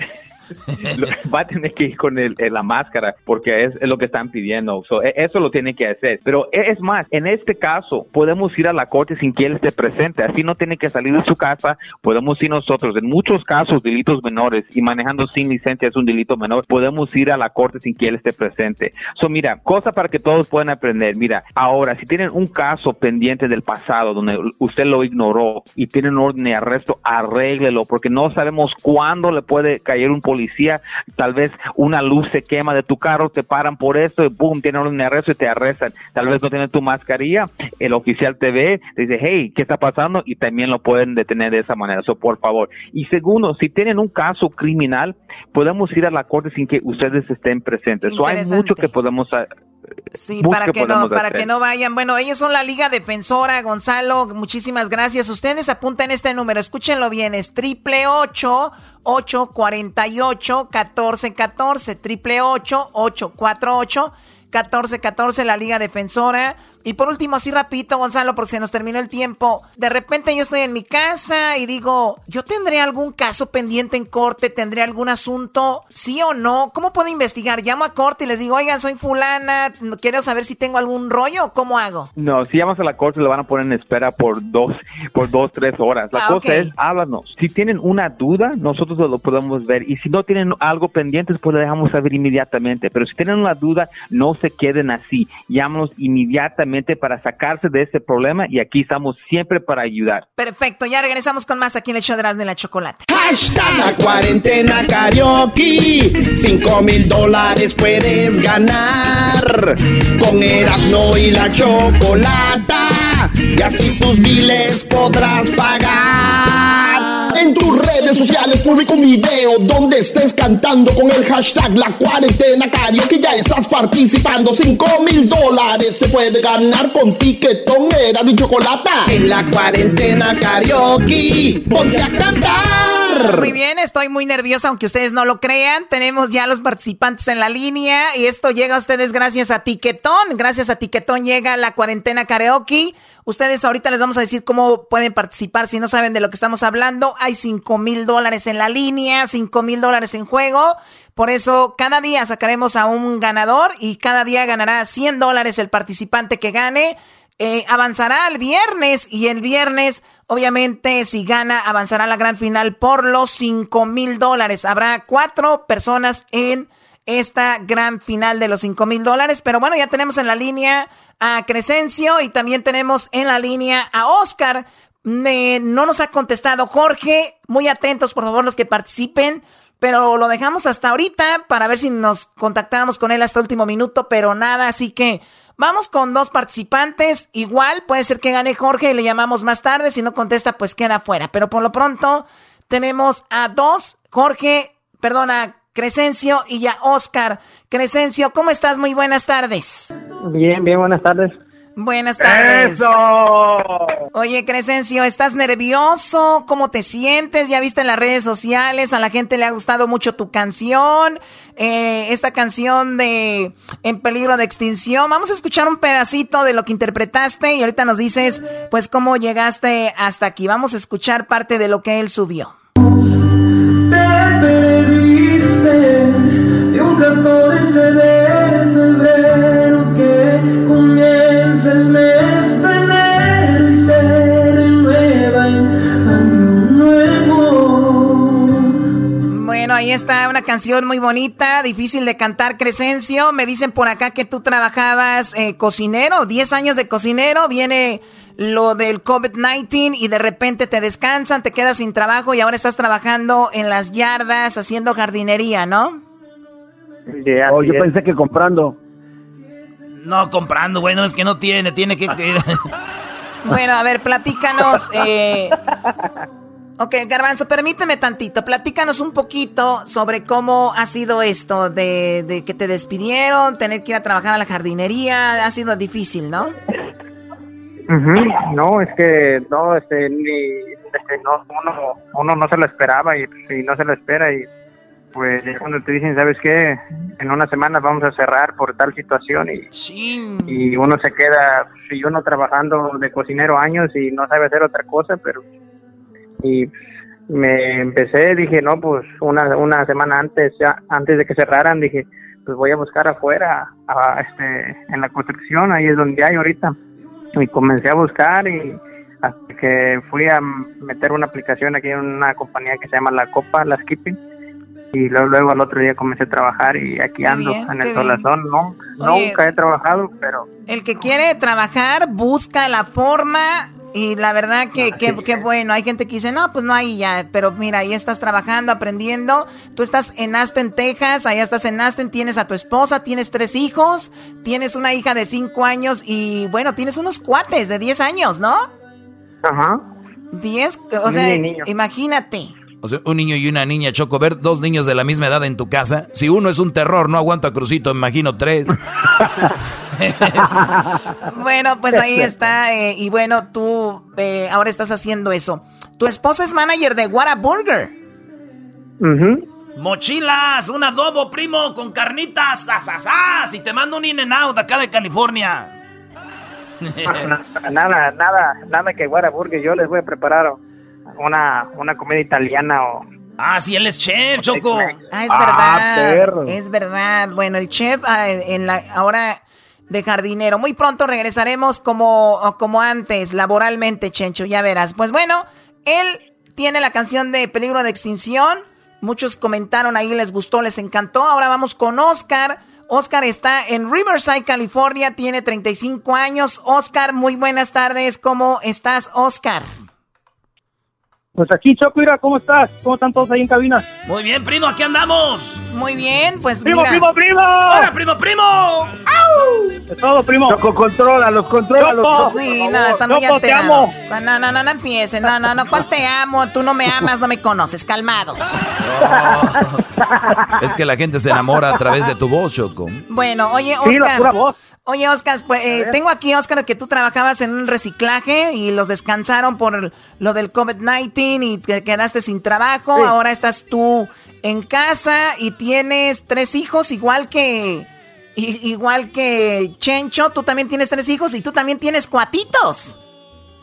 S45: va a tener que ir con el, la máscara porque es, lo que están pidiendo. E, eso lo tiene que hacer. Pero e, es más, en este caso podemos ir a la corte sin que él esté presente. Así no tiene que salir de su casa. Podemos ir nosotros. En muchos casos, delitos menores y manejando sin licencia es un delito menor. Podemos ir a la corte sin que él esté presente. So, mira, cosa para que todos puedan aprender. Mira, ahora, si tienen un caso pendiente del pasado donde usted lo ignoró y tienen orden de arresto, arréglelo porque no sabemos cuándo le puede caer un policía policía, tal vez una luz se quema de tu carro, te paran por eso y boom, tienen un arresto y te arrestan. Tal vez no tienes tu mascarilla, el oficial te ve, te dice, hey, ¿qué está pasando? Y también lo pueden detener de esa manera. Eso, por favor. Y segundo, si tienen un caso criminal, podemos ir a la corte sin que ustedes estén presentes. So, hay mucho que podemos
S4: Sí, para que no, para que no vayan. Bueno, ellos son la Liga Defensora, Gonzalo. Muchísimas gracias. Ustedes apunten este número, escúchenlo bien, es triple ocho ocho cuarenta y ocho catorce catorce, triple ocho ocho cuatro ocho catorce catorce, la Liga Defensora. Y por último, así rapidito, Gonzalo, porque se nos terminó el tiempo. De repente yo estoy en mi casa y digo, ¿yo tendré algún caso pendiente en corte? ¿Tendré algún asunto? ¿Sí o no? ¿Cómo puedo investigar? Llamo a corte y les digo, oigan, soy fulana, quiero saber si tengo algún rollo. ¿Cómo hago?
S45: No, si llamas a la corte le van a poner en espera por dos, por dos, tres horas. La ah, cosa es, háblanos. Si tienen una duda, nosotros lo podemos ver. Y si no tienen algo pendiente, pues le dejamos saber inmediatamente. Pero si tienen una duda, no se queden así. Llámanos inmediatamente realmente para sacarse de ese problema y aquí estamos siempre para ayudar.
S4: Perfecto, ya regresamos con más aquí en el show de la chocolate.
S3: Hashtag la cuarentena karaoke. Cinco mil dólares puedes ganar con Erasmo y la chocolata. Y así tus biles podrás pagar. En tus redes sociales publica un video donde estés cantando con el hashtag La Cuarentena Karaoke. Ya estás participando. 5 mil dólares te puede ganar con tiquetón, era de chocolate. En la Cuarentena Karaoke, ponte a cantar.
S4: Muy bien, estoy muy nerviosa, aunque ustedes no lo crean. Tenemos ya los participantes en la línea y esto llega a ustedes gracias a Tiquetón. Gracias a Tiquetón llega la cuarentena karaoke. Ustedes ahorita les vamos a decir cómo pueden participar si no saben de lo que estamos hablando. Hay 5 mil dólares en la línea, 5 mil dólares en juego. Por eso cada día sacaremos a un ganador y cada día ganará 100 dólares el participante que gane. Eh, avanzará el viernes y el viernes, obviamente, si gana, avanzará a la gran final por los 5 mil dólares. Habrá cuatro personas en esta gran final de los 5 mil dólares. Pero bueno, ya tenemos en la línea a Crescencio y también tenemos en la línea a Oscar. no nos ha contestado Jorge. Muy atentos, por favor, los que participen. Pero lo dejamos hasta ahorita para ver si nos contactamos con él hasta el último minuto, pero nada, así que vamos con dos participantes. Igual puede ser que gane Jorge y le llamamos más tarde. Si no contesta, pues queda fuera. Pero por lo pronto tenemos a dos, Jorge, perdona, Crescencio y a Oscar. Crescencio, ¿cómo estás? Muy buenas tardes.
S17: Bien, bien, buenas tardes.
S4: Buenas tardes.
S17: ¡Eso!
S4: Oye, Crescencio, ¿estás nervioso? ¿Cómo te sientes? Ya viste en las redes sociales, a la gente le ha gustado mucho tu canción, eh, esta canción de En peligro de extinción. Vamos a escuchar un pedacito de lo que interpretaste y ahorita nos dices, pues, cómo llegaste hasta aquí. Vamos a escuchar parte de lo que él subió.
S23: Y un 14 de febrero que comienza el mes de enero y se renueva en año nuevo.
S4: Bueno, ahí está una canción muy bonita, difícil de cantar, Crescencio. Me dicen por acá que tú trabajabas eh, cocinero, 10 años de cocinero, viene lo del COVID-19 y de repente te descansan, te quedas sin trabajo y ahora estás trabajando en las yardas haciendo jardinería, ¿no?
S17: Oh, yo pensé que comprando.
S5: No, comprando, bueno, es que no tiene, tiene que...
S4: bueno, a ver, platícanos. Eh... Ok, Garbanzo, permíteme tantito. Platícanos un poquito sobre cómo ha sido esto de, de que te despidieron, tener que ir a trabajar a la jardinería. Ha sido difícil, ¿no?
S17: No, es que no, este, ni, este, no, uno, uno no se lo esperaba y, y no se lo espera y pues cuando te dicen, ¿sabes qué? En unas semanas vamos a cerrar por tal situación y, y uno se queda, y uno trabajando de cocinero años y no sabe hacer otra cosa, pero y me empecé, dije, no, pues una, una semana antes, ya antes de que cerraran, dije, pues voy a buscar afuera, a, este, en la construcción, ahí es donde hay ahorita. Y comencé a buscar y hasta que fui a meter una aplicación aquí en una compañía que se llama La Copa, La Skipping y luego, luego al otro día comencé a trabajar y aquí ando en el solazón, no, nunca he trabajado, pero...
S4: El que quiere trabajar busca la forma y la verdad que, que, bueno, hay gente que dice, no, pues no hay ya, pero mira, ahí estás trabajando, aprendiendo, tú estás en Aston, Texas, allá estás en Aston, tienes a tu esposa, tienes tres hijos, tienes una hija de cinco años y bueno, tienes unos cuates de diez años, ¿no?
S17: Ajá.
S4: Diez, o sea, imagínate.
S27: O sea, un niño y una niña, Choco, ver dos niños de la misma edad en tu casa. Si uno es un terror, no aguanta crucito, imagino tres.
S4: bueno, pues ahí está. Eh, y bueno, tú eh, ahora estás haciendo eso. Tu esposa es manager de Whataburger.
S5: Mochilas, un adobo, primo, con carnitas, asasas. Y te mando un in and out acá de California.
S17: nada, nada, nada que Whataburger. Yo les voy a preparar una, una comida italiana o...
S5: Ah, sí, él es chef, Choco.
S4: Ah, es verdad. es verdad. Bueno, el chef ah, en la ahora de jardinero. Muy pronto regresaremos como, como antes, laboralmente, Chencho, ya verás. Pues bueno, él tiene la canción de Peligro de Extinción. Muchos comentaron ahí, les gustó, les encantó. Ahora vamos con Oscar. Oscar está en Riverside, California, tiene 35 años. Oscar, muy buenas tardes. ¿Cómo estás, Oscar?
S47: Pues aquí, Choco, mira, ¿cómo estás? ¿Cómo están todos ahí en cabina?
S5: Muy bien, primo, aquí andamos.
S4: Muy bien, pues
S47: ¡Primo,
S4: mira.
S47: primo, primo!
S5: ¡Hola, primo, primo!
S4: ¡Au!
S47: Es todo, primo.
S17: Choco, controla, los controla,
S47: Choco.
S4: Sí, no, están muy
S47: Choco, te
S4: alterados. No, no, no, no, empiecen. No, no, no, ¿cuál te amo? Tú no me amas, no me conoces. Calmados.
S27: Es que la gente se enamora a través de tu voz, Choco.
S4: Bueno, oye,
S47: Sí, la
S4: Oscar.
S47: pura voz.
S4: Oye, Oscar, pues, eh, tengo aquí, Oscar, que tú trabajabas en un reciclaje y los descansaron por lo del COVID-19 y te quedaste sin trabajo.
S47: Sí.
S4: Ahora estás tú en casa y tienes tres hijos, igual que. Igual que Chencho, tú también tienes tres hijos y tú también tienes cuatitos.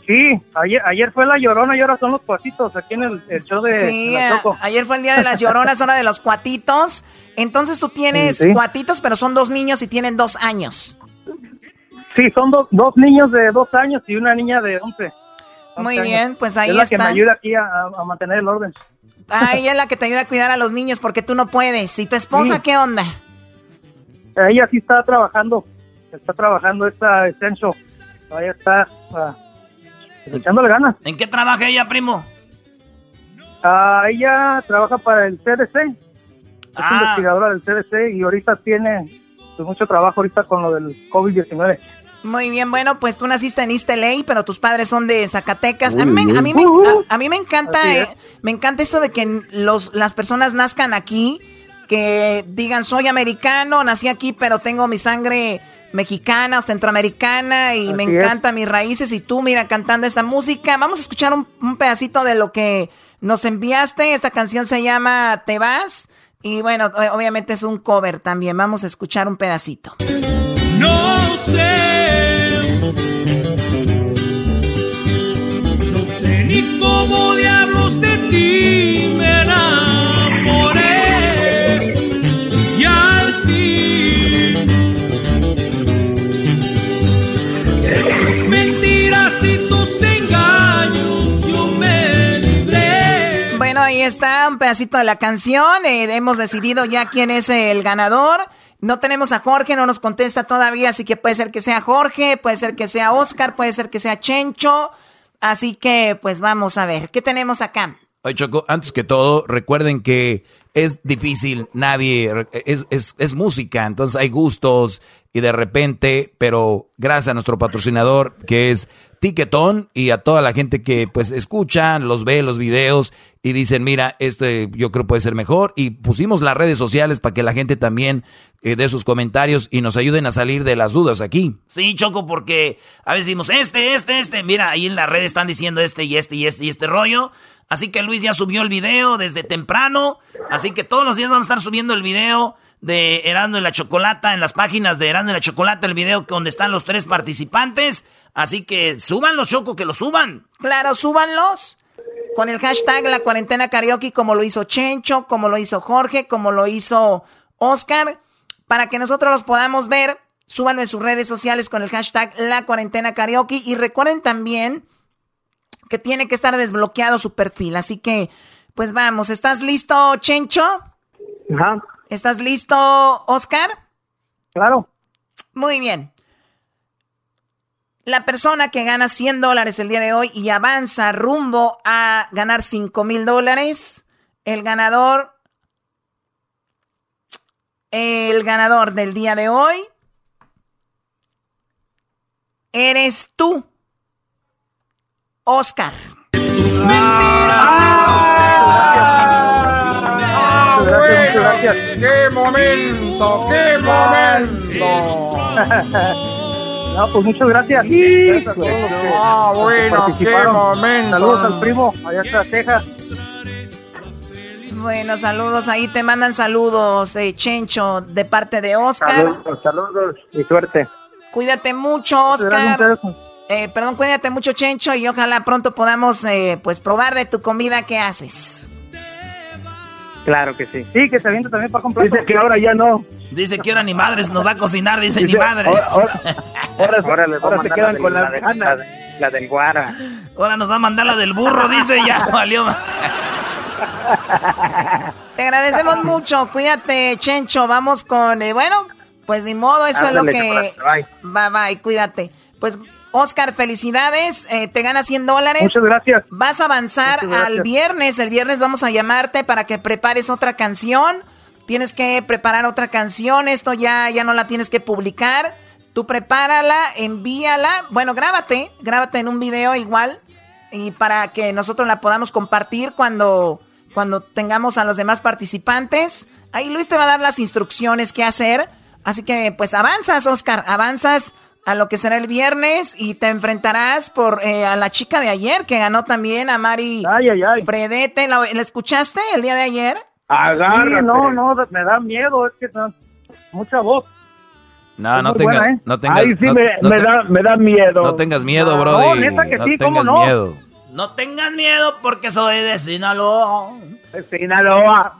S47: Sí, ayer, ayer fue la llorona y ahora son los pasitos aquí en el, el show de,
S4: Sí,
S47: la Choco.
S4: ayer fue el día de las lloronas, ahora de los cuatitos. Entonces tú tienes
S47: Sí, sí.
S4: cuatitos, pero son dos niños y tienen dos años.
S47: Sí, son dos, dos niños de dos años y una niña de once.
S4: Muy bien, pues ahí
S47: es la que me ayuda aquí a, mantener el orden.
S4: Ah, ella es la que te ayuda a cuidar a los niños porque tú no puedes. ¿Y tu esposa
S47: Sí.
S4: qué onda?
S47: Ella sí está trabajando, está trabajando esta Essential. Ella está ah, echándole ganas.
S5: ¿En qué trabaja ella, primo?
S47: Ah, ella trabaja para el CDC, es
S5: Ah.
S47: investigadora del CDC y ahorita tiene pues, mucho trabajo ahorita con lo del COVID-19.
S4: Muy bien, bueno, pues tú naciste en East LA, pero tus padres son de Zacatecas. A mí, a mí me- a- a mí me encanta, eh, me encanta esto de que los, las personas nazcan aquí, que digan soy americano, nací aquí, pero tengo mi sangre mexicana o centroamericana y me
S47: es.
S4: encanta mis raíces y tú, mira, cantando esta música. Vamos a escuchar un, un pedacito de lo que nos enviaste. Esta canción se llama Te vas y bueno, obviamente es un cover también. Vamos a escuchar un pedacito.
S23: No sé, ni cómo diablos de ti me enamoré. Y al fin, tus mentiras y tus engaños yo me libré.
S4: Bueno, ahí está un pedacito de la canción. Eh, hemos decidido ya quién es el ganador. No tenemos a Jorge, no nos contesta todavía, así que puede ser que sea Jorge, puede ser que sea Oscar, puede ser que sea Chencho. Así que, pues vamos a ver, ¿qué tenemos acá?
S27: Oye, Choco, antes que todo, recuerden que es difícil, nadie, es, es, es música, entonces hay gustos y de repente, pero gracias a nuestro patrocinador que es Tiquetón y a toda la gente que pues escucha, los ve, los videos y dicen, mira, este yo creo puede ser mejor y pusimos las redes sociales para que la gente también eh, dé sus comentarios y nos ayuden a salir de las dudas aquí.
S5: Sí, Choco, porque a veces decimos este, este, este. Mira, ahí en la red están diciendo este y este y este y este rollo. Así que Luis ya subió el video desde temprano. Así que todos los días vamos a estar subiendo el video de Erasmo y la Chocolata en las páginas de Erasmo y la Chocolata, el video donde están los tres participantes. Así que súbanlos, Choco, que lo suban.
S4: Claro, súbanlos con el hashtag La Cuarentena Karaoke, como lo hizo Chencho, como lo hizo Jorge, como lo hizo Oscar, para que nosotros los podamos ver. Súbanlo en sus redes sociales con el hashtag La Cuarentena Karaoke. Y recuerden también que tiene que estar desbloqueado su perfil. Así que, pues vamos, ¿estás listo, Chencho?
S47: Ajá.
S4: ¿Estás listo, Oscar?
S47: Claro.
S4: Muy bien. La persona que gana 100 dólares el día de hoy y avanza rumbo a ganar 5 mil dólares, el ganador, el ganador del día de hoy, eres tú, Oscar.
S47: Gracias, muchas gracias.
S17: ¡Qué momento! ¡Qué momento!
S47: No, pues muchas gracias. Gracias a todos los que
S17: Ah, bueno,
S47: participaron.
S17: qué momento.
S47: Saludos al primo, allá está Texas.
S4: Bueno, saludos, ahí te mandan saludos, eh, Chencho, de parte de Oscar.
S47: Saludos, saludos y suerte.
S4: Cuídate mucho, Oscar. Eh, perdón, cuídate mucho, Chencho, y ojalá pronto podamos, eh, pues, probar de tu comida que haces.
S47: Claro que sí. Sí, que se avienta también para comprar.
S17: Dice que ahora ya no.
S5: Dice que ahora ni madres nos va a cocinar, dice, ni madres.
S17: ahora- Ahora,
S47: Ahora les voy a
S17: ahora se quedan
S47: la
S17: con
S47: la de- la del guara.
S5: Ahora nos va a mandar la del burro, dice, ya valió.
S4: Te agradecemos mucho, cuídate, Chencho. Vamos con, eh, bueno, Pues ni modo, eso es lo que... Bye, bye, cuídate. Pues, Oscar, felicidades, eh, te ganas 100 dólares.
S47: Muchas gracias.
S4: Vas a avanzar al viernes, el viernes vamos a llamarte para que prepares otra canción. Tienes que preparar otra canción, esto ya, ya no la tienes que publicar. Tú prepárala, envíala, bueno, grábate, grábate en un video igual y para que nosotros la podamos compartir cuando, cuando tengamos a los demás participantes. Ahí Luis te va a dar las instrucciones qué hacer. Así que pues avanzas, Oscar, avanzas a lo que será el viernes y te enfrentarás por eh, a la chica de ayer que ganó también a Mari Fredete. ¿La, la escuchaste el día de ayer?
S47: Agárrate. no, no, me da miedo, es que no, mucha voz.
S5: No,
S47: Es
S5: no tengas,
S47: buena, ¿eh?
S5: no tengas,
S47: Ahí sí
S5: no-
S47: me-
S5: no
S47: me
S5: te-
S47: da- me da miedo.
S5: No tengas miedo,
S47: No,
S5: Brody.
S47: neta que sí, ¿cómo
S5: tengas
S47: no?
S5: miedo.
S17: No tengas miedo porque soy de Sinaloa.
S47: De Sinaloa.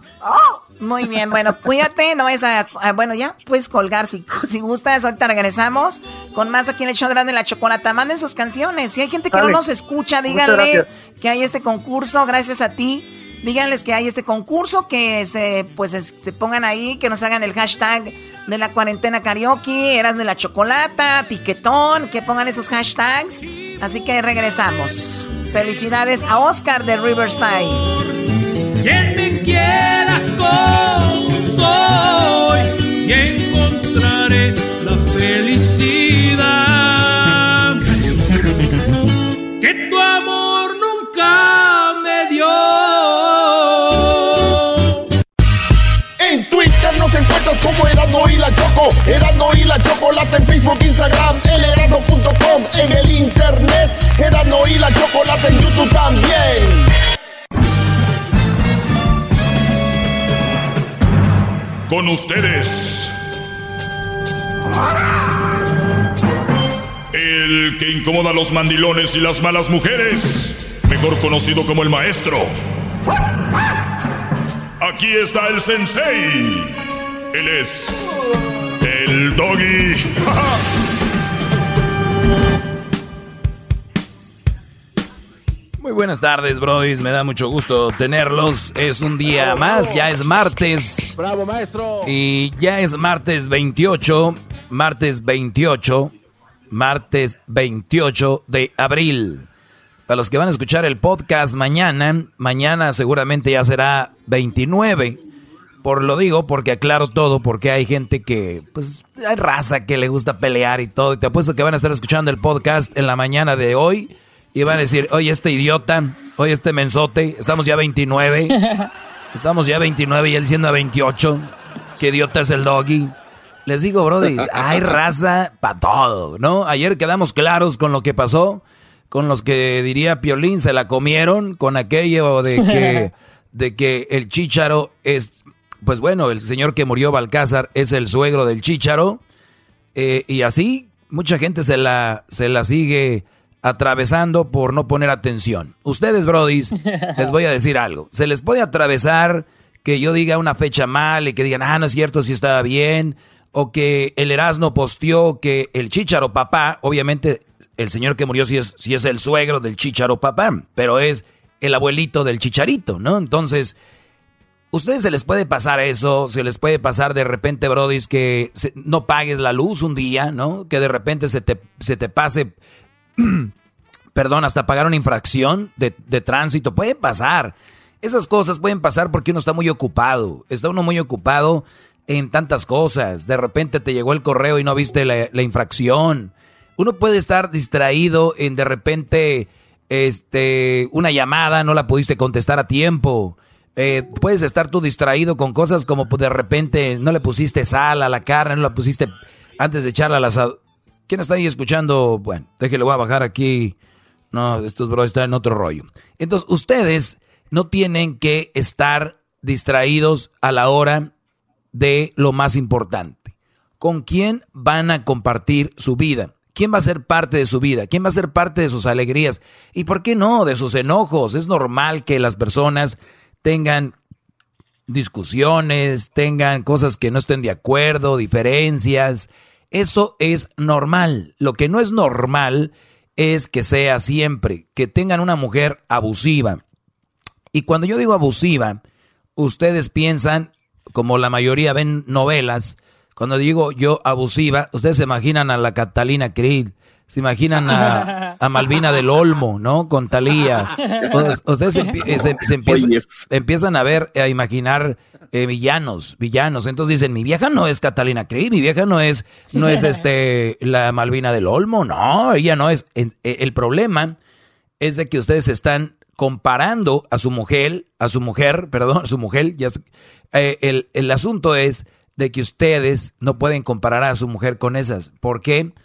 S4: Muy bien, bueno, cuídate, no vayas a, a- bueno, ya puedes colgar si, si gustas, ahorita regresamos con más aquí en el show de la chocolata, manden sus canciones, si hay gente que
S47: Dale.
S4: no nos escucha, díganle que hay este concurso, gracias a ti, díganles que hay este concurso, que se, pues es- se pongan ahí, que nos hagan el hashtag de la cuarentena karaoke, eras de la chocolata, tiquetón, que pongan esos hashtags, así que regresamos. Felicidades a Oscar de Riverside.
S23: Quien me quiera soy y encontraré la felicidad que tu amor nunca me dio.
S21: En Twitter nos encuentras como Erasmo y Choco. Erasmo y la Chocolata en Facebook, Instagram, el erasmo.com en el internet. Erasmo y la Chocolata en YouTube también.
S48: Con ustedes. El que incomoda a los mandilones y las malas mujeres. Mejor conocido como el maestro. Aquí está el sensei. Él es. El doggy.
S5: Muy buenas tardes, Brody. Me da mucho gusto tenerlos. Es un día más, ya es martes.
S6: Bravo, maestro.
S5: Y ya es martes 28, martes 28, martes 28 de abril. Para los que van a escuchar el podcast mañana, mañana seguramente ya será 29. Por lo digo, porque aclaro todo, porque hay gente que, pues, hay raza que le gusta pelear y todo. Y te apuesto que van a estar escuchando el podcast en la mañana de hoy y van a decir, oye, este idiota, oye, este mensote, estamos ya 29. Estamos ya 29 y él diciendo a 28. Qué idiota es el doggy. Les digo, brody, hay raza para todo, ¿no? Ayer quedamos claros con lo que pasó, con los que diría Piolín se la comieron, con aquello de que, de que el chícharo es, pues bueno, el señor que murió Balcázar es el suegro del chícharo. eh, y así mucha gente se la, se la sigue atravesando por no poner atención. Ustedes, brodis, les voy a decir algo. Se les puede atravesar que yo diga una fecha mal y que digan, ah, no es cierto, si estaba bien. O que el Erasmo posteó que el chícharo papá, obviamente el señor que murió sí es, sí es el suegro del chícharo papá, pero es el abuelito del chicharito, ¿no? Entonces, ustedes se les puede pasar eso, se les puede pasar de repente, brodis, que no pagues la luz un día, ¿no? Que de repente se te, se te pase perdón, hasta pagar una infracción de, tránsito. Puede pasar. Esas cosas pueden pasar porque uno está muy ocupado. Está uno muy ocupado en tantas cosas. De repente te llegó el correo y no viste la, infracción. Uno puede estar distraído en de repente este, una llamada, no la pudiste contestar a tiempo. Eh, puedes estar tú distraído con cosas como pues, de repente no le pusiste sal a la carne, no la pusiste antes de echarla al asado. ¿Quién está ahí escuchando? Bueno, déjale, voy a bajar aquí. No, estos bros están en otro rollo. Entonces, ustedes no tienen que estar distraídos a la hora de lo más importante. ¿Con quién van a compartir su vida? ¿Quién va a ser parte de su vida? ¿Quién va a ser parte de sus alegrías? ¿Y por qué no? De sus enojos. Es normal que las personas tengan discusiones, tengan cosas que no estén de acuerdo, diferencias. Eso es normal. Lo que no es normal es que sea siempre, que tengan una mujer abusiva. Y cuando yo digo abusiva, ustedes piensan, como la mayoría ven novelas, Cuando digo yo abusiva, ustedes se imaginan a la Catalina Krill, se imaginan a, a Malvina del Olmo, ¿no? Con Talía. Ustedes se, se empiezan, empiezan a ver, a imaginar eh, villanos, villanos. Entonces dicen, mi vieja no es Catalina Krill, mi vieja no es, no es este la Malvina del Olmo, no, ella no es. Eh, El problema es de que ustedes están comparando a su mujer, a su mujer, perdón, a su mujer. Ya, eh, el, el asunto es de que ustedes no pueden comparar a su mujer con esas. ¿Por qué? Porque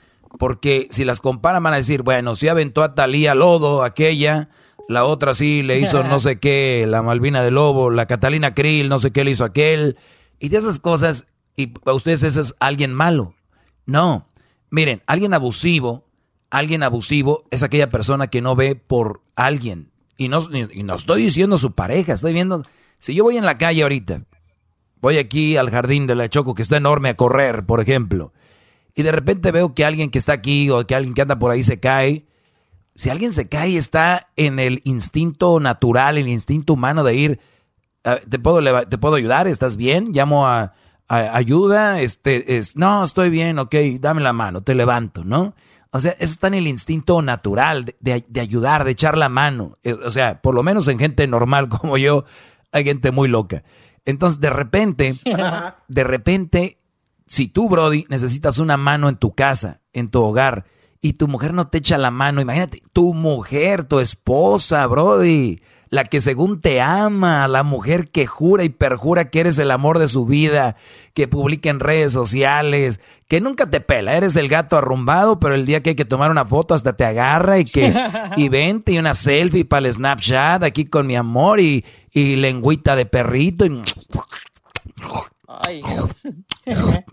S5: si las comparan van a decir, bueno, si aventó a Talía Lodo, aquella, la otra sí le hizo no sé qué, la Malvina de Lobo, la Catalina Krill, no sé qué le hizo aquel. Y de esas cosas, y para ustedes ese es alguien malo. No, miren, alguien abusivo, alguien abusivo es aquella persona que no ve por alguien. Y no, y no estoy diciendo su pareja, estoy viendo, si yo voy en la calle ahorita, voy aquí al jardín de la Choco que está enorme a correr, por ejemplo, y de repente veo que alguien que está aquí o que alguien que anda por ahí se cae, si alguien se cae está en el instinto natural, el instinto humano de ir, "Ah, te puedo te puedo ayudar, estás bien, llamo a, a- ayuda, este es, no, estoy bien, ok, dame la mano, te levanto, ¿no? O sea, eso está en el instinto natural de, de- de ayudar, de echar la mano. Eh, O sea, por lo menos en gente normal como yo, hay gente muy loca. Entonces, de repente, de repente, si tú, Brody, necesitas una mano en tu casa, en tu hogar, y tu mujer no te echa la mano, imagínate, tu mujer, tu esposa, Brody, la que según te ama, la mujer que jura y perjura que eres el amor de su vida, que publica en redes sociales, que nunca te pela, eres el gato arrumbado, pero el día que hay que tomar una foto hasta te agarra y que, y vente y una selfie para el Snapchat aquí con mi amor y, y lengüita de perrito y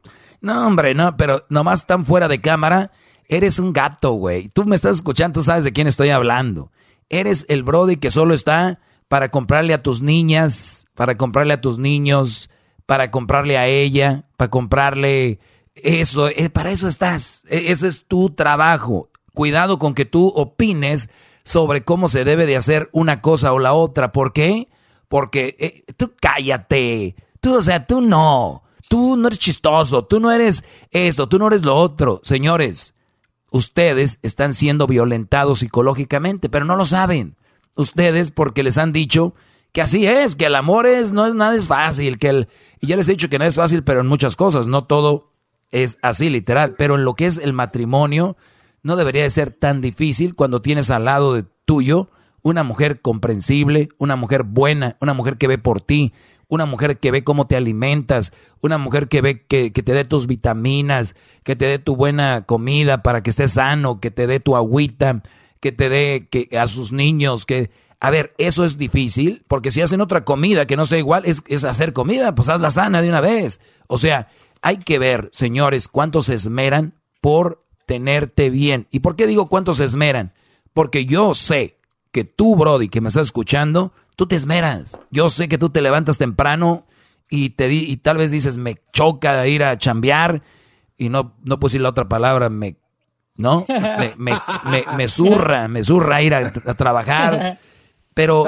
S5: No, hombre, no, pero nomás tan fuera de cámara, eres un gato, güey. Tú me estás escuchando, tú sabes de quién estoy hablando. Eres el Brody que solo está para comprarle a tus niñas, para comprarle a tus niños, para comprarle a ella, para comprarle eso. eh, para eso estás. E- Ese es tu trabajo. Cuidado con que tú opines sobre cómo se debe de hacer una cosa o la otra. ¿Por qué? Porque eh, tú cállate. Tú, o sea, tú no. Tú no eres chistoso. Tú no eres esto. Tú no eres lo otro. Señores, ustedes están siendo violentados psicológicamente, pero no lo saben. Ustedes porque les han dicho que así es, que el amor es, no es nada es fácil, que el, y ya les he dicho que no es fácil, pero en muchas cosas, no todo es así literal, pero en lo que es el matrimonio, no debería de ser tan difícil cuando tienes al lado de tuyo una mujer comprensible, una mujer buena, una mujer que ve por ti, una mujer que ve cómo te alimentas, una mujer que ve que, que te dé tus vitaminas, que te dé tu buena comida para que estés sano, que te dé tu agüita, que te dé que, a sus niños, que... A ver, eso es difícil, porque si hacen otra comida que no sea igual, es, es hacer comida, pues hazla sana de una vez. O sea, hay que ver, señores, cuántos se esmeran por tenerte bien. ¿Y por qué digo cuántos se esmeran? Porque yo sé que tú, Brody, que me estás escuchando, tú te esmeras. Yo sé que tú te levantas temprano y te di, y tal vez dices, me choca ir a chambear, y no, no puedo decir la otra palabra, me, ¿no? Me, me, me, me zurra, me zurra ir a, trabajar. Pero,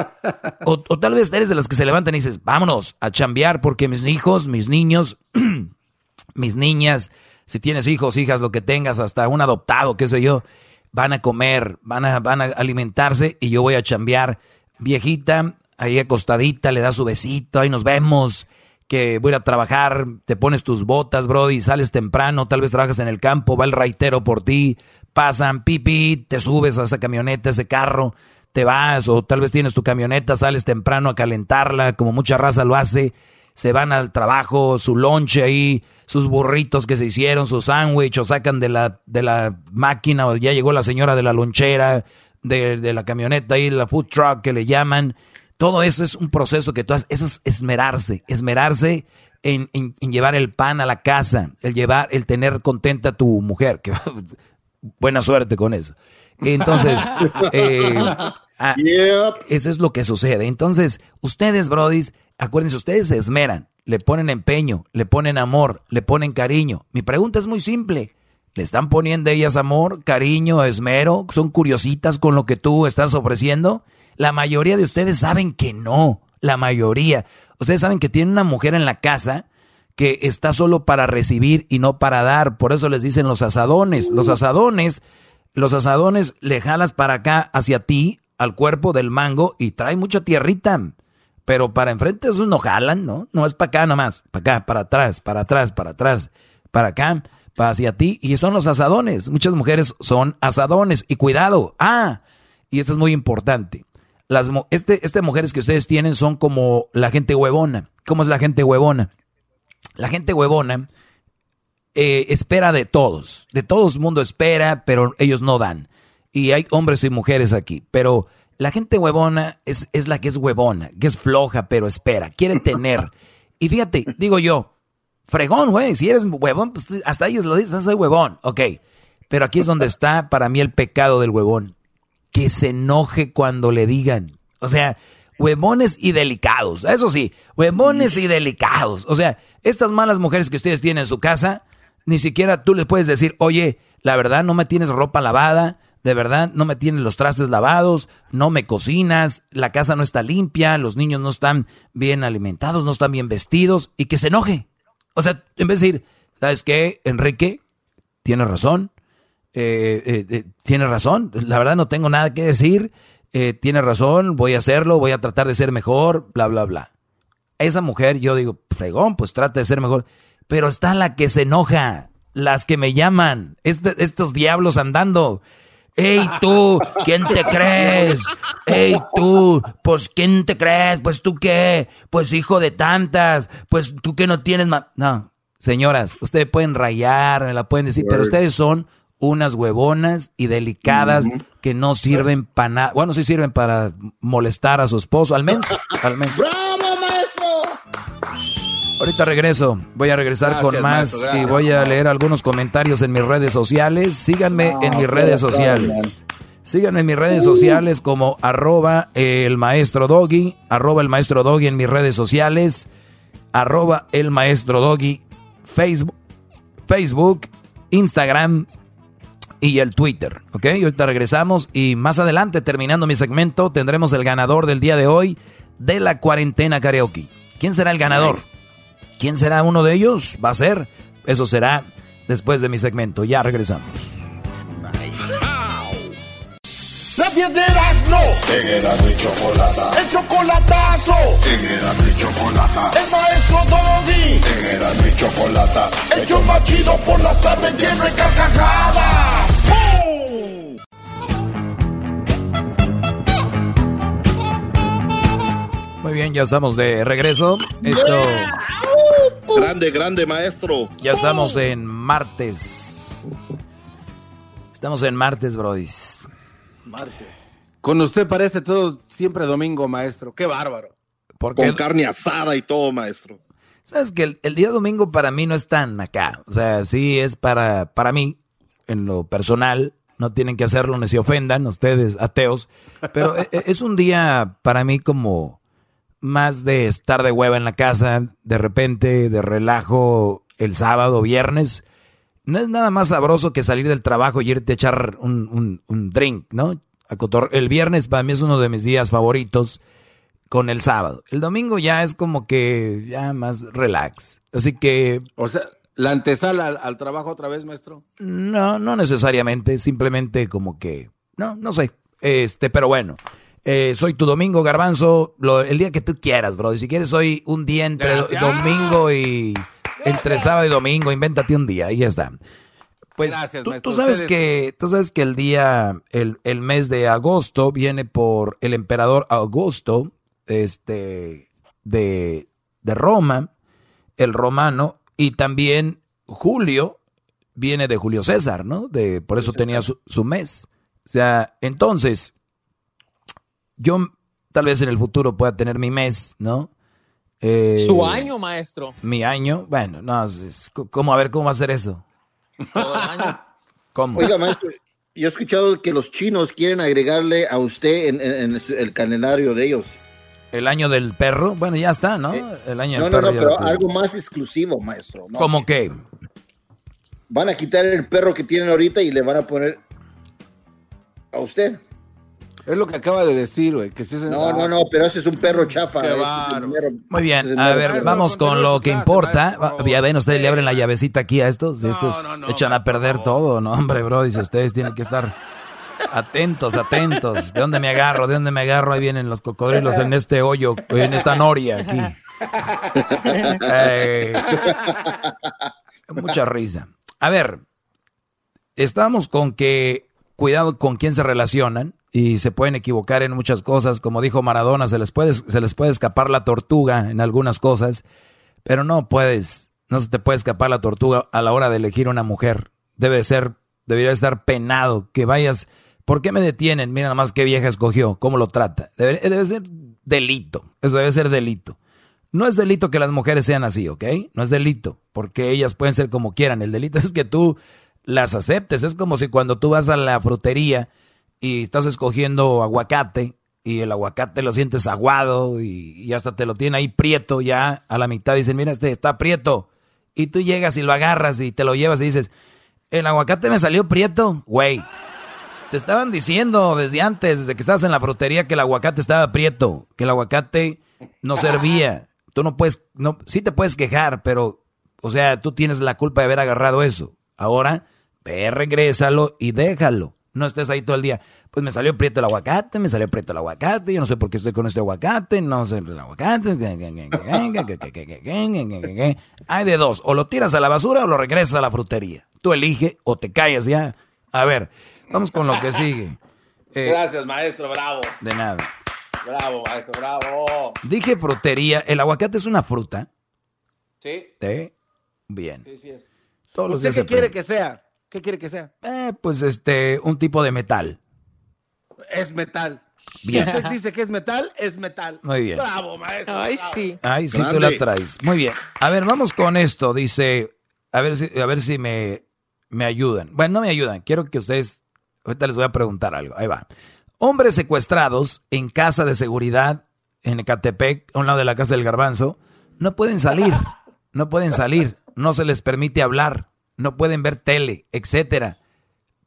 S5: o, o tal vez eres de las que se levantan y dices, vámonos a chambear porque mis hijos, mis niños, mis niñas, si tienes hijos, hijas, lo que tengas, hasta un adoptado, qué sé yo, van a comer, van a, van a alimentarse y yo voy a chambear. Viejita, ahí acostadita, le da su besito, ahí nos vemos, que voy a ir a trabajar, te pones tus botas, Brody, sales temprano, tal vez trabajas en el campo, va el raitero por ti, pasan, pipi, te subes a esa camioneta, ese carro, te vas, o tal vez tienes tu camioneta, sales temprano a calentarla, como mucha raza lo hace, se van al trabajo, su lonche ahí, sus burritos que se hicieron, su sándwich, o sacan de la, de la máquina, o ya llegó la señora de la lonchera, de, de la camioneta ahí, la food truck que le llaman. Todo eso es un proceso que tú haces, eso es esmerarse, esmerarse en, en- en llevar el pan a la casa, el llevar, el tener contenta a tu mujer, que buena suerte con eso. Entonces, eh, ah, eso es lo que sucede. Entonces, ustedes, brodis, acuérdense, ustedes se esmeran, le ponen empeño, le ponen amor, le ponen cariño. Mi pregunta es muy simple. ¿Le están poniendo ellas amor, cariño, esmero? ¿Son curiositas con lo que tú estás ofreciendo? La mayoría de ustedes saben que no. La mayoría. Ustedes saben que tienen una mujer en la casa que está solo para recibir y no para dar. Por eso les dicen los asadones. Los asadones, los asadones le jalas para acá hacia ti, al cuerpo del mango y trae mucha tierrita. Pero para enfrente esos no jalan, ¿no? No es para acá nomás. Para acá, para atrás, para atrás, para atrás, para acá, hacia ti. Y son los asadones. Muchas mujeres son asadones. Y cuidado. Ah, y esto es muy importante. Las, este, este mujeres que ustedes tienen son como la gente huevona. ¿Cómo es la gente huevona? La gente huevona eh, espera de todos. De todo el mundo espera, pero ellos no dan. Y hay hombres y mujeres aquí. Pero la gente huevona es, es la que es huevona, que es floja, pero espera, quiere tener. Y fíjate, digo yo, fregón, güey, si eres huevón, pues hasta ellos lo dicen, soy huevón. Ok, pero aquí es donde está para mí el pecado del huevón. Que se enoje cuando le digan. O sea, huevones y delicados. Eso sí, huevones y delicados. O sea, estas malas mujeres que ustedes tienen en su casa, ni siquiera tú les puedes decir, oye, la verdad no me tienes ropa lavada, de verdad no me tienes los trastes lavados, no me cocinas, la casa no está limpia, los niños no están bien alimentados, no están bien vestidos, y que se enoje. O sea, en vez de decir, ¿sabes qué, Enrique? Tienes razón. Eh, eh, eh, tienes razón. La verdad no tengo nada que decir eh, tiene razón, voy a hacerlo, voy a tratar de ser mejor, bla, bla, bla. Esa mujer, yo digo, fregón, pues trata de ser mejor. Pero está la que se enoja, las que me llaman, este, estos diablos andando. ¡Ey tú! ¿Quién te crees? ¡Ey tú! Pues ¿quién te crees? Pues tú qué? Pues hijo de tantas. Pues tú que no tienes más. No, señoras, ustedes pueden rayar, me la pueden decir, pero ustedes son unas huevonas y delicadas que no sirven para nada. Bueno, sí sirven para molestar a su esposo, al menos. Al menos. Ahorita regreso, voy a regresar
S6: Gracias,
S5: con más
S6: maestro, gracias.
S5: y voy a leer algunos comentarios en mis redes sociales. Síganme en mis redes sociales. Síganme en mis redes sociales como arroba el maestro doggy, arroba el maestro doggy en mis redes sociales, arroba el maestro doggy, Facebook, Facebook, Instagram y el Twitter. ¿Ok? Y ahorita regresamos y más adelante, terminando mi segmento, tendremos el ganador del día de hoy de la cuarentena karaoke. ¿Quién será el ganador? ¿Quién será uno de ellos? ¿Va a ser? Eso será después de mi segmento. Ya regresamos.
S21: La piedra no. En Erasmo y Chocolata. El chocolatazo. En Erasmo y Chocolata. El maestro Doggy. En Erasmo y Chocolata. El show más chido por las tardes lleno de carcajadas. ¡Bum!
S5: Muy bien, ya estamos de regreso. Esto.
S3: Grande, grande, maestro.
S5: Ya estamos en martes. Estamos en martes, brodis.
S6: Con usted parece todo siempre domingo, maestro. Qué bárbaro.
S5: Porque
S3: Con carne asada y todo, maestro.
S5: Sabes que el, el día domingo para mí no es tan acá. O sea, sí es para, para mí, en lo personal. No tienen que hacerlo, ni se ofendan ustedes, ateos. Pero e- e- es un día para mí como más de estar de hueva en la casa, de repente, de relajo el sábado, viernes. No es nada más sabroso que salir del trabajo y irte a echar un, un- un drink, ¿no? A cotor- El viernes para mí es uno de mis días favoritos con el sábado. El domingo ya es como que ya más relax. Así que...
S6: O sea, la antesala al, al trabajo otra vez, maestro.
S5: No, no necesariamente, simplemente como que, no, no sé. Este, pero bueno, eh, soy tu domingo, garbanzo, lo- el día que tú quieras, bro. Y si quieres, soy un día entre do- domingo y entre sábado y domingo, invéntate un día y ya está. Pues
S6: Gracias,
S5: tú, sabes
S6: Ustedes-
S5: que, tú sabes que el día, el, el mes de agosto viene por el emperador Augusto, este, de, de Roma, el romano, y también Julio viene de Julio César, ¿no? De, por eso tenía su, su mes. O sea, entonces, yo tal vez en el futuro pueda tener mi mes, ¿no? Eh,
S44: Su año, maestro.
S5: Mi año, bueno, no, es- ¿cómo? A ver, ¿cómo va a ser eso?
S44: Todo el año.
S5: ¿Cómo?
S49: Oiga, maestro, yo he escuchado que los chinos quieren agregarle a usted en, en- en su- el calendario de ellos.
S5: El año del perro, bueno, ya está, ¿no? El año
S49: No,
S5: del
S49: no,
S5: perro
S49: no, pero algo más exclusivo, maestro. ¿no?
S5: ¿Cómo qué?
S49: Van a quitar el perro que tienen ahorita y le van a poner a usted.
S6: Es lo que acaba de decir, güey. Que si es-
S49: No, no, no, pero ese es un perro chafa.
S5: Muy bien, a ver, vamos con lo que importa. Ya ven, ustedes le abren la llavecita aquí a estos. Estos echan a perder todo, ¿no? Hombre, bro, dice, ustedes tienen que estar atentos, atentos. ¿De dónde me agarro? ¿De dónde me agarro? Ahí vienen los cocodrilos en este hoyo, en esta noria aquí. Eh, mucha risa. A ver, estamos con que cuidado con quién se relacionan y se pueden equivocar en muchas cosas. Como dijo Maradona, se les puede, se les puede escapar la tortuga en algunas cosas, pero no puedes, no se te puede escapar la tortuga a la hora de elegir una mujer. Debe ser, debería estar penado que vayas. ¿Por qué me detienen? Mira nada más qué vieja escogió, cómo lo trata. Debe, debe ser delito, eso debe ser delito. No es delito que las mujeres sean así, ¿ok? No es delito, porque ellas pueden ser como quieran. El delito es que tú las aceptes. Es como si cuando tú vas a la frutería y estás escogiendo aguacate y el aguacate lo sientes aguado y, y hasta te lo tiene ahí prieto ya a la mitad. Dicen, mira, este está prieto. Y tú llegas y lo agarras y te lo llevas y dices, el aguacate me salió prieto, güey. Te estaban diciendo desde antes, desde que estabas en la frutería, que el aguacate estaba prieto, que el aguacate no servía. Tú no puedes, no, sí te puedes quejar, pero, o sea, tú tienes la culpa de haber agarrado eso. Ahora, ve, regrésalo y déjalo. No estés ahí todo el día. Pues me salió prieto el aguacate, me salió prieto el aguacate, yo no sé por qué estoy con este aguacate, no sé el aguacate. Hay de dos, o lo tiras a la basura o lo regresas a la frutería. Tú elige o te callas ya. A ver, vamos con lo que sigue. Eh,
S6: Gracias, maestro, bravo.
S5: de nada.
S6: Bravo, maestro, bravo.
S5: Dije frutería, el aguacate es una fruta.
S6: Sí.
S5: Bien.
S6: Sí, sí es.
S5: Todos los
S6: ¿Usted
S5: días
S6: qué
S5: se
S6: quiere que sea? ¿Qué quiere que sea?
S5: Eh, pues este, un tipo de metal.
S6: Es metal.
S5: Bien.
S6: Si usted dice que es metal, es metal.
S5: Muy bien.
S6: Bravo, maestro.
S44: Ay,
S6: bravo.
S44: sí.
S5: Ay, sí, tú la traes. Muy bien. A ver, vamos con esto. Dice, a ver si, a ver si me, me ayudan. Bueno, no me ayudan. Quiero que ustedes, ahorita les voy a preguntar algo. Ahí va. Hombres secuestrados en casa de seguridad en Ecatepec, a un lado de la casa del garbanzo, no pueden salir. No pueden salir. No se les permite hablar. No pueden ver tele, etcétera.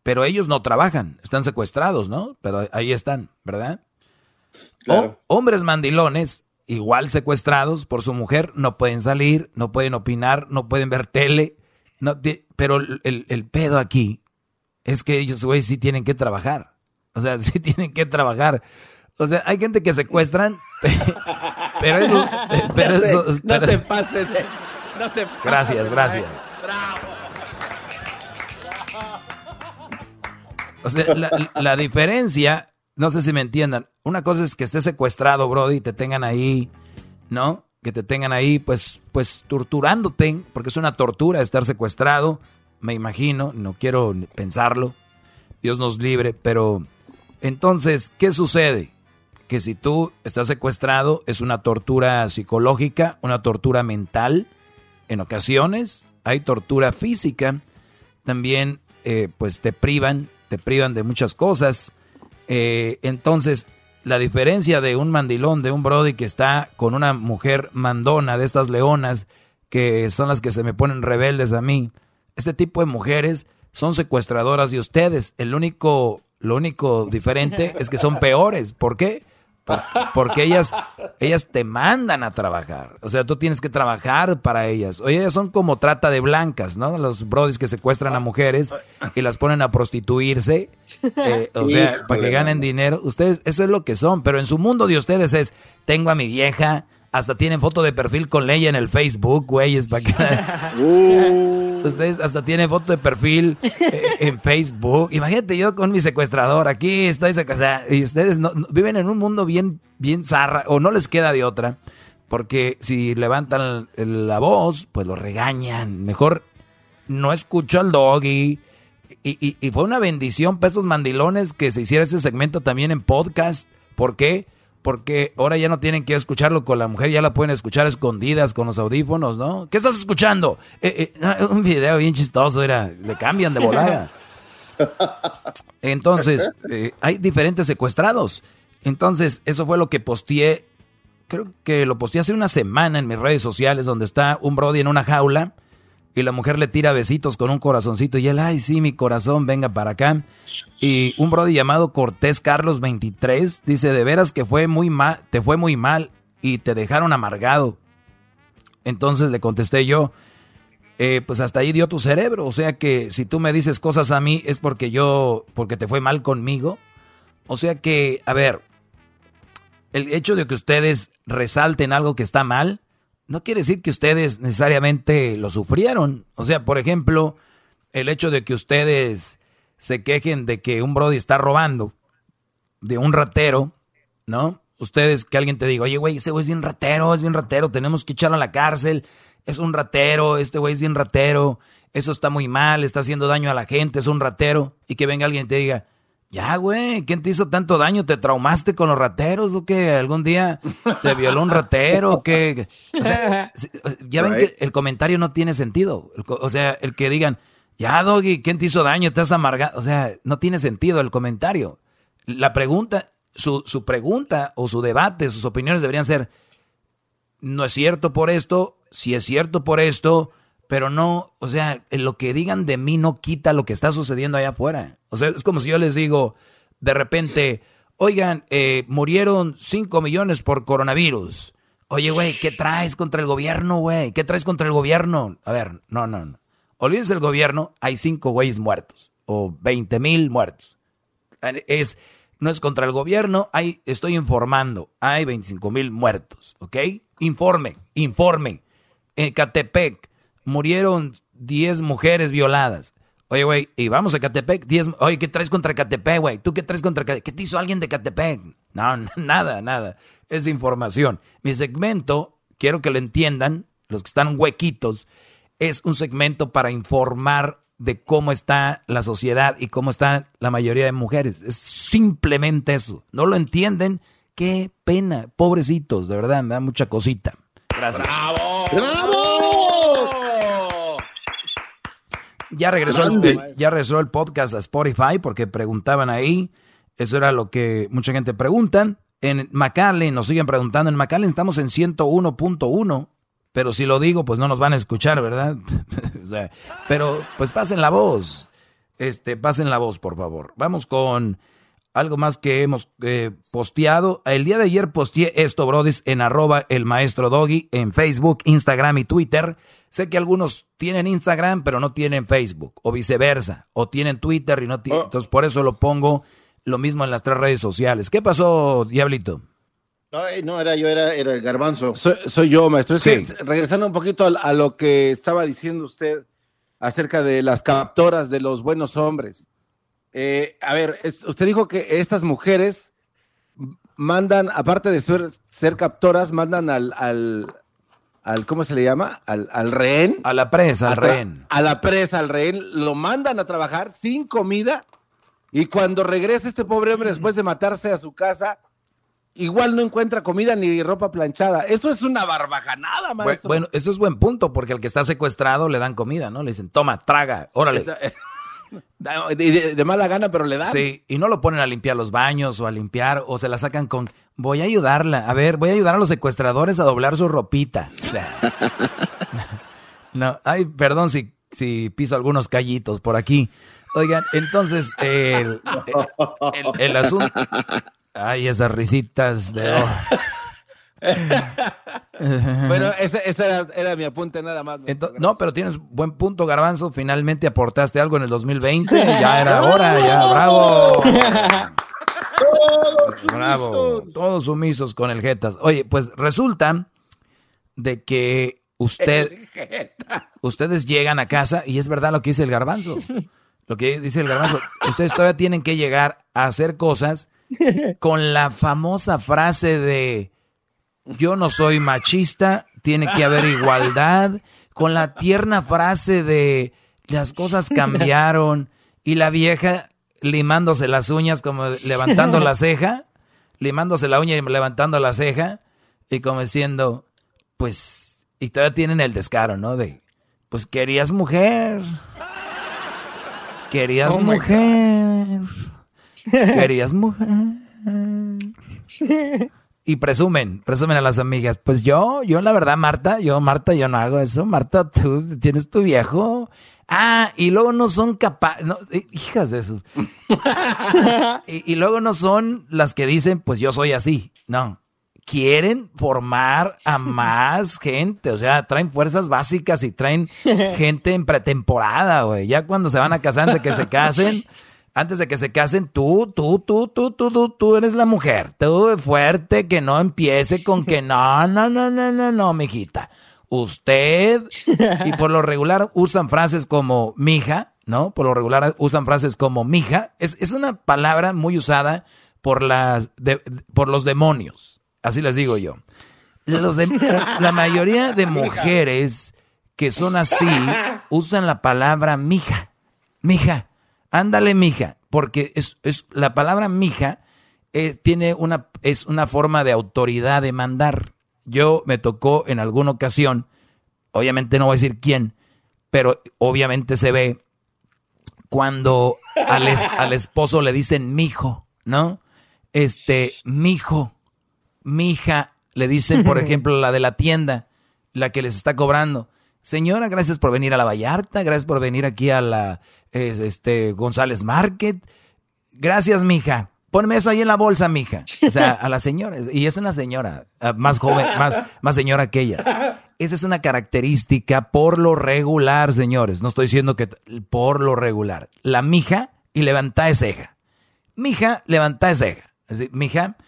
S5: Pero ellos no trabajan. Están secuestrados, ¿no? Pero ahí están, ¿verdad? O- hombres mandilones, igual secuestrados por su mujer, no pueden salir, no pueden opinar, no pueden ver tele. No, pero el, el- el pedo aquí es que ellos, güey, sí tienen que trabajar. O sea, sí tienen que trabajar. O sea, hay gente que secuestran, pero eso... Pero
S6: no,
S5: eso
S6: se, no
S5: pero-
S6: se pase de. No se pase
S5: Gracias,
S6: de
S5: gracias.
S6: Bravo.
S5: O sea, la, diferencia, no sé si me entiendan. Una cosa es que estés secuestrado, Brody, y te tengan ahí, ¿no? Que te tengan ahí, pues, pues, torturándote, porque es una tortura estar secuestrado, me imagino, no quiero pensarlo. Dios nos libre, pero entonces, ¿qué sucede? Que si tú estás secuestrado, es una tortura psicológica, una tortura mental, en ocasiones, hay tortura física, también eh, pues te privan, te privan de muchas cosas. Eh, entonces, la diferencia de un mandilón, de un Brody que está con una mujer mandona, de estas leonas, que son las que se me ponen rebeldes a mí, este tipo de mujeres son secuestradoras de ustedes. El único, lo único diferente es que son peores. ¿Por qué? Por- porque ellas, ellas te mandan a trabajar. O sea, tú tienes que trabajar para ellas. Oye, ellas son como trata de blancas, ¿no? Los brodis que secuestran a mujeres y las ponen a prostituirse. eh, o sea, para que ganen dinero. Ustedes, eso es lo que son. Pero en su mundo de ustedes es, tengo a mi vieja, hasta tienen foto de perfil con Leia en el Facebook, güeyes, para que... Ustedes hasta tienen foto de perfil eh, en Facebook. Imagínate yo con mi secuestrador, aquí estoy secuestrado. Y ustedes no, no- viven en un mundo bien, bien zarra, o no les queda de otra. Porque si levantan la voz, pues lo regañan. Mejor no escucho al doggy. Y, y- y fue una bendición para esos mandilones que se hiciera ese segmento también en podcast. ¿Por qué? Porque ahora ya no tienen que escucharlo con la mujer, ya la pueden escuchar escondidas con los audífonos, ¿no? ¿Qué estás escuchando? Eh, eh, ah, un video bien chistoso, era, le cambian de volada. Entonces, eh, hay diferentes secuestrados. Entonces, eso fue lo que posteé. Creo que lo posteé hace una semana en mis redes sociales, donde está un Brody en una jaula y la mujer le tira besitos con un corazoncito y él, ay, sí, mi corazón, venga para acá. Y un brody llamado Cortés Carlos 23 dice, de veras que fue muy mal, te fue muy mal y te dejaron amargado. Entonces le contesté yo, eh, pues hasta ahí dio tu cerebro, o sea que si tú me dices cosas a mí es porque yo, porque te fue mal conmigo. O sea que, a ver, el hecho de que ustedes resalten algo que está mal, no quiere decir que ustedes necesariamente lo sufrieron. O sea, por ejemplo, el hecho de que ustedes se quejen de que un Brody está robando de un ratero, ¿no? Ustedes, que alguien te diga, oye, güey, ese güey es bien ratero, es bien ratero, tenemos que echarlo a la cárcel, es un ratero, este güey es bien ratero, eso está muy mal, está haciendo daño a la gente, es un ratero, y que venga alguien y te diga, ya, güey, ¿quién te hizo tanto daño? ¿Te traumaste con los rateros o qué? ¿Algún día te violó un ratero o qué? O sea, ya ven que el comentario no tiene sentido. O sea, el que digan, ya, Doggy, ¿quién te hizo daño? ¿Te has amargado? O sea, no tiene sentido el comentario. La pregunta, su, su pregunta o su debate, sus opiniones deberían ser, no es cierto por esto, si es cierto por esto, pero no, o sea, lo que digan de mí no quita lo que está sucediendo allá afuera. O sea, es como si yo les digo, de repente, oigan, eh, murieron 5 millones por coronavirus. Oye, güey, ¿qué traes contra el gobierno, güey? ¿Qué traes contra el gobierno? A ver, no, no, no. Olvídense el gobierno, hay 5 güeyes muertos o 20 mil muertos. Es, no es contra el gobierno, hay, estoy informando, hay 25 mil muertos, ¿ok? Informe, informe. En Catepec, murieron 10 mujeres violadas. Oye, güey, y vamos a Catepec, 10, oye, ¿qué traes contra Catepec, güey? ¿Tú qué traes contra Catepec? ¿Qué te hizo alguien de Catepec? No, nada, nada. Es información. Mi segmento, quiero que lo entiendan, los que están huequitos, es un segmento para informar de cómo está la sociedad y cómo está la mayoría de mujeres. Es simplemente eso. No lo entienden. Qué pena. Pobrecitos, de verdad, me da mucha cosita. Gracias.
S23: ¡Bravo!
S5: Ya regresó, el, ya regresó el podcast a Spotify porque preguntaban ahí. Eso era lo que mucha gente pregunta. En McAllen nos siguen preguntando. En McAllen estamos en 101.1. Pero si lo digo, pues no nos van a escuchar, ¿verdad? o sea, pero pues pasen la voz. Este, pasen la voz, por favor. Vamos con algo más que hemos eh, posteado. El día de ayer posteé esto, brodis, en arroba el maestro Doggy, en Facebook, Instagram y Twitter. Sé que algunos tienen Instagram, pero no tienen Facebook, o viceversa, o tienen Twitter y no tienen. Entonces, por eso lo pongo lo mismo en las tres redes sociales. ¿Qué pasó, Diablito?
S49: No, eh, no era yo, era, era el garbanzo.
S6: Soy, soy yo, maestro. Es
S5: Sí.
S6: que, regresando un poquito a, a lo que estaba diciendo usted acerca de las captoras de los buenos hombres. Eh, a ver, es- usted dijo que estas mujeres mandan, aparte de ser, ser captoras, mandan al, al, al- ¿cómo se le llama? Al, al rehén.
S5: A la presa, al rehén.
S6: A la presa, al rehén. Lo mandan a trabajar sin comida y cuando regresa este pobre hombre después de matarse a su casa, igual no encuentra comida ni ropa planchada. Eso es una barbajanada, maestro.
S5: Bueno, eso es buen punto, porque al que está secuestrado le dan comida, ¿no? Le dicen, toma, traga, órale.
S6: Esa- De, de- de mala gana, pero le dan.
S5: Sí, y no lo ponen a limpiar los baños o a limpiar, o se la sacan con, voy a ayudarla, a ver, voy a ayudar a los secuestradores a doblar su ropita. O sea, no, ay, perdón si, si piso algunos callitos por aquí. Oigan, entonces, el, el- el asunto... Ay, esas risitas de...
S6: Bueno, ese, ese era, era mi apunte nada más.
S5: No, pero tienes buen punto, Garbanzo. Finalmente aportaste algo en el 2020. Ya era hora, ya, bravo. Bravo. Todos sumisos con el Jetas. Oye, pues resulta de que usted, ustedes llegan a casa y es verdad lo que dice el Garbanzo. Lo que dice el Garbanzo. Ustedes todavía tienen que llegar a hacer cosas con la famosa frase de yo no soy machista, tiene que haber igualdad, con la tierna frase de las cosas cambiaron y la vieja limándose las uñas como levantando la ceja, limándose la uña y levantando la ceja y como diciendo, pues, y todavía tienen el descaro, ¿no? De, pues querías mujer, querías
S23: Oh
S5: mujer, querías mujer. y presumen, presumen a las amigas. Pues yo, yo la verdad, Marta, yo, Marta, yo no hago eso. Marta, tú tienes tu viejo. Ah, y luego no son capaces, no, eh, hijas de eso. y, y luego no son las que dicen, pues yo soy así. No, quieren formar a más gente. O sea, traen fuerzas básicas y traen gente en pretemporada, güey. Ya cuando se van a casar, antes de que se casen, antes de que se casen, tú, tú, tú, tú, tú, tú, tú eres la mujer. Tú fuerte, que no empiece con que no, no, no, no, no, no, mijita. Usted, y por lo regular usan frases como mija, ¿no? Por lo regular usan frases como mija. Es, es una palabra muy usada por, las de- por los demonios. Así les digo yo. Los de- la mayoría de mujeres que son así usan la palabra mija. Mija. Ándale, mija. Porque es, es la palabra mija eh, tiene una, es una forma de autoridad de mandar. Yo me tocó en alguna ocasión, obviamente no voy a decir quién, pero obviamente se ve cuando al, es- al esposo le dicen mijo, ¿no? Este, mijo, mija, le dicen, por ejemplo, la de la tienda, la que les está cobrando. Señora, gracias por venir a la Vallarta, gracias por venir aquí a la es- este González Market. Gracias, mija. Ponme eso ahí en la bolsa, mija. O sea, a la señora. Y es una señora, ah, más joven, más, más señora que ella. Esa es una característica por lo regular, señores. No estoy diciendo que por lo regular. La mija y levanta ceja. Mija, levanta ceja. Es decir, mija,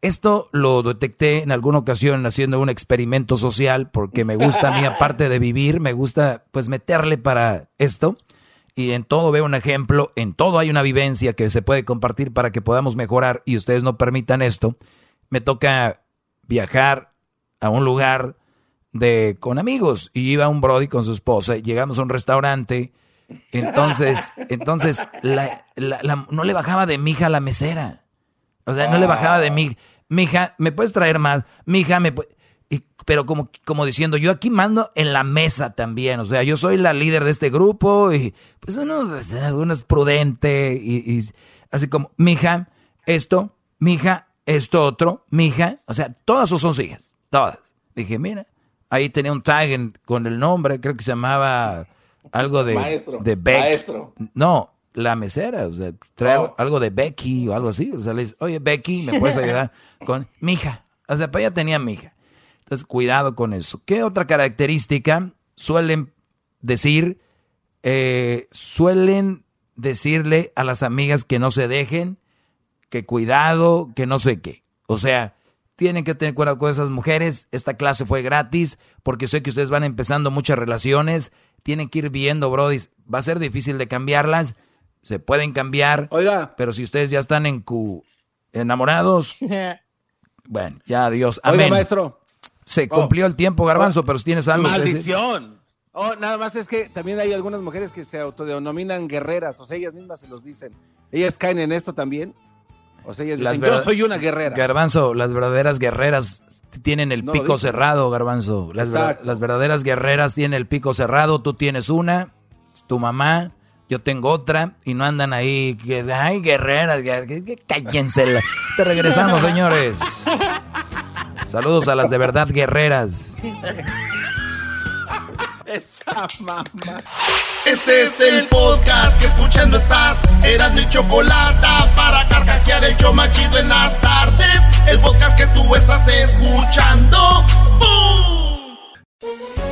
S5: esto lo detecté en alguna ocasión haciendo un experimento social porque me gusta a mí, aparte de vivir, me gusta pues meterle para esto. Y en todo veo un ejemplo, en todo hay una vivencia que se puede compartir para que podamos mejorar y ustedes no permitan esto. Me toca viajar a un lugar de con amigos y iba un brody con su esposa, y llegamos a un restaurante, entonces, entonces la- la- la- no le bajaba de mija a la mesera. O sea, no le bajaba de mi, mija, ¿me puedes traer más? Mija, me pu-?" Y- pero como, como diciendo, yo aquí mando en la mesa también. O sea, yo soy la líder de este grupo y pues uno, uno es prudente y, y así como, mija, esto, mija, esto otro, mija. O sea, todas sus son hijas, todas. Dije, mira, ahí tenía un tag en- con el nombre, creo que se llamaba algo de,
S49: Maestro,
S5: de Beck.
S49: maestro.
S5: No, la mesera, o sea, trae algo- algo de Becky o algo así. O sea, le dice, oye, Becky, ¿me puedes ayudar con mi hija? O sea, pues ella tenía mi hija. Entonces, cuidado con eso. ¿Qué otra característica suelen decir? Eh, suelen decirle a las amigas que no se dejen, que cuidado, que no sé qué. O sea, tienen que tener cuidado con esas mujeres. Esta clase fue gratis porque sé que ustedes van empezando muchas relaciones. Tienen que ir viendo, Brody. Va a ser difícil de cambiarlas. Se pueden cambiar.
S6: Oiga.
S5: Pero si ustedes ya están en cu enamorados, bueno, ya adiós.
S6: Oiga,
S5: Amén.
S6: maestro.
S5: Se cumplió el tiempo, Garbanzo, pero si tienes algo.
S6: Maldición. Oh, nada más es que también hay algunas mujeres que se autodenominan guerreras, o sea, ellas mismas se los dicen. Ellas caen en esto también. O sea, ellas
S5: Las
S6: dicen, yo soy una guerrera.
S5: Garbanzo, las verdaderas guerreras tienen el
S6: No,
S5: pico
S6: dice.
S5: cerrado, Garbanzo. Las, ver- las verdaderas guerreras tienen el pico cerrado. Tú tienes una, es tu mamá, yo tengo otra, y no andan ahí, que, ay, guerreras, cállense. Te regresamos, señores. Saludos a las de verdad guerreras.
S6: Esa mamá.
S21: Este es el podcast que escuchando estás. Eran mi chocolate para carcajear el show machido en las tardes. El podcast que tú estás escuchando. ¡Bum!